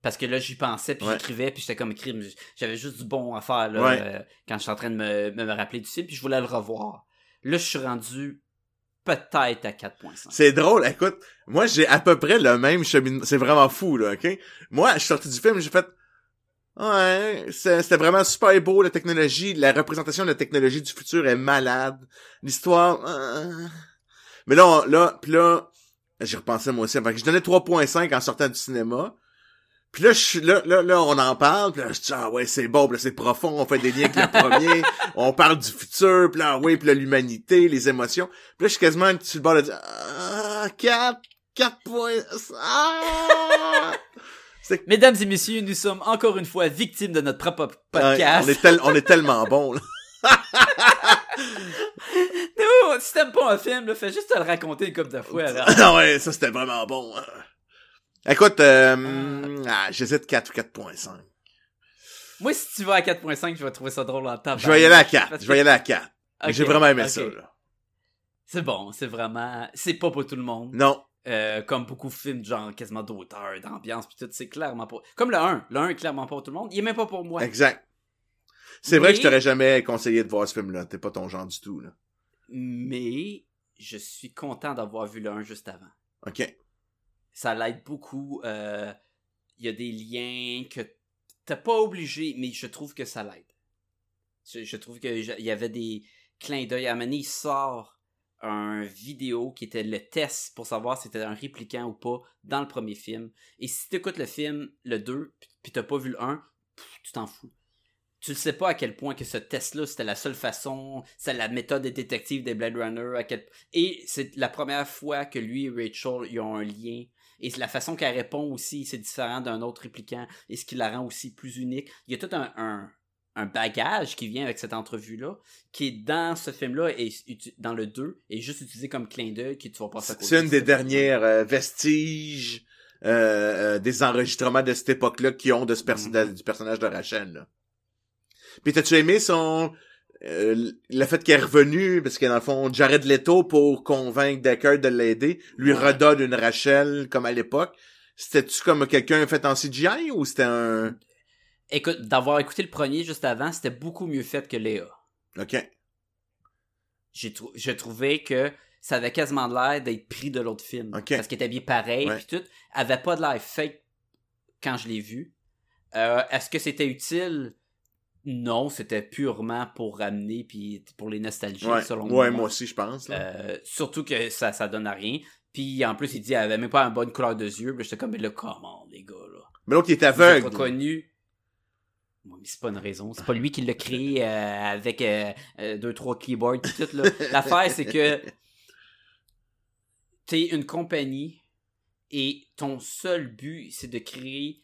Parce que là, j'y pensais, puis Ouais. j'écrivais, puis j'étais comme écrit. J'avais juste du bon à faire là, Ouais. euh, quand je suis en train de me, me, me rappeler du film, puis je voulais le revoir. Là, je suis rendu peut-être à 4.5. C'est drôle, écoute, moi j'ai à peu près le même cheminement. C'est vraiment fou, là, ok? Moi, je suis sorti du film, j'ai fait. Ouais, c'est- c'était vraiment super beau, la technologie, la représentation de la technologie du futur est malade. L'histoire. euh. Mais là, on- là, puis là, j'y repensais moi aussi. Fait que je donnais 3.5 en sortant du cinéma. Puis là, je là, là, là, on en parle, puis là, je dis, ah ouais, c'est bon, puis là, c'est profond, on fait des liens avec le premier, on parle du futur, puis là, oui, puis là, l'humanité, les émotions. Puis là, je suis quasiment sur le bord de dire, ah, 4, 4 points, ah! Mesdames et messieurs, nous sommes encore une fois victimes de notre propre Ouais, podcast. on, est tel- on est tellement bon, là. Non, si t'aimes pas un film, là, fais juste te le raconter une couple de fois. Ah ouais, ça, c'était vraiment bon. hein. Écoute, euh, ah, j'hésite 4 ou 4.5. Moi, si tu vas à 4.5, je vais trouver ça drôle en temps. Je vais y aller à 4, je vais y aller à 4. Ok, J'ai vraiment aimé ça, là. C'est bon, c'est vraiment... C'est pas pour tout le monde. Non, Euh, comme beaucoup de films, genre quasiment d'auteur, d'ambiance, pis tout, c'est clairement pas... Comme le 1. Le 1 est clairement pas pour tout le monde. Il est même pas pour moi. exact. C'est vrai que je t'aurais jamais conseillé de voir ce film-là. T'es pas ton genre du tout, là. Mais je suis content d'avoir vu le 1 juste avant. OK. Ça l'aide beaucoup. euh, Il y a des liens que t'es pas obligé, mais je trouve que ça l'aide. Je, je trouve qu'il y avait des clins d'œil. À donné, il sort un vidéo qui était le test pour savoir si c'était un répliquant ou pas dans le premier film. Et si tu écoutes le film, le 2, puis- t'as pas vu le 1, pff, tu t'en fous. Tu ne sais pas à quel point que ce test-là, c'était la seule façon, c'est la méthode des détectives des Blade Runner, à quel... et c'est la première fois que lui et Rachel, ils ont un lien. Et la façon qu'elle répond aussi, c'est différent d'un autre répliquant, et ce qui la rend aussi plus unique. Il y a tout un, un, un bagage qui vient avec cette entrevue-là, qui est dans ce film-là, et dans le 2, et juste utilisé comme clin d'œil, qui tu vas passer à côté. C'est une des dernières euh, vestiges euh, euh, des enregistrements de cette époque-là qui ont de ce perso- Mhm. de- du personnage de Rachel. Là. Puis t'as-tu aimé son euh, le fait qu'elle est revenue parce que dans le fond Jared Leto pour convaincre Deckard de l'aider lui Ouais. redonne une Rachel comme à l'époque. C'était-tu comme quelqu'un fait en CGI ou c'était un Écoute, d'avoir écouté le premier juste avant, c'était beaucoup mieux fait que Léa. OK. j'ai trou- je trouvais que ça avait quasiment l'air d'être pris de l'autre film. Ok. Parce qu'il était bien pareil, Ouais. puis tout. avait pas de l'air fake quand je l'ai vu. Euh, Est-ce que c'était utile? Non, c'était purement pour ramener, puis pour les nostalgies, Ouais, selon ouais moi. moi aussi je pense. Euh, surtout que ça, ça donne à rien. Puis en plus, il dit, elle avait même pas une bonne couleur de yeux. J'étais comme, mais là, comment, les gars, là? Mais l'autre il est aveugle. reconnu. C'est pas une raison. C'est pas lui qui l'a créé euh, avec euh, euh, deux, trois keyboards pis tout. là. L'affaire, c'est que t'es une compagnie et ton seul but, c'est de créer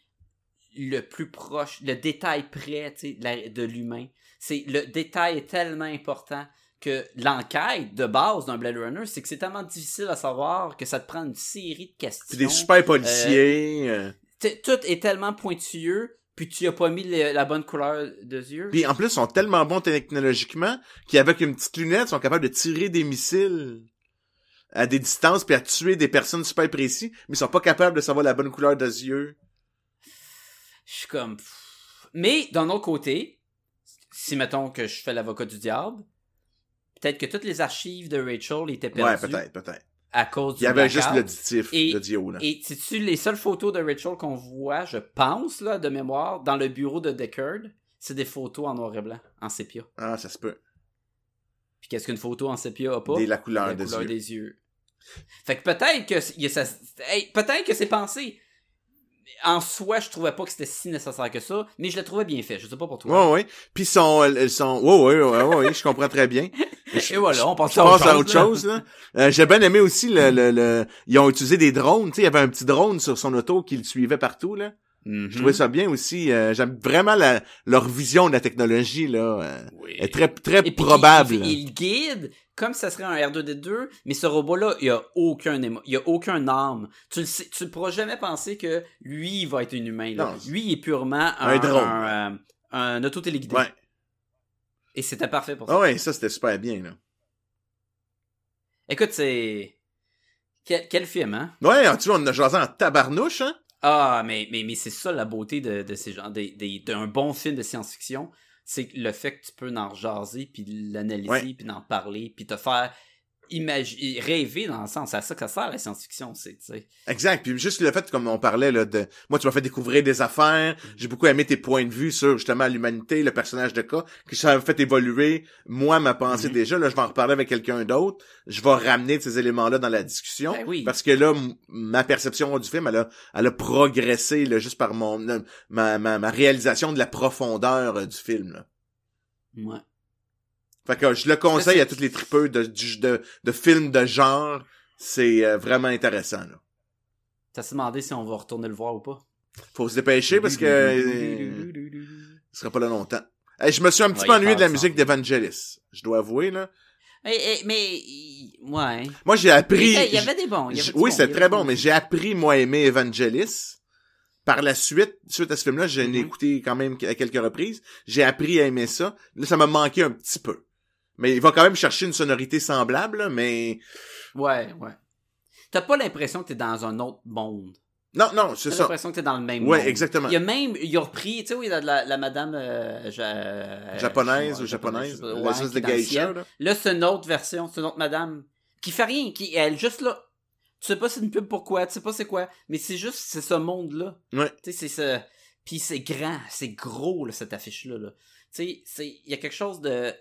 le plus proche, le détail près de l'humain. C'est le détail est tellement important que l'enquête de base d'un Blade Runner, c'est que c'est tellement difficile à savoir que ça te prend une série de questions. Puis des super policiers. euh. Tout est tellement pointueux, puis tu as pas mis la bonne couleur de yeux. Puis en plus, ils sont tellement bons technologiquement qu'avec une petite lunette, ils sont capables de tirer des missiles à des distances puis à tuer des personnes super précis, mais ils sont pas capables de savoir la bonne couleur de yeux. Je suis comme... Mais, d'un autre côté, si mettons que je fais l'avocat du diable, peut-être que toutes les archives de Rachel étaient Ouais, perdues peut-être, peut-être. À cause du Il y avait juste l'auditif, l'audio. Et sais-tu, les seules photos de Rachel qu'on voit, je pense, là, de mémoire, dans le bureau de Deckard, c'est des photos en noir et blanc, en sépia. Ah, ça se peut. Puis qu'est-ce qu'une photo en sépia a pas? Des, la couleur la des couleur yeux. des yeux. Fait que peut-être que ça- hey, peut-être que c'est pensé. En soi, je trouvais pas que c'était si nécessaire que ça, mais je le trouvais bien fait. Je sais pas pour toi. Ouais, ouais. Puis ils sont, elles sont, ouais, ouais, ouais, ouais, je comprends très bien. Et voilà, on passe Je passe à autre chose, là. Euh, j'ai bien aimé aussi le, le, le- ils ont utilisé des drones, tu sais, il y avait un petit drone sur son auto qui le suivait partout, là. Mhm. Je trouvais ça bien aussi. euh, J'aime vraiment la, leur vision de la technologie, là. euh, Oui. est très, très Et probable. Il, il- il guide comme ça serait un R2D2, mais ce robot-là, il a aucun émo- il a aucun âme. Tu le sais, tu ne pourras jamais penser que lui, il va être un humain. Là. Non. Lui, il est purement un, Un drone. un, euh, un auto-téléguidé. Ouais. Et c'était parfait pour ça. Ah ouais, ça, c'était super bien, là. Écoute, c'est... Quel, quel film, hein? Ouais, tu vois, on a jasé en tabarnouche, hein? Ah, mais, mais, mais c'est ça la beauté de, de ces gens, des, des- d'un bon film de science-fiction, c'est le fait que tu peux en jaser, puis l'analyser, Ouais. puis en parler, puis te faire imaginer, rêver dans le sens, c'est à ça que ça sert la science-fiction, c'est, tu sais. Exact. Puis juste le fait, comme on parlait, là, de, moi, tu m'as fait découvrir des affaires. J'ai beaucoup aimé tes points de vue sur, justement, l'humanité, le personnage de cas, que ça m'a fait évoluer, moi, ma pensée Mhm. déjà. Là, je vais en reparler avec quelqu'un d'autre. Je vais ramener ces éléments-là dans la discussion. Ben oui. Parce que là, ma perception du film, elle a, elle a progressé, là, juste par mon, ma, ma, ma réalisation de la profondeur euh, du film, là. Ouais. Fait que je le conseille à tous les tripeux de, de, de films de genre. C'est euh, vraiment intéressant, là. T'as demandé si on va retourner le voir ou pas? Faut se dépêcher parce que euh, ce sera pas là longtemps. Hey, je me suis un petit Ouais, peu ennuyé de la musique d'Evangelis. Je dois avouer, là. Eh, eh, mais, il- ouais. Moi, j'ai appris... Il y avait des bons. y avait oui, c'est très bon, mais j'ai appris, moi, à aimer Evangelis. Par la suite, suite à ce film-là, je l'ai Mhm. écouté quand même à quelques reprises. J'ai appris à aimer ça. Là, ça m'a manqué un petit peu. Mais il va quand même chercher une sonorité semblable, là, mais... Ouais, ouais. T'as pas l'impression que t'es dans un autre monde. Non, non, c'est T'as ça. l'impression que t'es dans le même Ouais, monde. exactement. Il y a même, il a repris, tu sais, oui, la, la, la madame euh, ja- Japonaise euh, ou japonaise. la ouais, de geisha, là. Là, c'est une autre version, c'est une autre madame qui fait rien, qui elle juste là. Tu sais pas c'est une pub pourquoi, tu sais pas c'est quoi, mais c'est juste c'est ce monde là. Ouais. Tu sais c'est ce puis c'est grand, c'est gros là, cette affiche là. là. Tu sais, c'est il y a quelque chose de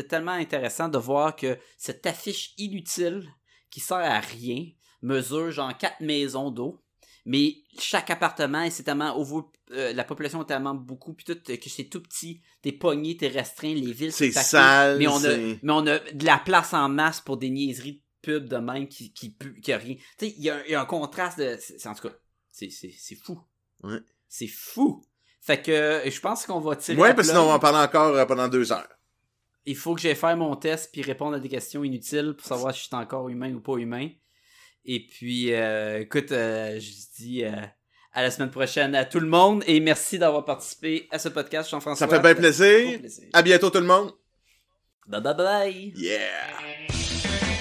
tellement intéressant de voir que cette affiche inutile qui sert à rien mesure genre quatre maisons d'eau. Mais chaque appartement, c'est tellement over- euh, la population est tellement beaucoup, puis tout, euh, que c'est tout petit, t'es pogné, t'es restreint, les villes C'est sale, mais on a, c'est- mais on a de la place en masse pour des niaiseries de pub de même qui, qui, qui a rien. Tu sais, il y, a un- il y a un contraste de, c'est, c'est- en tout cas, c'est, c'est, c'est fou. Ouais. C'est fou. Fait que, je pense qu'on va tirer Ouais, parce que sinon, on va en parler encore euh, pendant deux heures. Il faut que j'aille faire mon test puis répondre à des questions inutiles pour savoir si je suis encore humain ou pas humain. Et puis, euh, écoute, euh, je dis euh, à la semaine prochaine à tout le monde et merci d'avoir participé à ce podcast, Jean-François. Ça fait bien plaisir. plaisir. À bientôt tout le monde. Bye bye bye. Yeah!